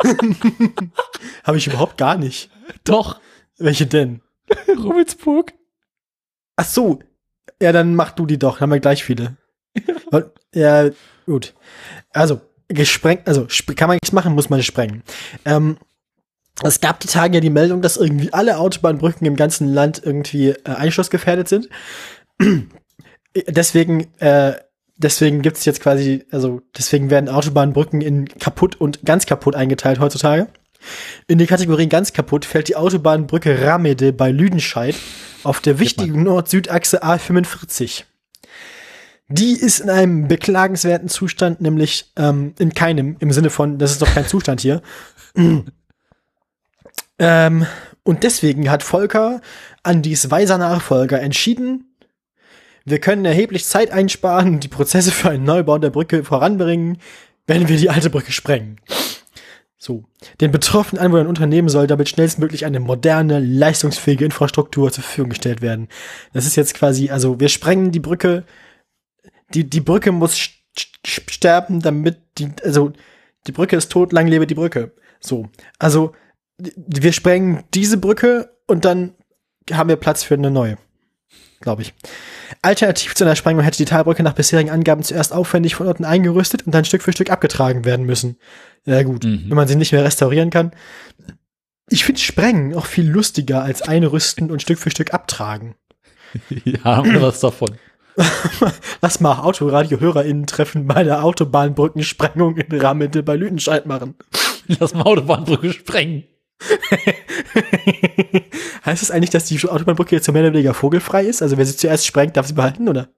Habe ich überhaupt gar nicht. Doch. Welche denn? Rummelsburg. Ach so. Ja, dann mach du die doch. Dann haben wir gleich viele. Ja, gut. Also, gesprengt, also kann man nichts machen, muss man sprengen. Ähm, es gab die Tage ja die Meldung, dass irgendwie alle Autobahnbrücken im ganzen Land irgendwie äh, einschlussgefährdet sind. deswegen, äh, deswegen gibt's jetzt quasi, also deswegen werden Autobahnbrücken in kaputt und ganz kaputt eingeteilt heutzutage. In die Kategorie ganz kaputt fällt die Autobahnbrücke Ramede bei Lüdenscheid auf der wichtigen Nord-Süd-Achse A45. Die ist in einem beklagenswerten Zustand, nämlich ähm, in keinem, im Sinne von, das ist doch kein Zustand hier. ähm, und deswegen hat Volker, Andys weiser Nachfolger, entschieden, wir können erheblich Zeit einsparen und die Prozesse für einen Neubau der Brücke voranbringen, wenn wir die alte Brücke sprengen. So. Den betroffenen Anwohnern und Unternehmen soll damit schnellstmöglich eine moderne, leistungsfähige Infrastruktur zur Verfügung gestellt werden. Das ist jetzt quasi, also wir sprengen die Brücke, die, die Brücke muss sch- sch- sterben, damit die, also die Brücke ist tot, lang lebe die Brücke. So. Also wir sprengen diese Brücke und dann haben wir Platz für eine neue. Glaube ich. Alternativ zu einer Sprengung hätte die Talbrücke nach bisherigen Angaben zuerst aufwendig von unten eingerüstet und dann Stück für Stück abgetragen werden müssen. Ja gut, Mhm. wenn man sie nicht mehr restaurieren kann. Ich finde Sprengen auch viel lustiger als einrüsten und Stück für Stück abtragen. Ja, haben wir was davon. Lass mal Autoradio-HörerInnen treffen bei der Autobahnbrückensprengung in Ramende bei Lüdenscheid machen. Lass mal Autobahnbrücke sprengen. heißt es eigentlich, dass die Autobahnbrücke jetzt so mehr oder weniger vogelfrei ist? Also wer sie zuerst sprengt, darf sie behalten, oder?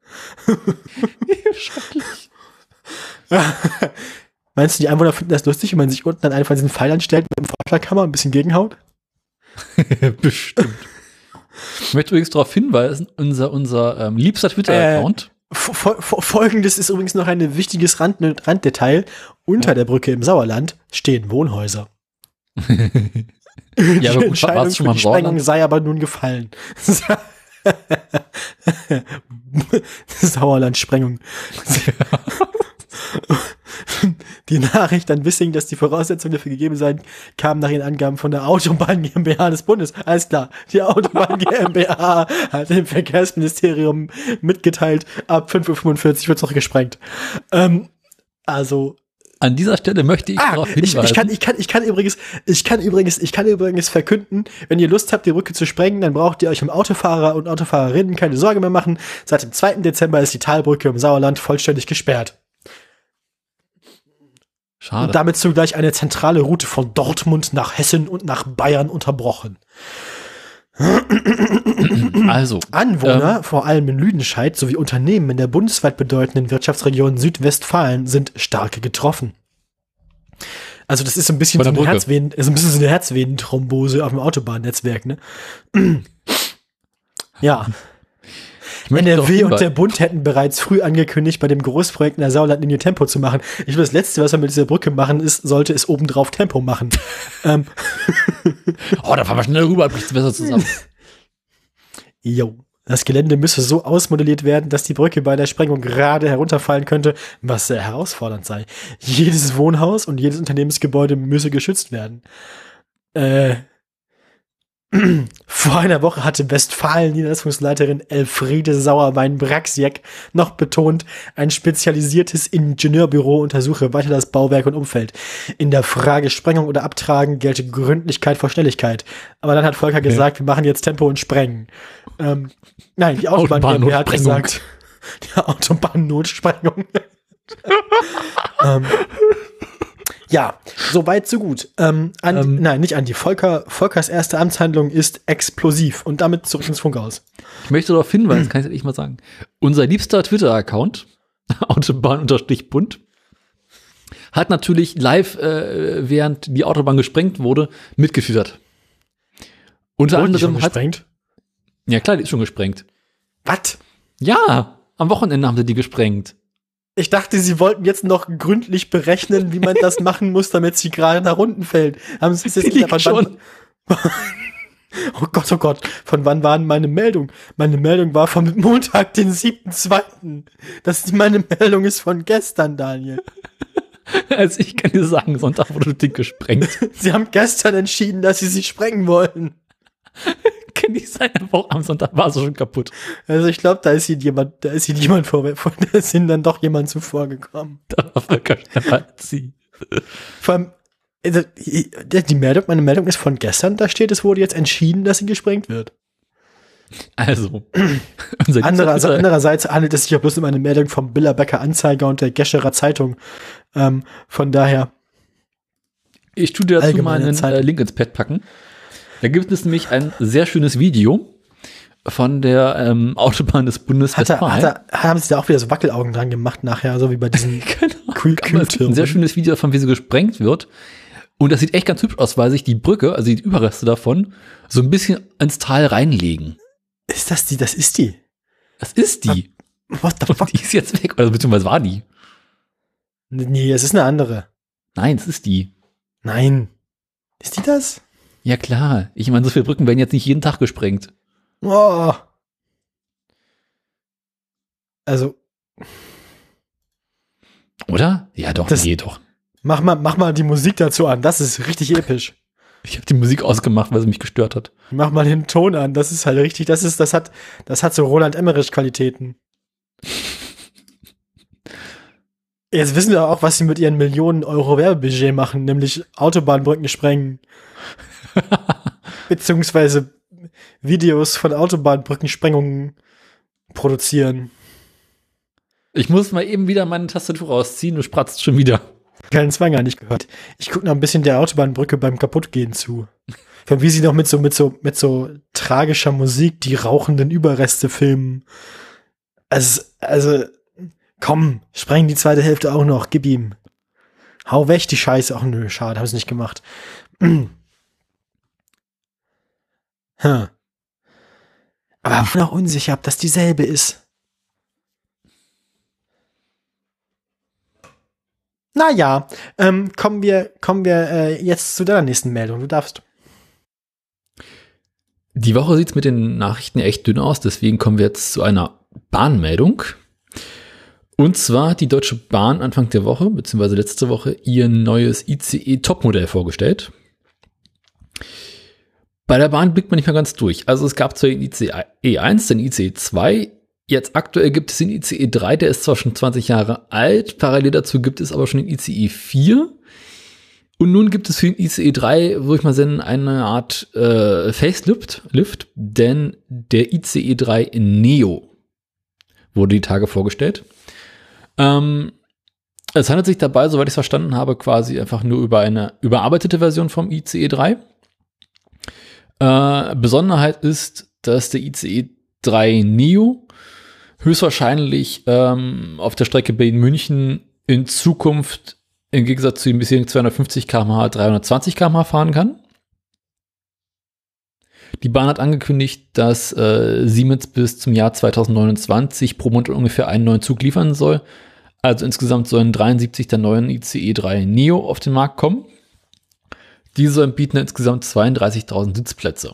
Schrecklich. Meinst du, die Einwohner finden das lustig, wenn man sich unten an von diesen Pfeilern stellt mit dem Vorschlaghammer und ein bisschen gegenhaut? Bestimmt. Ich möchte übrigens darauf hinweisen, unser, unser ähm, liebster Twitter-Account. Fo- Folgendes ist übrigens noch ein wichtiges Rand Randdetail. Unter der Brücke im Sauerland stehen Wohnhäuser. ja, aber die gut, warst schon mal im Sprengung sei aber nun gefallen. Sauerland-Sprengung. Die Nachricht an Wissing, dass die Voraussetzungen dafür gegeben seien, kam nach ihren Angaben von der Autobahn GmbH des Bundes. Alles klar, die Autobahn GmbH hat dem Verkehrsministerium mitgeteilt, ab 5.45 Uhr wird es noch gesprengt. Ähm, also, An dieser Stelle möchte ich Ah, darauf ich, hinweisen. ich, kann, ich, kann, ich kann übrigens, ich kann übrigens, ich kann übrigens verkünden, wenn ihr Lust habt, die Brücke zu sprengen, dann braucht ihr euch um Autofahrer und Autofahrerinnen keine Sorge mehr machen. Seit dem 2. Dezember ist die Talbrücke im Sauerland vollständig gesperrt. Schade. Und damit zugleich eine zentrale Route von Dortmund nach Hessen und nach Bayern unterbrochen. Also, Anwohner, vor allem in Lüdenscheid, sowie Unternehmen in der bundesweit bedeutenden Wirtschaftsregion Südwestfalen sind stark getroffen. Also das ist so ein bisschen so eine. Herzvenen, so ein bisschen so eine Herzvenenthrombose auf dem Autobahnnetzwerk, ne? ja. NRW und der Bund hätten bereits früh angekündigt, bei dem Großprojekt in der Sauerlandlinie Tempo zu machen. Ich glaube, das Letzte, was man mit dieser Brücke machen ist, sollte es obendrauf Tempo machen. ähm, Oh, da fahren wir schnell rüber, bricht besser zusammen. Jo. Das Gelände müsse so ausmodelliert werden, dass die Brücke bei der Sprengung gerade herunterfallen könnte, was sehr herausfordernd sei. Jedes Wohnhaus und jedes Unternehmensgebäude müsse geschützt werden. Äh, vor einer Woche hatte Westfalen-Niederlassungsleiterin Elfriede Sauerwein-Braxiak noch betont, ein spezialisiertes Ingenieurbüro untersuche weiter das Bauwerk und Umfeld. In der Frage Sprengung oder Abtragen gelte Gründlichkeit vor Schnelligkeit. Aber dann hat Volker gesagt, wir machen jetzt Tempo und Sprengen. Ähm, nein, die Autobahn GmbH hat gesagt, die Autobahn-Notsprengung. ähm, ja, so weit, so gut. Ähm, Andi, Ähm. nein, nicht Andi. Volker, Volkers erste Amtshandlung ist explosiv. Und damit zurück ins Funkhaus. Ich möchte darauf hinweisen, kann ich jetzt mal sagen. Unser liebster Twitter-Account, Autobahn-Bunt, hat natürlich live, äh, während die Autobahn gesprengt wurde, mitgefüttert. Unter Wurden die schon anderem hat, gesprengt? ja klar, die ist schon gesprengt. Was? Ja, am Wochenende haben sie die gesprengt. Ich dachte, sie wollten jetzt noch gründlich berechnen, wie man das machen muss, damit sie gerade nach unten fällt. Haben sie es jetzt nicht von wann- Oh Gott, oh Gott. Von wann war denn meine Meldung? Meine Meldung war vom Montag, den 7.2. Das ist meine Meldung ist von gestern, Daniel. Also ich kann dir sagen, Sonntag wurde das Ding gesprengt. Sie haben gestern entschieden, dass sie sie sprengen wollen. nicht sein, aber auch am Sonntag war sie schon kaputt. Also ich glaube, da ist ihnen jemand, da ist ihnen jemand vor, da ist ihnen dann doch jemand zuvor gekommen. Da war Volker sie. Vor allem, also, die Meldung, meine Meldung ist von gestern, da steht, es wurde jetzt entschieden, dass sie gesprengt wird. Also, unser Anderer, liebster Twitter- andererseits handelt es sich ja bloß um eine Meldung vom Billerbecker Anzeiger und der Gescherer Zeitung. Ähm, von daher, Ich tue dir dazu mal einen Zeit. äh, Link ins Pad packen. Da gibt es nämlich ein sehr schönes Video von der ähm, Autobahn des Bundes hat er, hat er, haben sie da auch wieder so Wackelaugen dran gemacht nachher, so wie bei diesen Genau. Kühl ein sehr schönes Video davon, wie sie gesprengt wird. Und das sieht echt ganz hübsch aus, weil sich die Brücke, also die Überreste davon, so ein bisschen ins Tal reinlegen. Ist das die, das ist die? Das ist die. What the fuck? Und die ist jetzt weg. Oder beziehungsweise war die. Nee, es ist eine andere. Nein, es ist die. Nein. Ist die das? Ja klar. Ich meine, so viele Brücken werden jetzt nicht jeden Tag gesprengt. Oh. Also, Oder? Ja doch, Das- nee, doch. mach mal, mach mal die Musik dazu an. Das ist richtig episch. Ich habe die Musik ausgemacht, weil sie mich gestört hat. Mach mal den Ton an. Das ist halt richtig. Das ist, das hat, das hat so Roland Emmerich Qualitäten. Jetzt wissen wir auch, was sie mit ihren Millionen Euro Werbebudget machen, nämlich Autobahnbrücken sprengen. Beziehungsweise Videos von Autobahnbrückensprengungen produzieren. Ich muss mal eben wieder meine Tastatur rausziehen, du spratzt schon wieder. Keinen Zwang gar nicht gehört. Ich gucke noch ein bisschen der Autobahnbrücke beim Kaputtgehen zu. Von wie sie noch mit so, mit so, mit so tragischer Musik die rauchenden Überreste filmen. Also, also, komm, spreng die zweite Hälfte auch noch, gib ihm. Hau weg die Scheiße. Ach nö, schade, hab's nicht gemacht. Hm. Aber ich bin auch unsicher, ob das dieselbe ist. Naja, ähm, kommen wir, kommen wir äh, jetzt zu deiner nächsten Meldung. Du darfst. Die Woche sieht's mit den Nachrichten echt dünn aus, deswegen kommen wir jetzt zu einer Bahnmeldung. Und zwar hat die Deutsche Bahn Anfang der Woche, beziehungsweise letzte Woche, ihr neues ICE-Topmodell vorgestellt. Bei der Bahn blickt man nicht mehr ganz durch. Also es gab zwar den ICE 1, den ICE 2, jetzt aktuell gibt es den ICE 3, der ist zwar schon 20 Jahre alt, parallel dazu gibt es aber schon den ICE 4. Und nun gibt es für den ICE 3, wo ich mal sehen, eine Art äh, Facelift, Lift, denn der ICE 3 Neo wurde die Tage vorgestellt. Ähm, es handelt sich dabei, soweit ich es verstanden habe, quasi einfach nur über eine überarbeitete Version vom ICE 3. Äh, Besonderheit ist, dass der ICE 3 Neo höchstwahrscheinlich ähm, auf der Strecke Berlin-München in Zukunft im Gegensatz zu den bisherigen 250 km/h 320 km/h fahren kann. Die Bahn hat angekündigt, dass äh, Siemens bis zum Jahr 2029 pro Monat ungefähr einen neuen Zug liefern soll. Also insgesamt sollen 73 der neuen ICE 3 Neo auf den Markt kommen. Diese bieten insgesamt 32.000 Sitzplätze.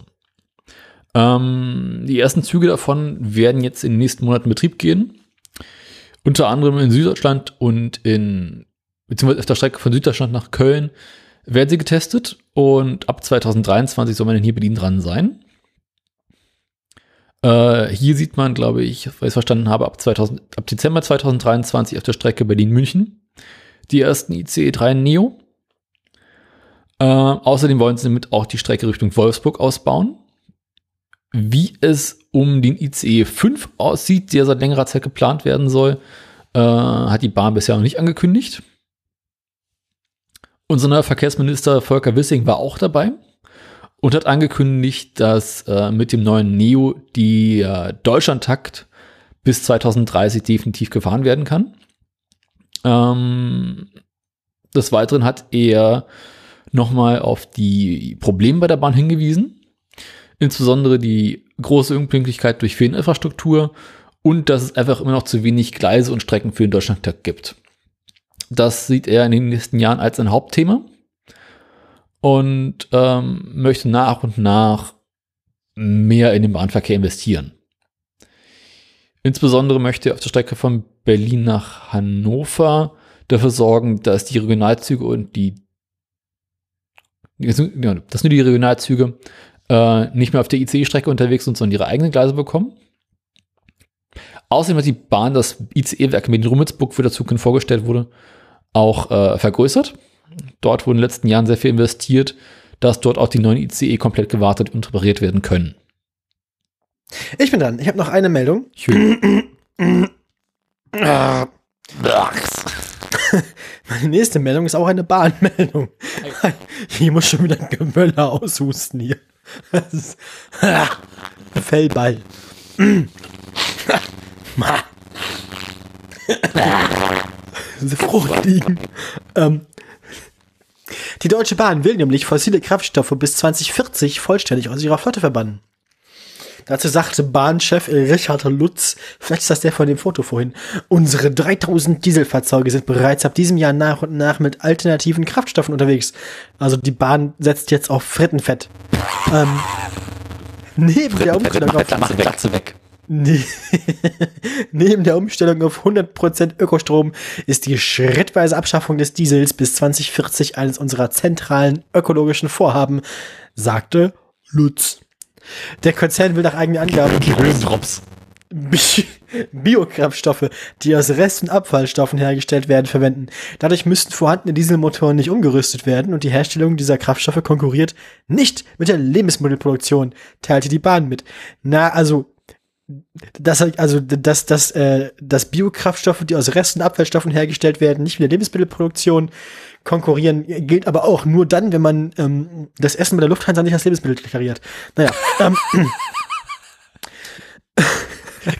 Ähm, die ersten Züge davon werden jetzt in den nächsten Monaten in Betrieb gehen. Unter anderem in Süddeutschland und in, beziehungsweise auf der Strecke von Süddeutschland nach Köln werden sie getestet und ab 2023 soll man dann hier Berlin dran sein. Äh, hier sieht man, glaube ich, weil ich es verstanden habe, ab, 2000, ab Dezember 2023 auf der Strecke Berlin-München die ersten ICE 3 Neo. Äh, außerdem wollen sie damit auch die Strecke Richtung Wolfsburg ausbauen. Wie es um den ICE 5 aussieht, der seit längerer Zeit geplant werden soll, äh, hat die Bahn bisher noch nicht angekündigt. Unser neuer Verkehrsminister Volker Wissing war auch dabei und hat angekündigt, dass äh, mit dem neuen Neo die äh, Deutschlandtakt bis 2030 definitiv gefahren werden kann. Ähm, des Weiteren hat er nochmal auf die Probleme bei der Bahn hingewiesen. Insbesondere die große Unpünktlichkeit durch Fehlinfrastruktur und dass es einfach immer noch zu wenig Gleise und Strecken für den Deutschlandtakt gibt. Das sieht er in den nächsten Jahren als ein Hauptthema und ähm, möchte nach und nach mehr in den Bahnverkehr investieren. Insbesondere möchte er auf der Strecke von Berlin nach Hannover dafür sorgen, dass die Regionalzüge und die dass nur die Regionalzüge äh, nicht mehr auf der ICE-Strecke unterwegs sind, sondern ihre eigenen Gleise bekommen. Außerdem hat die Bahn das ICE-Werk in Rummelsburg für der Zukunft vorgestellt wurde, auch äh, vergrößert. Dort wurde in den letzten Jahren sehr viel investiert, dass dort auch die neuen ICE komplett gewartet und repariert werden können. Ich bin dran. Ich habe noch eine Meldung. Meine nächste Meldung ist auch eine Bahnmeldung. Ich muss schon wieder ein Gemöller aushusten hier. Das ist, Fellball. Diese Frucht liegen. Ähm, die Deutsche Bahn will nämlich fossile Kraftstoffe bis 2040 vollständig aus ihrer Flotte verbannen. Dazu sagte Bahnchef Richard Lutz, vielleicht ist das der von dem Foto vorhin, unsere 3000 Dieselfahrzeuge sind bereits ab diesem Jahr nach und nach mit alternativen Kraftstoffen unterwegs. Also die Bahn setzt jetzt auf Frittenfett. ähm, neben der Umstellung auf Platz weg. Neben der Umstellung auf 100% Ökostrom ist die schrittweise Abschaffung des Diesels bis 2040 eines unserer zentralen ökologischen Vorhaben, sagte Lutz. Der Konzern will nach eigenen Angaben Biokraftstoffe, die aus Rest- und Abfallstoffen hergestellt werden, verwenden. Dadurch müssten vorhandene Dieselmotoren nicht umgerüstet werden und die Herstellung dieser Kraftstoffe konkurriert nicht mit der Lebensmittelproduktion, teilte die Bahn mit. Na, also dass also dass, dass, äh, dass Biokraftstoffe, die aus Resten Abfallstoffen hergestellt werden, nicht mit der Lebensmittelproduktion konkurrieren, gilt aber auch nur dann, wenn man ähm, das Essen bei der Lufthansa nicht als Lebensmittel deklariert. Naja, ähm,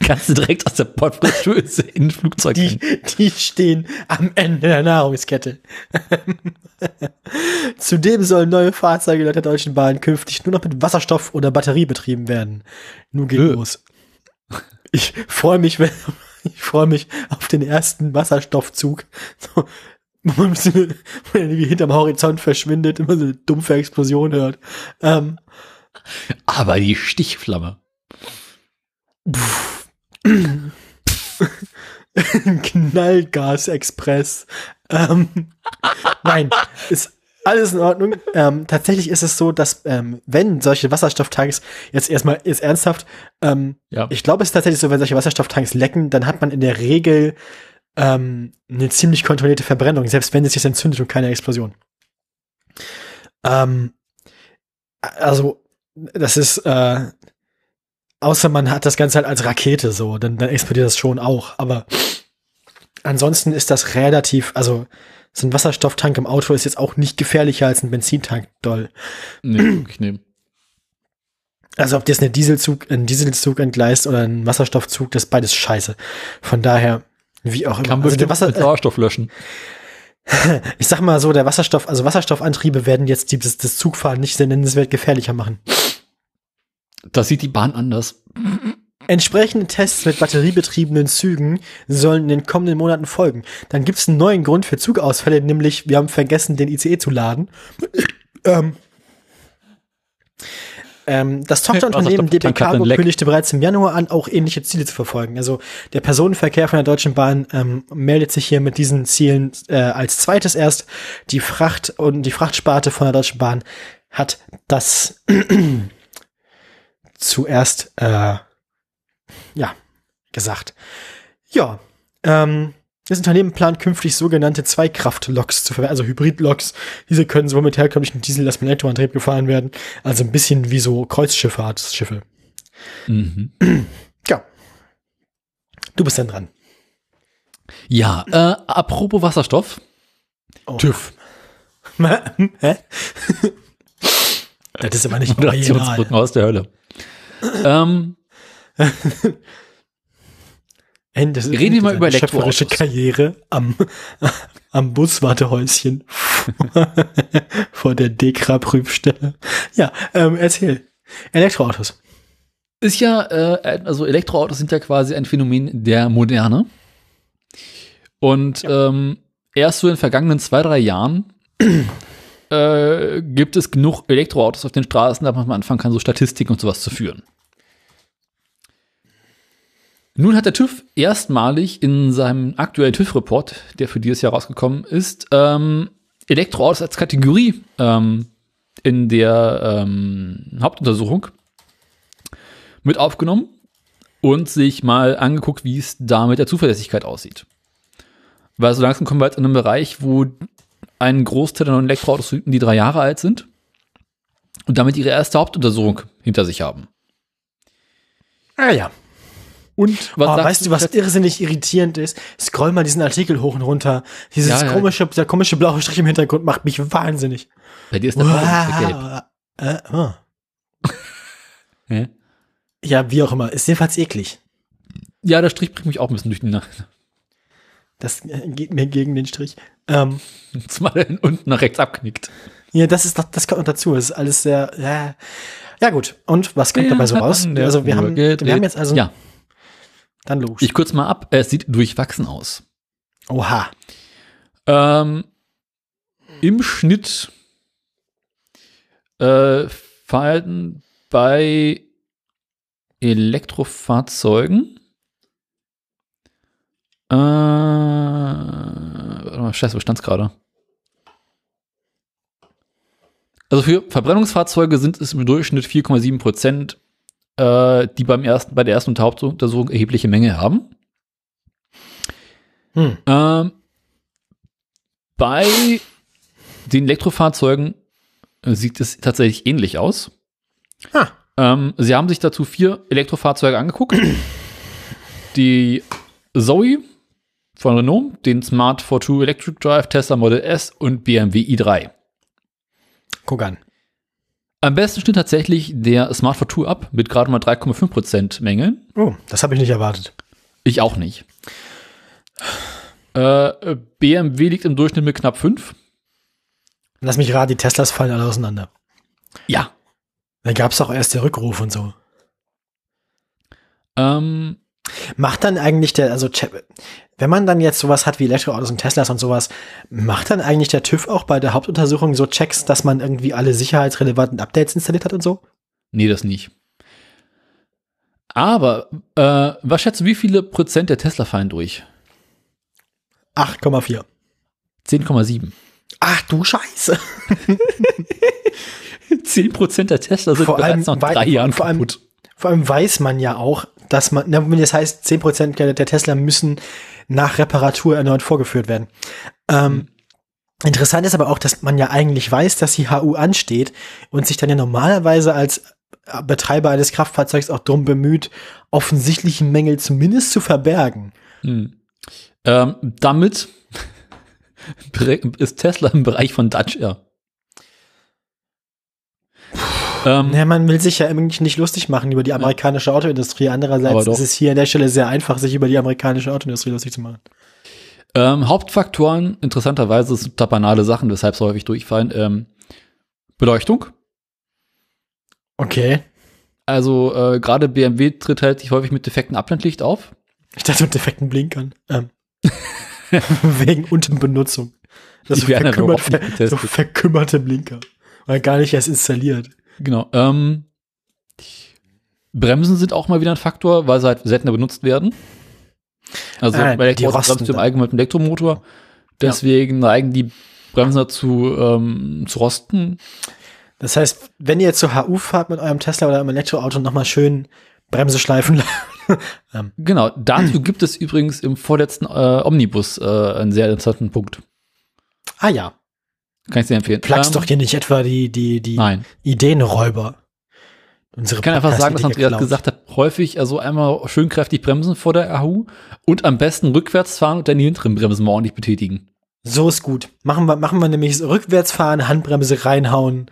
Kannst du direkt aus der Portfoliöse in ein Flugzeug die, die stehen am Ende der Nahrungskette. Zudem sollen neue Fahrzeuge der Deutschen Bahn künftig nur noch mit Wasserstoff oder Batterie betrieben werden. Nun geht Äh. los. Ich freue mich, wenn, ich freue mich auf den ersten Wasserstoffzug. So, man so- wo er irgendwie hinterm Horizont verschwindet, immer so eine dumpfe Explosion hört. Ähm, Aber die Stichflamme. Knallgas-Express. Ähm, nein, ist alles in Ordnung. Ähm, tatsächlich ist es so, dass ähm, wenn solche Wasserstofftanks jetzt erstmal jetzt ernsthaft, ähm, Ja. ich glaube, es ist tatsächlich so, wenn solche Wasserstofftanks lecken, dann hat man in der Regel ähm, eine ziemlich kontrollierte Verbrennung, selbst wenn es sich entzündet und keine Explosion. Ähm, also das ist äh, außer man hat das Ganze halt als Rakete so, dann, dann explodiert das schon auch. Aber ansonsten ist das relativ, also so ein Wasserstofftank im Auto ist jetzt auch nicht gefährlicher als ein Benzintank, doll. Nee, nee. Also ob das eine Dieselzug, ein Dieselzug entgleist oder ein Wasserstoffzug, das ist beides scheiße. Von daher, wie auch immer. Kann Also der Wasser, mit Sauerstoff löschen. ich sag mal so, der Wasserstoff, also Wasserstoffantriebe werden jetzt die, das, Zugfahren nicht sehr nennenswert gefährlicher machen. Das sieht die Bahn anders. Entsprechende Tests mit batteriebetriebenen Zügen sollen in den kommenden Monaten folgen. Dann gibt es einen neuen Grund für Zugausfälle, nämlich wir haben vergessen, den ICE zu laden. ähm, ähm, das Tochterunternehmen Leck. kündigte bereits im Januar an, auch ähnliche Ziele zu verfolgen. Also der Personenverkehr von der Deutschen Bahn ähm, meldet sich hier mit diesen Zielen äh, als zweites erst. Die Fracht und die Frachtsparte von der Deutschen Bahn hat das zuerst äh, ja, gesagt. Ja, ähm, das Unternehmen plant künftig sogenannte Zweikraft-Loks zu verwenden, also Hybrid-Loks. Diese können sowohl mit herkömmlichen Diesel- als mit Elektroantrieb gefahren werden. Also ein bisschen wie so Kreuzschifffahrtsschiffe. Mhm. Ja. Du bist dann dran. Ja, äh, apropos Wasserstoff. Oh. TÜV. Hä? das ist aber nicht. Moderationsbrücken aus der Hölle. ähm, Ende- das ist Reden wir mal über Elektroautos. Karriere am, am Buswartehäuschen vor der Dekra-Prüfstelle. Ja, ähm, erzähl. Elektroautos. ist ja, äh, also Elektroautos sind ja quasi ein Phänomen der Moderne. Und ähm, erst so in den vergangenen zwei, drei Jahren äh, gibt es genug Elektroautos auf den Straßen, dass man mal anfangen kann, so Statistiken und sowas zu führen. Nun hat der TÜV erstmalig in seinem aktuellen TÜV-Report, der für dieses Jahr rausgekommen ist, ähm, Elektroautos als Kategorie ähm, in der ähm, Hauptuntersuchung mit aufgenommen und sich mal angeguckt, wie es da mit der Zuverlässigkeit aussieht. Weil so langsam kommen wir jetzt in einen Bereich, wo ein Großteil der neuen Elektroautos die drei Jahre alt sind und damit ihre erste Hauptuntersuchung hinter sich haben. Ah ja. Und was Oh, weißt du, was irrsinnig irritierend ist? Scroll mal diesen Artikel hoch und runter. Dieses Ja, ja. komische, der komische blaue Strich im Hintergrund macht mich wahnsinnig. Bei dir ist der wow. gelb. Äh, oh. Ja, wie auch immer. Ist jedenfalls eklig. Ja, der Strich bringt mich auch ein bisschen durch die Nacht. Das äh, geht mir gegen den Strich. Ähm, Zumal er unten nach rechts abknickt. ja, das ist doch, das kommt noch dazu. Es ist alles sehr, ja. Ja, gut. Und was kommt dabei so raus? Also, wir haben, wir haben jetzt also, Ja, dann los. ich kurz mal ab. Es sieht durchwachsen aus. Oha. Ähm, Im Schnitt äh, fallen bei Elektrofahrzeugen äh, warte mal, scheiße, wo stand's gerade? Also für Verbrennungsfahrzeuge sind es im Durchschnitt 4,7 Prozent, äh, die beim ersten, bei der ersten Hauptuntersuchung erhebliche Menge haben. Hm. Ähm, bei den Elektrofahrzeugen äh, sieht es tatsächlich ähnlich aus. Ah. Ähm, sie haben sich dazu vier Elektrofahrzeuge angeguckt. Die Zoe von Renault, den Smart 42 Electric Drive, Tesla Model S und BMW i3. Guck an. Am besten steht tatsächlich der Smart 42 ab mit gerade mal 3,5% Mängeln. Oh, das habe ich nicht erwartet. Ich auch nicht. Äh, BMW liegt im Durchschnitt mit knapp 5. Lass mich raten, die Teslas fallen alle auseinander. Ja. Da gab es auch erst den Rückruf und so. Ähm, Macht dann eigentlich der, also wenn man dann jetzt sowas hat wie Elektroautos und Teslas und sowas, macht dann eigentlich der TÜV auch bei der Hauptuntersuchung so Checks, dass man irgendwie alle sicherheitsrelevanten Updates installiert hat und so? nee, das nicht. Aber, äh, was schätzt du, wie viele Prozent der Tesla fallen durch? 8,4. 10,7. Ach du Scheiße. 10 Prozent der Tesla sind Vor allem bereits nach wei- drei Jahren vor allem- kaputt. Vor allem weiß man ja auch, dass man, wenn das heißt, 10% der, Tesla müssen nach Reparatur erneut vorgeführt werden. Ähm, Interessant ist aber auch, dass man ja eigentlich weiß, dass die HU ansteht und sich dann ja normalerweise als Betreiber eines Kraftfahrzeugs auch drum bemüht, offensichtliche Mängel zumindest zu verbergen. Hm. Ähm, damit ist Tesla im Bereich von Dutch Air. Ähm, Ja, man will sich ja eigentlich nicht lustig machen über die amerikanische Autoindustrie. Aber Andererseits ist es hier an der Stelle sehr einfach, sich über die amerikanische Autoindustrie lustig zu machen. ähm, Hauptfaktoren, interessanterweise, sind da banale Sachen, weshalb sie häufig durchfallen. Ähm, Beleuchtung. Okay. Also äh, gerade BMW tritt halt sich häufig mit defekten Abblendlicht auf. Ich dachte mit defekten Blinkern. Ähm. Wegen Unterbenutzung. Das Die dann verkümmert, ver so getestet. verkümmerte Blinker. Weil gar nicht erst installiert. Genau. Ähm, Bremsen sind auch mal wieder ein Faktor, weil sie halt seltener benutzt werden. Also Ah, bei Elektroautos im. Allgemeinen mit dem Elektromotor. Deswegen neigen die Bremsen dazu ähm, zu rosten. Das heißt, wenn ihr zur HU fahrt mit eurem Tesla oder eurem Elektroauto, nochmal schön Bremse schleifen lassen. Genau. Dazu gibt es übrigens im vorletzten äh, Omnibus äh, einen sehr interessanten Punkt. ah ja. Kann ich sehr empfehlen. Plagst Ähm, doch hier nicht etwa die, die, die Nein. Ideenräuber. Unsere Ich kann einfach sagen, dass Andreas gesagt hat, häufig also einmal schön kräftig bremsen vor der AHU und am besten rückwärts fahren und dann die hinteren Bremsen mal ordentlich betätigen. So ist gut. Machen wir, machen wir nämlich rückwärts fahren, Handbremse reinhauen,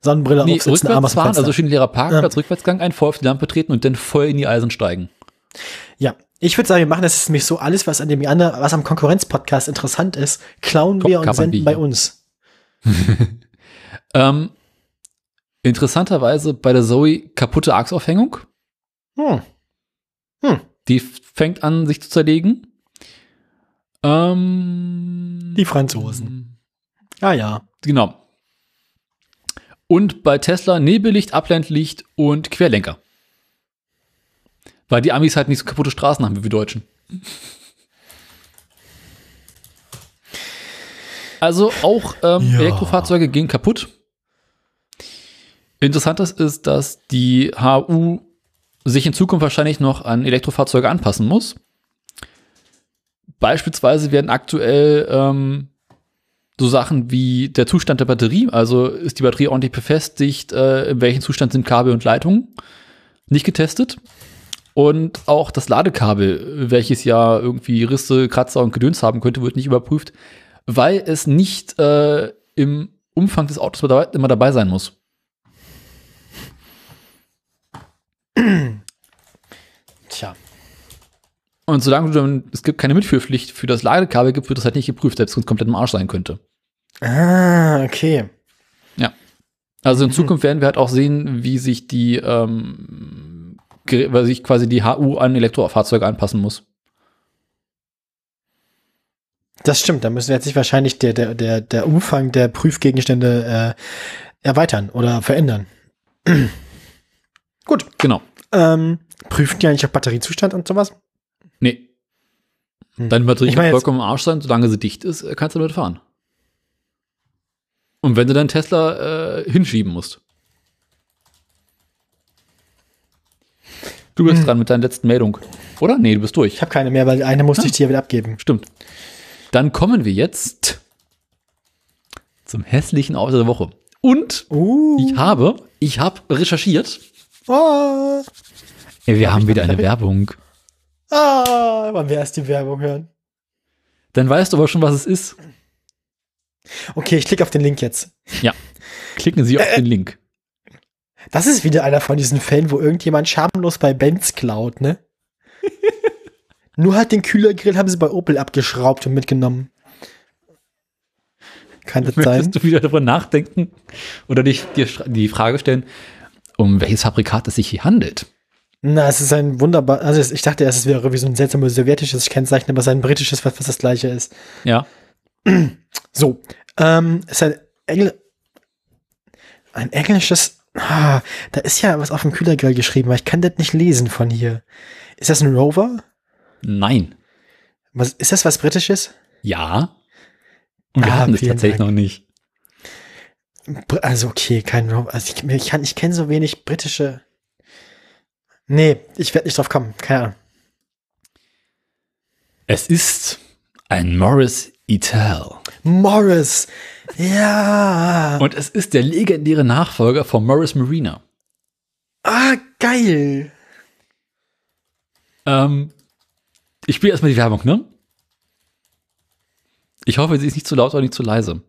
Sonnenbrille Nee, aufsetzen, Arm rückwärts dem fahren, also schön leerer Parkplatz, Rückwärtsgang ein, voll auf die Lampe treten und dann voll in die Eisen steigen. Ja, ich würde sagen, wir machen das ist nämlich so alles, was an dem anderen, was am Konkurrenz-Podcast interessant ist, klauen wir und senden bei uns. Ähm, interessanterweise bei der Zoe kaputte Achsaufhängung. Hm. Die fängt an, sich zu zerlegen. Ähm, Die Franzosen. Ah ja. Genau. Und bei Tesla Nebellicht, Abblendlicht und Querlenker. Weil die Amis halt nicht so kaputte Straßen haben wie wir Deutschen. Also auch ähm, Ja. Elektrofahrzeuge gehen kaputt. Interessant ist, ist, dass die HU sich in Zukunft wahrscheinlich noch an Elektrofahrzeuge anpassen muss. Beispielsweise werden aktuell ähm, so Sachen wie der Zustand der Batterie, also ist die Batterie ordentlich befestigt, äh, in welchem Zustand sind Kabel und Leitungen, nicht getestet. Und auch das Ladekabel, welches ja irgendwie Risse, Kratzer und Gedöns haben könnte, wird nicht überprüft, weil es nicht äh, im Umfang des Autos immer dabei, sein muss. Tja. Und solange du dann, es gibt keine Mitführpflicht für das Ladekabel gibt, wird das halt nicht geprüft, selbst wenn es komplett im Arsch sein könnte. Ah, okay. Also in Zukunft werden wir halt auch sehen, wie sich die, ähm, weil sich quasi die HU an Elektrofahrzeuge anpassen muss. Das stimmt, da müssen jetzt sich wahrscheinlich der, der, der, der Umfang der Prüfgegenstände äh, erweitern oder verändern. Gut. Genau. Ähm, prüfen die eigentlich auch Batteriezustand und sowas? Nee. Hm. Deine Batterie Ich mein kann vollkommen im Arsch sein, solange sie dicht ist, äh, kannst du damit fahren. Und wenn du deinen Tesla äh, hinschieben musst. Du bist Hm. dran mit deiner letzten Meldung. Oder? Nee, du bist durch. Ich habe keine mehr, weil eine musste ich dir wieder abgeben. Stimmt. Dann kommen wir jetzt zum hässlichen Auto der Woche. Und Uh. ich habe, ich habe recherchiert Oh, wir haben wieder eine Werbung. ah, wollen wir erst die Werbung hören? Dann weißt du aber schon, was es ist. Okay, ich klicke auf den Link jetzt. Ja. Klicken Sie auf den Link. Das ist wieder einer von diesen Fällen, wo irgendjemand schamlos bei Benz klaut, ne? Nur halt den Kühlergrill haben sie bei Opel abgeschraubt und mitgenommen. Kann das sein? Möchtest du wieder darüber nachdenken oder dich, dir die Frage stellen, um welches Fabrikat es sich hier handelt? Na, es ist ein wunderbar, also ich dachte erst, es wäre wie so ein seltsames sowjetisches Kennzeichen, aber es ist ein britisches, was, was das gleiche ist. Ja. So, ähm, es ist ein Engl ein englisches, ah, da ist ja was auf dem Kühlergrill geschrieben, aber ich kann das nicht lesen von hier. Ist das ein Rover? Nein. Was, ist das was Britisches? Ja. Und wir Ah, hatten es tatsächlich Dank. noch nicht. Also okay, kein. Also ich, ich, ich kenne so wenig britische. Nee, ich werde nicht drauf kommen. Keine Ahnung. Es ist ein Morris Ital. Morris. Ja. Und es ist der legendäre Nachfolger von Morris Marina. ah, geil. Ähm, ich spiele erstmal die Werbung, ne? Ich hoffe, sie ist nicht zu laut oder nicht zu leise.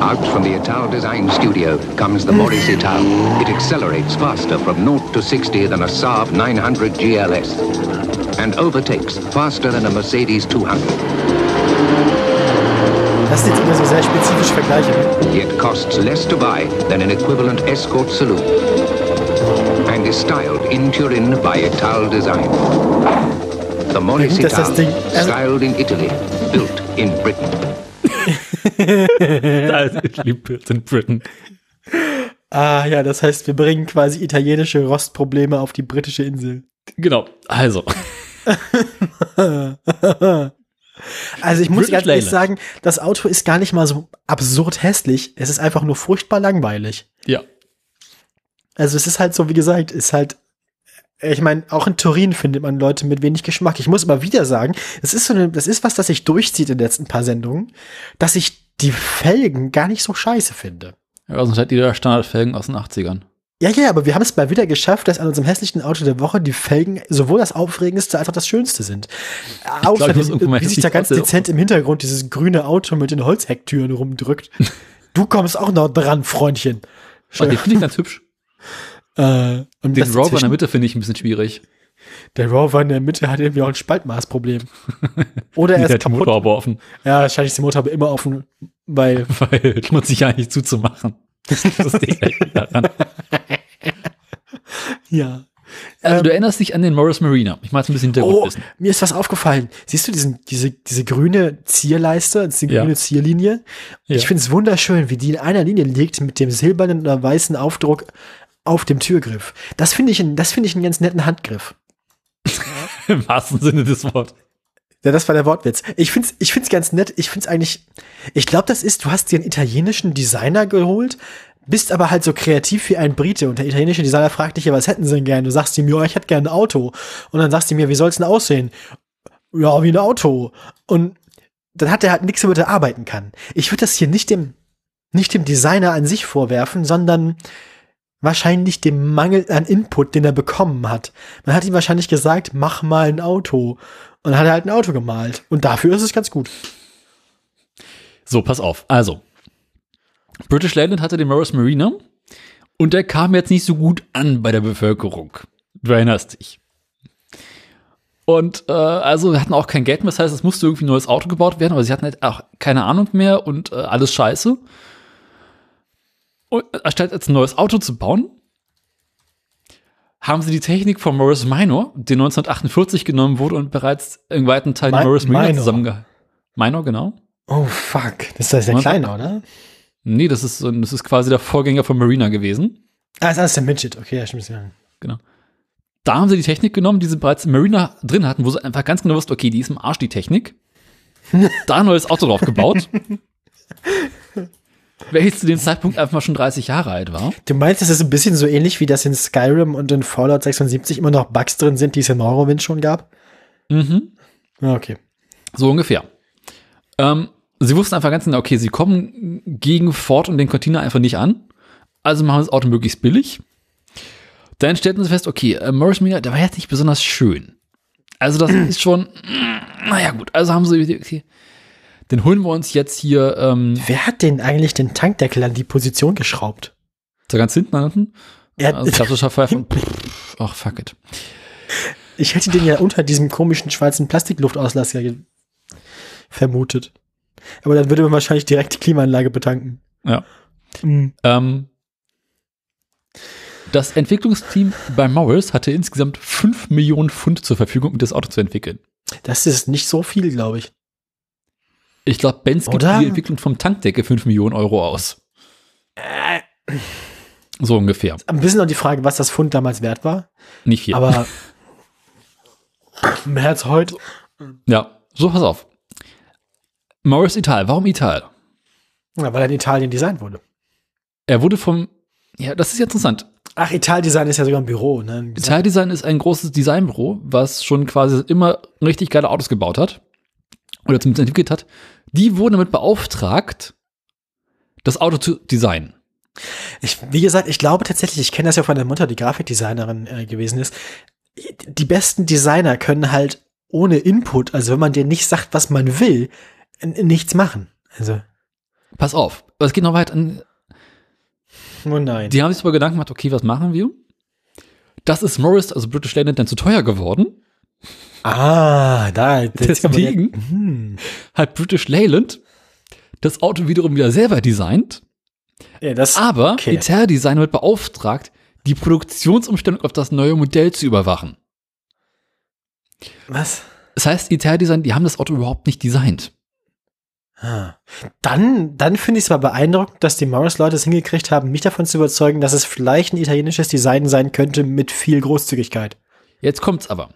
Out from the Ital Design Studio comes the Morris Ital. It accelerates faster from 0 to 60 than a Saab 900 GLS and overtakes faster than a Mercedes 200. Das sind immer so sehr spezifische Vergleiche. Ne? Yet costs less to buy than an equivalent Escort saloon and is styled in Turin by Ital Design. The Morris also- styled in Italy, built in Britain. Live in Britain. Ah ja, das heißt, wir bringen quasi italienische Rostprobleme auf die britische Insel. Genau, also. Also ich muss British ganz ehrlich Leyland. sagen, das Auto ist gar nicht mal so absurd hässlich. Es ist einfach nur furchtbar langweilig. Ja. Also es ist halt so, wie gesagt, ist halt, ich meine, auch in Turin findet man Leute mit wenig Geschmack. Ich muss immer wieder sagen, es ist so eine, das ist was, das sich durchzieht in den letzten paar Sendungen, dass ich die Felgen gar nicht so scheiße finde. Ja, sonst hat jeder Standardfelgen aus den 80ern. Ja, ja, aber wir haben es mal wieder geschafft, dass an unserem hässlichen Auto der Woche die Felgen sowohl das Aufregendste als auch das Schönste sind. glaub, irgendwo mal wie sich da ganz dezent im Hintergrund dieses grüne Auto mit den Holzhecktüren rumdrückt. Du kommst auch noch dran, Freundchen. Oh, den finde ich ganz hübsch. Äh, und Den Rover in der Mitte finde ich ein bisschen schwierig. Der Rover in der Mitte hat irgendwie auch ein Spaltmaßproblem. Oder er Der ist hat den kaputt. Motor aber offen, Ja, wahrscheinlich ist der Motor aber immer offen, weil weil lohnt sich ja nicht zuzumachen. Das ist daran. ja. Also du erinnerst dich an den Morris Marina. Ich mache jetzt ein bisschen Ähm, Oh, Hintergrundwissen. mir ist was aufgefallen. Siehst du diesen, diese, diese grüne Zierleiste, diese Ja. grüne Zierlinie? Ja. Ich finde es wunderschön, wie die in einer Linie liegt mit dem silbernen oder weißen Aufdruck auf dem Türgriff. Das finde ich, ein- das finde ich einen ganz netten Handgriff. Im wahrsten Sinne des Wortes. Ja, das war der Wortwitz. Ich find's, ich find's ganz nett. Ich find's eigentlich, ich glaube, das ist, du hast dir einen italienischen Designer geholt, bist aber halt so kreativ wie ein Brite und der italienische Designer fragt dich ja, was hätten sie denn gern? Du sagst ihm, ja, ich hätte gern ein Auto. Und dann sagst du mir, wie soll's denn aussehen? Ja, wie ein Auto. Und dann hat er halt nichts, womit er arbeiten kann. Ich würde das hier nicht dem, nicht dem Designer an sich vorwerfen, sondern wahrscheinlich dem Mangel an Input, den er bekommen hat. Man hat ihm wahrscheinlich gesagt, mach mal ein Auto. Und dann hat er halt ein Auto gemalt. Und dafür ist es ganz gut. So, pass auf. Also, British Leyland hatte den Morris Marina und der kam jetzt nicht so gut an bei der Bevölkerung. Du erinnerst dich. Und äh, also wir hatten auch kein Geld mehr, das heißt, es musste irgendwie ein neues Auto gebaut werden, aber sie hatten halt auch keine Ahnung mehr und äh, alles scheiße. Und äh, anstatt jetzt ein neues Auto zu bauen, haben sie die Technik von Morris Minor, die 1948 genommen wurde und bereits in weiten Teilen Mi- Morris Marina Minor. zusammengehalten. Minor, genau. Oh, fuck. Das ist der Und- Kleine, oder? Nee, das ist, das ist quasi der Vorgänger von Marina gewesen. Ah, das ist der Midget. Okay, ja, stimmt. Ja. Genau. Da haben sie die Technik genommen, die sie bereits in Marina drin hatten, wo sie einfach ganz genau wussten, okay, die ist im Arsch, die Technik. da ein neues Auto drauf gebaut. welches zu dem Zeitpunkt einfach mal schon 30 Jahre alt war. Du meinst, das ist ein bisschen so ähnlich, wie das in Skyrim und in Fallout 76 immer noch Bugs drin sind, die es in Morrowind schon gab? Mhm. Ah, Okay. So ungefähr. Ähm, sie wussten einfach ganz genau, okay, sie kommen gegen Ford und den Container einfach nicht an. Also machen sie das Auto möglichst billig. Dann stellten sie fest, okay, äh, Morris Minor, der war jetzt nicht besonders schön. Also das ist schon, naja gut, also haben sie, okay, dann holen wir uns jetzt hier, ähm, Wer hat denn eigentlich den Tankdeckel an die Position geschraubt? so ganz hinten unten. Er- Also klassischer Fall von, ach fuck it. Ich hätte den ja unter diesem komischen schwarzen Plastikluftauslasser ge- vermutet. Aber dann würde man wahrscheinlich direkt die Klimaanlage betanken. Ja. Mhm. Ähm, das Entwicklungsteam bei Morris hatte insgesamt 5 Millionen Pfund zur Verfügung, um das Auto zu entwickeln. Das ist nicht so viel, glaube ich. Ich glaube, Benz gibt Oder? für die Entwicklung vom Tankdecke 5 Millionen Euro aus. So ungefähr. Ein bisschen noch die Frage, was das Pfund damals wert war. Nicht viel. Aber mehr als heute. ja, so pass auf. Morris Ital. Warum Ital? Ja, weil er in Italien designt wurde. Er wurde vom, ja, das ist ja interessant. Ach, Italdesign ist ja sogar ein Büro. Ne? Ital Design ist ein großes Designbüro, was schon quasi immer richtig geile Autos gebaut hat. Oder zumindest entwickelt hat. Die wurden damit beauftragt, das Auto zu designen. Ich, wie gesagt, ich glaube tatsächlich, ich kenne das ja von der Mutter, die Grafikdesignerin äh, gewesen ist. Die besten Designer können halt ohne Input, also wenn man denen nicht sagt, was man will, nichts machen. Also, Pass auf, es geht noch weit an. oh nein. Die haben sich darüber Gedanken gemacht, okay, was machen wir? Das ist Morris, also British Leyland, dann zu teuer geworden. Ah, da. jetzt Deswegen Hm. hat British Leyland das Auto wiederum wieder selber designt, Ja, das, aber okay. Ital Design wird beauftragt, die Produktionsumstellung auf das neue Modell zu überwachen. was? Das heißt, Ital Design, die haben das Auto überhaupt nicht designt. Ah. Dann, dann finde ich es aber beeindruckend, dass die Morris-Leute es hingekriegt haben, mich davon zu überzeugen, dass es vielleicht ein italienisches Design sein könnte mit viel Großzügigkeit. Jetzt kommt's aber.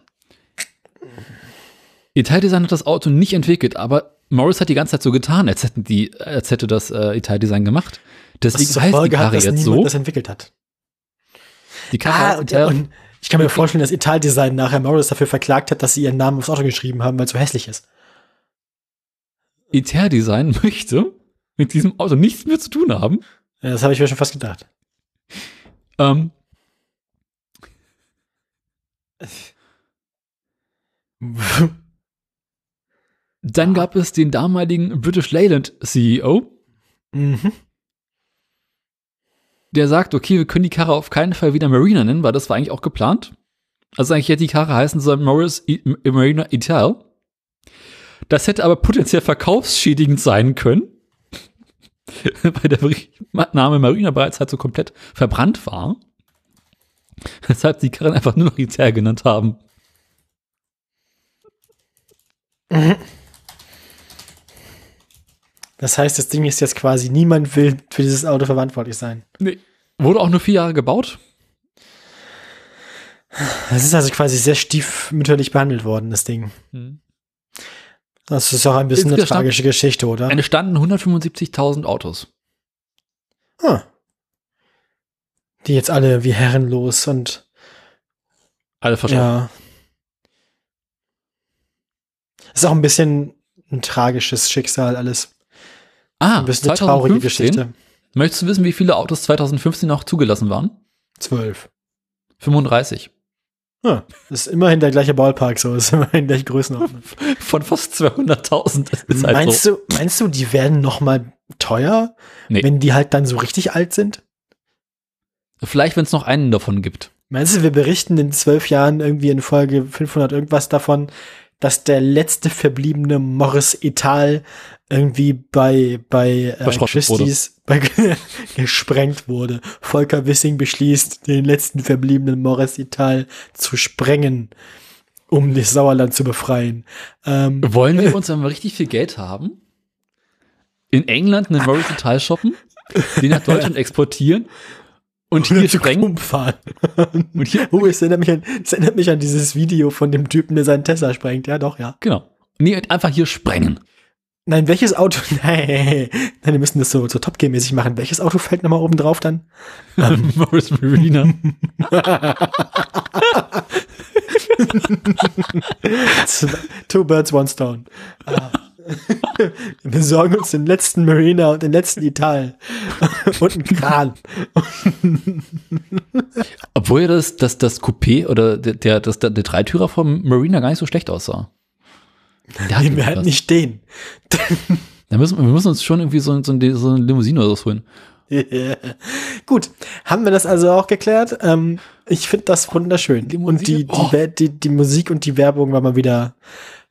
Ital Design hat das Auto nicht entwickelt, aber Morris hat die ganze Zeit so getan, als hätten die, als hätte das äh, Ital Design gemacht. Deswegen zur heißt die Folge hat, Karre dass jetzt so. das entwickelt hat. Die Karre Ah, und, Ital- und ich kann mir vorstellen, dass Italdesign nachher Morris dafür verklagt hat, dass sie ihren Namen aufs Auto geschrieben haben, weil es so hässlich ist. Ital Design möchte mit diesem Auto nichts mehr zu tun haben. Ja, das habe ich mir schon fast gedacht. Ähm, dann gab es den damaligen British Leyland CEO, mhm. der sagt, okay, wir können die Karre auf keinen Fall wieder Marina nennen, weil das war eigentlich auch geplant. Also eigentlich hätte die Karre heißen sollen Morris I Marina Ital. Das hätte aber potenziell verkaufsschädigend sein können, weil der Name Marina bereits halt so komplett verbrannt war. Weshalb die Karren einfach nur noch Ital genannt haben. Das heißt, das Ding ist jetzt quasi, niemand will für dieses Auto verantwortlich sein. Nee. Wurde auch nur vier Jahre gebaut. Das ist also quasi sehr stiefmütterlich behandelt worden, das Ding. Mhm. Das ist auch ein bisschen eine Insgesamt- tragische Geschichte, oder? Es standen 175.000 Autos. Ah. Die jetzt alle wie herrenlos und Alle verschwunden. ja. Ist auch ein bisschen ein tragisches Schicksal alles. Ah, Ein bisschen eine traurige 2015. Geschichte. Möchtest du wissen, wie viele Autos 2015 noch zugelassen waren? Zwölf. 35. Ja, das ist immerhin der gleiche Ballpark, so ist immerhin gleiche Größenordnung. Von fast 200.000. Das ist halt meinst so. du, meinst du, die werden noch mal teuer, Nee. wenn die halt dann so richtig alt sind? Vielleicht, wenn es noch einen davon gibt. Meinst du, wir berichten in zwölf Jahren irgendwie in Folge 500 irgendwas davon, dass der letzte verbliebene Morris Etal irgendwie bei, bei äh, Christie's bei, gesprengt wurde. Volker Wissing beschließt, den letzten verbliebenen Morris Etal zu sprengen, um das Sauerland zu befreien. Ähm, Wollen wir uns, wir richtig viel Geld haben, in England einen Morris Total shoppen, den nach Deutschland exportieren und hier sprengen und hier, Oh, es erinnert, mich an, es erinnert mich an dieses Video von dem Typen, der seinen Tesla sprengt. Ja, doch, ja. genau. Nee, einfach hier sprengen. Nein, welches Auto? Nein, nein, wir müssen das so, so Top Gear-mäßig machen. Welches Auto fällt nochmal oben drauf dann? Morris Marina. Two Birds, One Stone. Ah, Wir besorgen uns den letzten Marina und den letzten Ital. und einen Kran. Obwohl ja das, das, das Coupé oder der, der, das, der, der Dreitürer vom Marina gar nicht so schlecht aussah. Der hat Nehmen wir halt nicht den. Da müssen, wir müssen uns schon irgendwie so, so, so eine Limousine oder so holen. Gut, haben wir das also auch geklärt. Ähm, ich finde das wunderschön. Und die, die, Oh. Die, die Musik und die Werbung war mal wieder.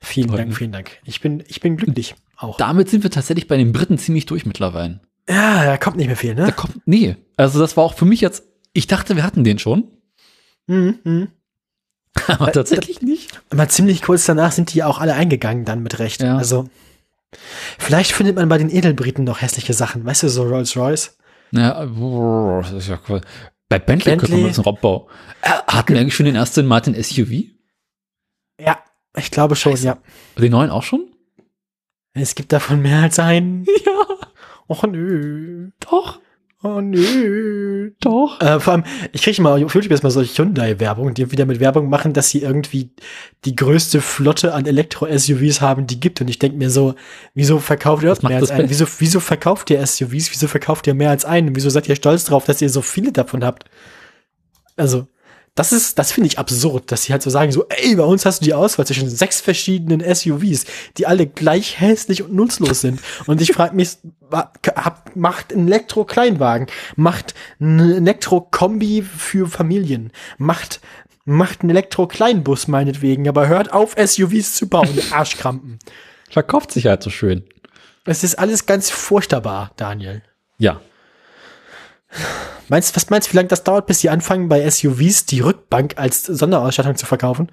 Vielen Freut Dank, mich. vielen Dank. Ich bin, ich bin glücklich auch. Damit sind wir tatsächlich bei den Briten ziemlich durch mittlerweile. ja, da kommt nicht mehr viel, Da ne? kommt, nee. Also das war auch für mich jetzt, ich dachte, wir hatten den schon, Mhm, mhm. aber tatsächlich nicht. Aber ziemlich kurz danach sind die ja auch alle eingegangen dann mit Recht. Ja. Also, vielleicht findet man bei den Edelbriten noch hässliche Sachen. Weißt du, so Rolls Royce? Ja, das ist ja cool. Bei Bentley, könnte man Bentley. mal so einen Robbau. Äh, hatten wir eigentlich schon den ersten Martin SUV? Ja, ich glaube schon, ja. Den neuen auch schon? Es gibt davon mehr als einen. Ja, Och nö. doch, Oh nö. doch. Äh, vor allem, ich kriege mal auf YouTube jetzt mal solche Hyundai-Werbung, die wieder mit Werbung machen, dass sie irgendwie die größte Flotte an Elektro-SUVs haben, die gibt. Und ich denke mir so, wieso verkauft ihr macht mehr als das einen? Wieso, wieso verkauft ihr SUVs? Wieso verkauft ihr mehr als einen? Und Wieso seid ihr stolz drauf, dass ihr so viele davon habt? Also, das ist, das finde ich absurd, dass sie halt so sagen, so, ey, bei uns hast du die Auswahl zwischen sechs verschiedenen SUVs, die alle gleich hässlich und nutzlos sind. Und ich frage mich, macht einen Elektro-Kleinwagen, macht einen Elektro-Kombi für Familien, macht, macht einen Elektro-Kleinbus meinetwegen, aber hört auf, SUVs zu bauen, Arschkrampen. Verkauft sich halt so schön. Es ist alles ganz furchtbar, Daniel. Ja. Meinst, was meinst du, wie lange das dauert, bis sie anfangen, bei SUVs die Rückbank als Sonderausstattung zu verkaufen?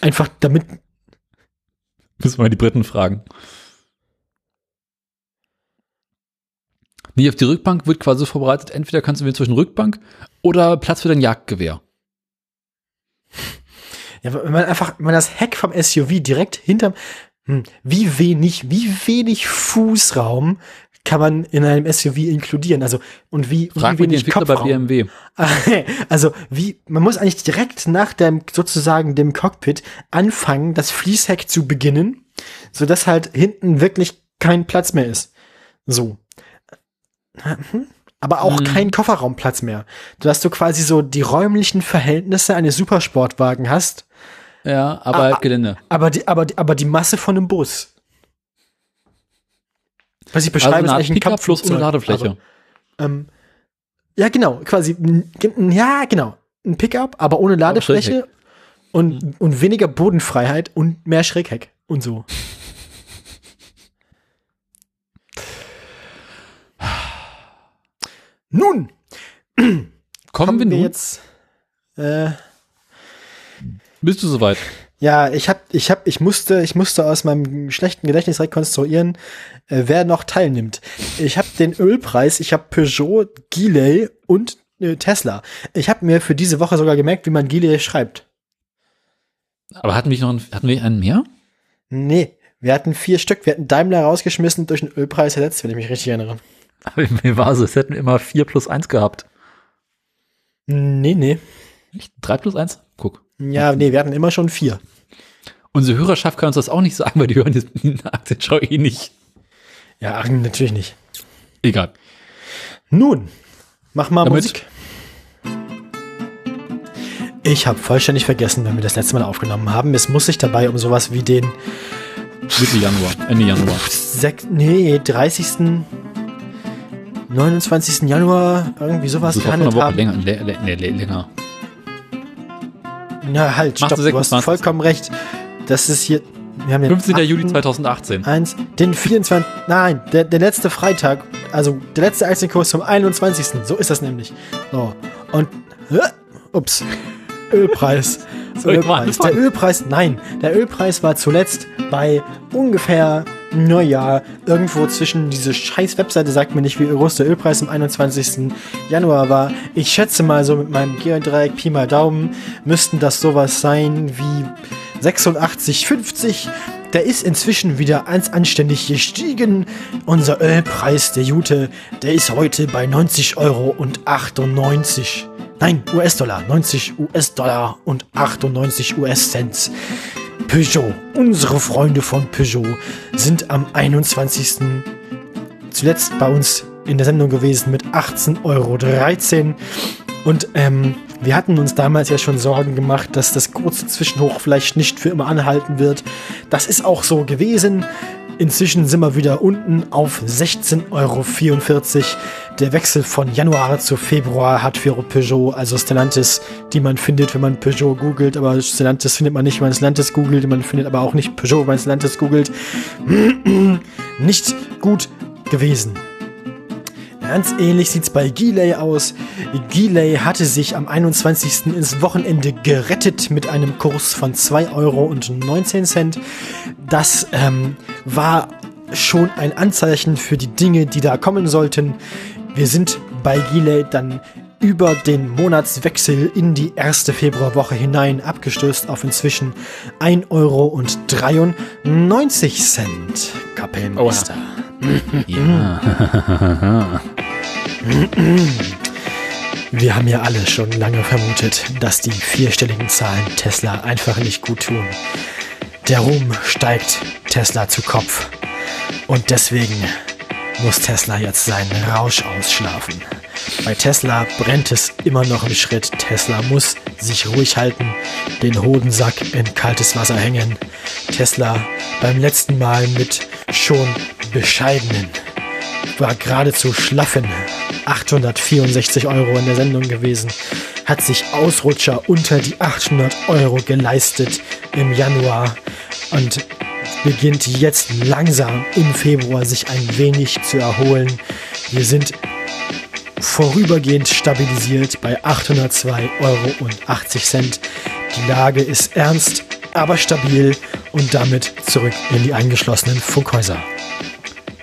Einfach damit, Müssen wir mal die Briten fragen. Nee, auf die Rückbank wird quasi vorbereitet. Entweder kannst du wählen zwischen Rückbank oder Platz für dein Jagdgewehr. ja, wenn man einfach, wenn man das Heck vom SUV direkt hinterm, hm, wie wenig, wie wenig Fußraum kann man in einem SUV inkludieren? Also, und wie, Frag wie wenig Entwickler bei Kopfraum? BMW. Also, wie, man muss eigentlich direkt nach dem, sozusagen dem Cockpit anfangen, das Fließheck zu beginnen, so dass halt hinten wirklich kein Platz mehr ist. So. Mhm. Aber auch Mhm. kein Kofferraumplatz mehr. Dass du quasi so die räumlichen Verhältnisse eines Supersportwagen hast, Ja, aber Ah, halt. Gelände. aber die, aber, die- aber die Masse von einem Bus. Was ich beschreibe, Also ist eigentlich ein plus ohne Ladefläche. aber- Ähm, ja, genau, quasi, ja, genau. Ein Pickup, aber ohne Ladefläche und, und weniger Bodenfreiheit und mehr Schrägheck und so. Nun, Kommen, kommen wir wir nun? jetzt. Äh, Bist du soweit? Ja, ich hab, ich hab, ich musste, ich musste aus meinem schlechten Gedächtnis rekonstruieren, äh, wer noch teilnimmt. Ich habe den Ölpreis, ich habe Peugeot, Giley und äh, Tesla. Ich habe mir für diese Woche sogar gemerkt, wie man Giley schreibt. Aber hatten wir noch einen, hatten wir einen mehr? Nee, wir hatten vier Stück. Wir hatten Daimler rausgeschmissen und durch den Ölpreis ersetzt, wenn ich mich richtig erinnere. Aber mir war so, es hätten wir immer 4 plus 1 gehabt. Nee, nee. Echt? 3 plus 1? Ja, nee, wir hatten immer schon vier. Unsere Hörerschaft kann uns das auch nicht sagen, weil die hören jetzt die Aktienschau eh nicht. Ja, ach, natürlich nicht. Egal. Nun, mach mal Damit- Musik. Ich habe vollständig vergessen, wenn wir das letzte Mal aufgenommen haben. Es muss sich dabei um sowas wie den Mitte Januar, Ende Januar. sech, nee, 30. 29. Januar irgendwie sowas Das gehandelt Woche haben. länger. lä- lä- lä- lä- länger. Na halt, Machst stopp, du du hast 26. vollkommen recht. Das ist hier, wir haben den 15. 8. Juli 2018. Eins, den 24. Nein, der, der letzte Freitag, also der letzte Aktienkurs zum 21. So ist das nämlich. So. Und, äh, ups, Ölpreis. Mal Ölpreis. Der? Ölpreis, nein, der Ölpreis war zuletzt bei ungefähr, naja, irgendwo zwischen diese scheiß Webseite sagt mir nicht, wie groß der Ölpreis am 21. Januar war. Ich schätze mal so mit meinem Geodreieck Pi mal Daumen müssten das sowas sein wie 86,50. Der ist inzwischen wieder ganz anständig gestiegen. Unser Ölpreis der Jute, der ist heute bei 90 Euro und 98. Nein, US-Dollar. 90 US-Dollar und 98 US-Cent Peugeot, unsere Freunde von Peugeot, sind am 21. zuletzt bei uns in der Sendung gewesen mit 18,13 Euro. Und ähm, wir hatten uns damals ja schon Sorgen gemacht, dass das kurze Zwischenhoch vielleicht nicht für immer anhalten wird. Das ist auch so gewesen. Inzwischen sind wir wieder unten auf 16,44 Euro. Der Wechsel von Januar zu Februar hat für Peugeot, also Stellantis, die man findet, wenn man Peugeot googelt, aber Stellantis findet man nicht, wenn man Stellantis googelt, man findet aber auch nicht Peugeot, wenn man Stellantis googelt, nicht gut gewesen. Ganz ähnlich sieht es bei Gilei aus. Gilei hatte sich am 21. ins Wochenende gerettet mit einem Kurs von 2,19 Euro. Das ähm, war schon ein Anzeichen für die Dinge, die da kommen sollten. Wir sind bei Gilei dann über den Monatswechsel in die erste Februarwoche hinein abgestößt auf inzwischen 1,93 Euro. Kapellmeister. Ja. Wir haben ja alle schon lange vermutet, dass die vierstelligen Zahlen Tesla einfach nicht gut tun. Der Ruhm steigt Tesla zu Kopf. Und deswegen muss Tesla jetzt seinen Rausch ausschlafen. Bei Tesla brennt es immer noch im Schritt. Tesla muss sich ruhig halten, den Hodensack in kaltes Wasser hängen. Tesla beim letzten Mal mit schon bescheidenen, war geradezu schlaffen 864 Euro in der Sendung gewesen, hat sich Ausrutscher unter die 800 Euro geleistet im Januar und beginnt jetzt langsam im Februar sich ein wenig zu erholen. Wir sind vorübergehend stabilisiert bei 802,80 Euro. Die Lage ist ernst, aber stabil und damit zurück in die eingeschlossenen Funkhäuser.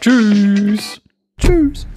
Tschüss. Tschüss.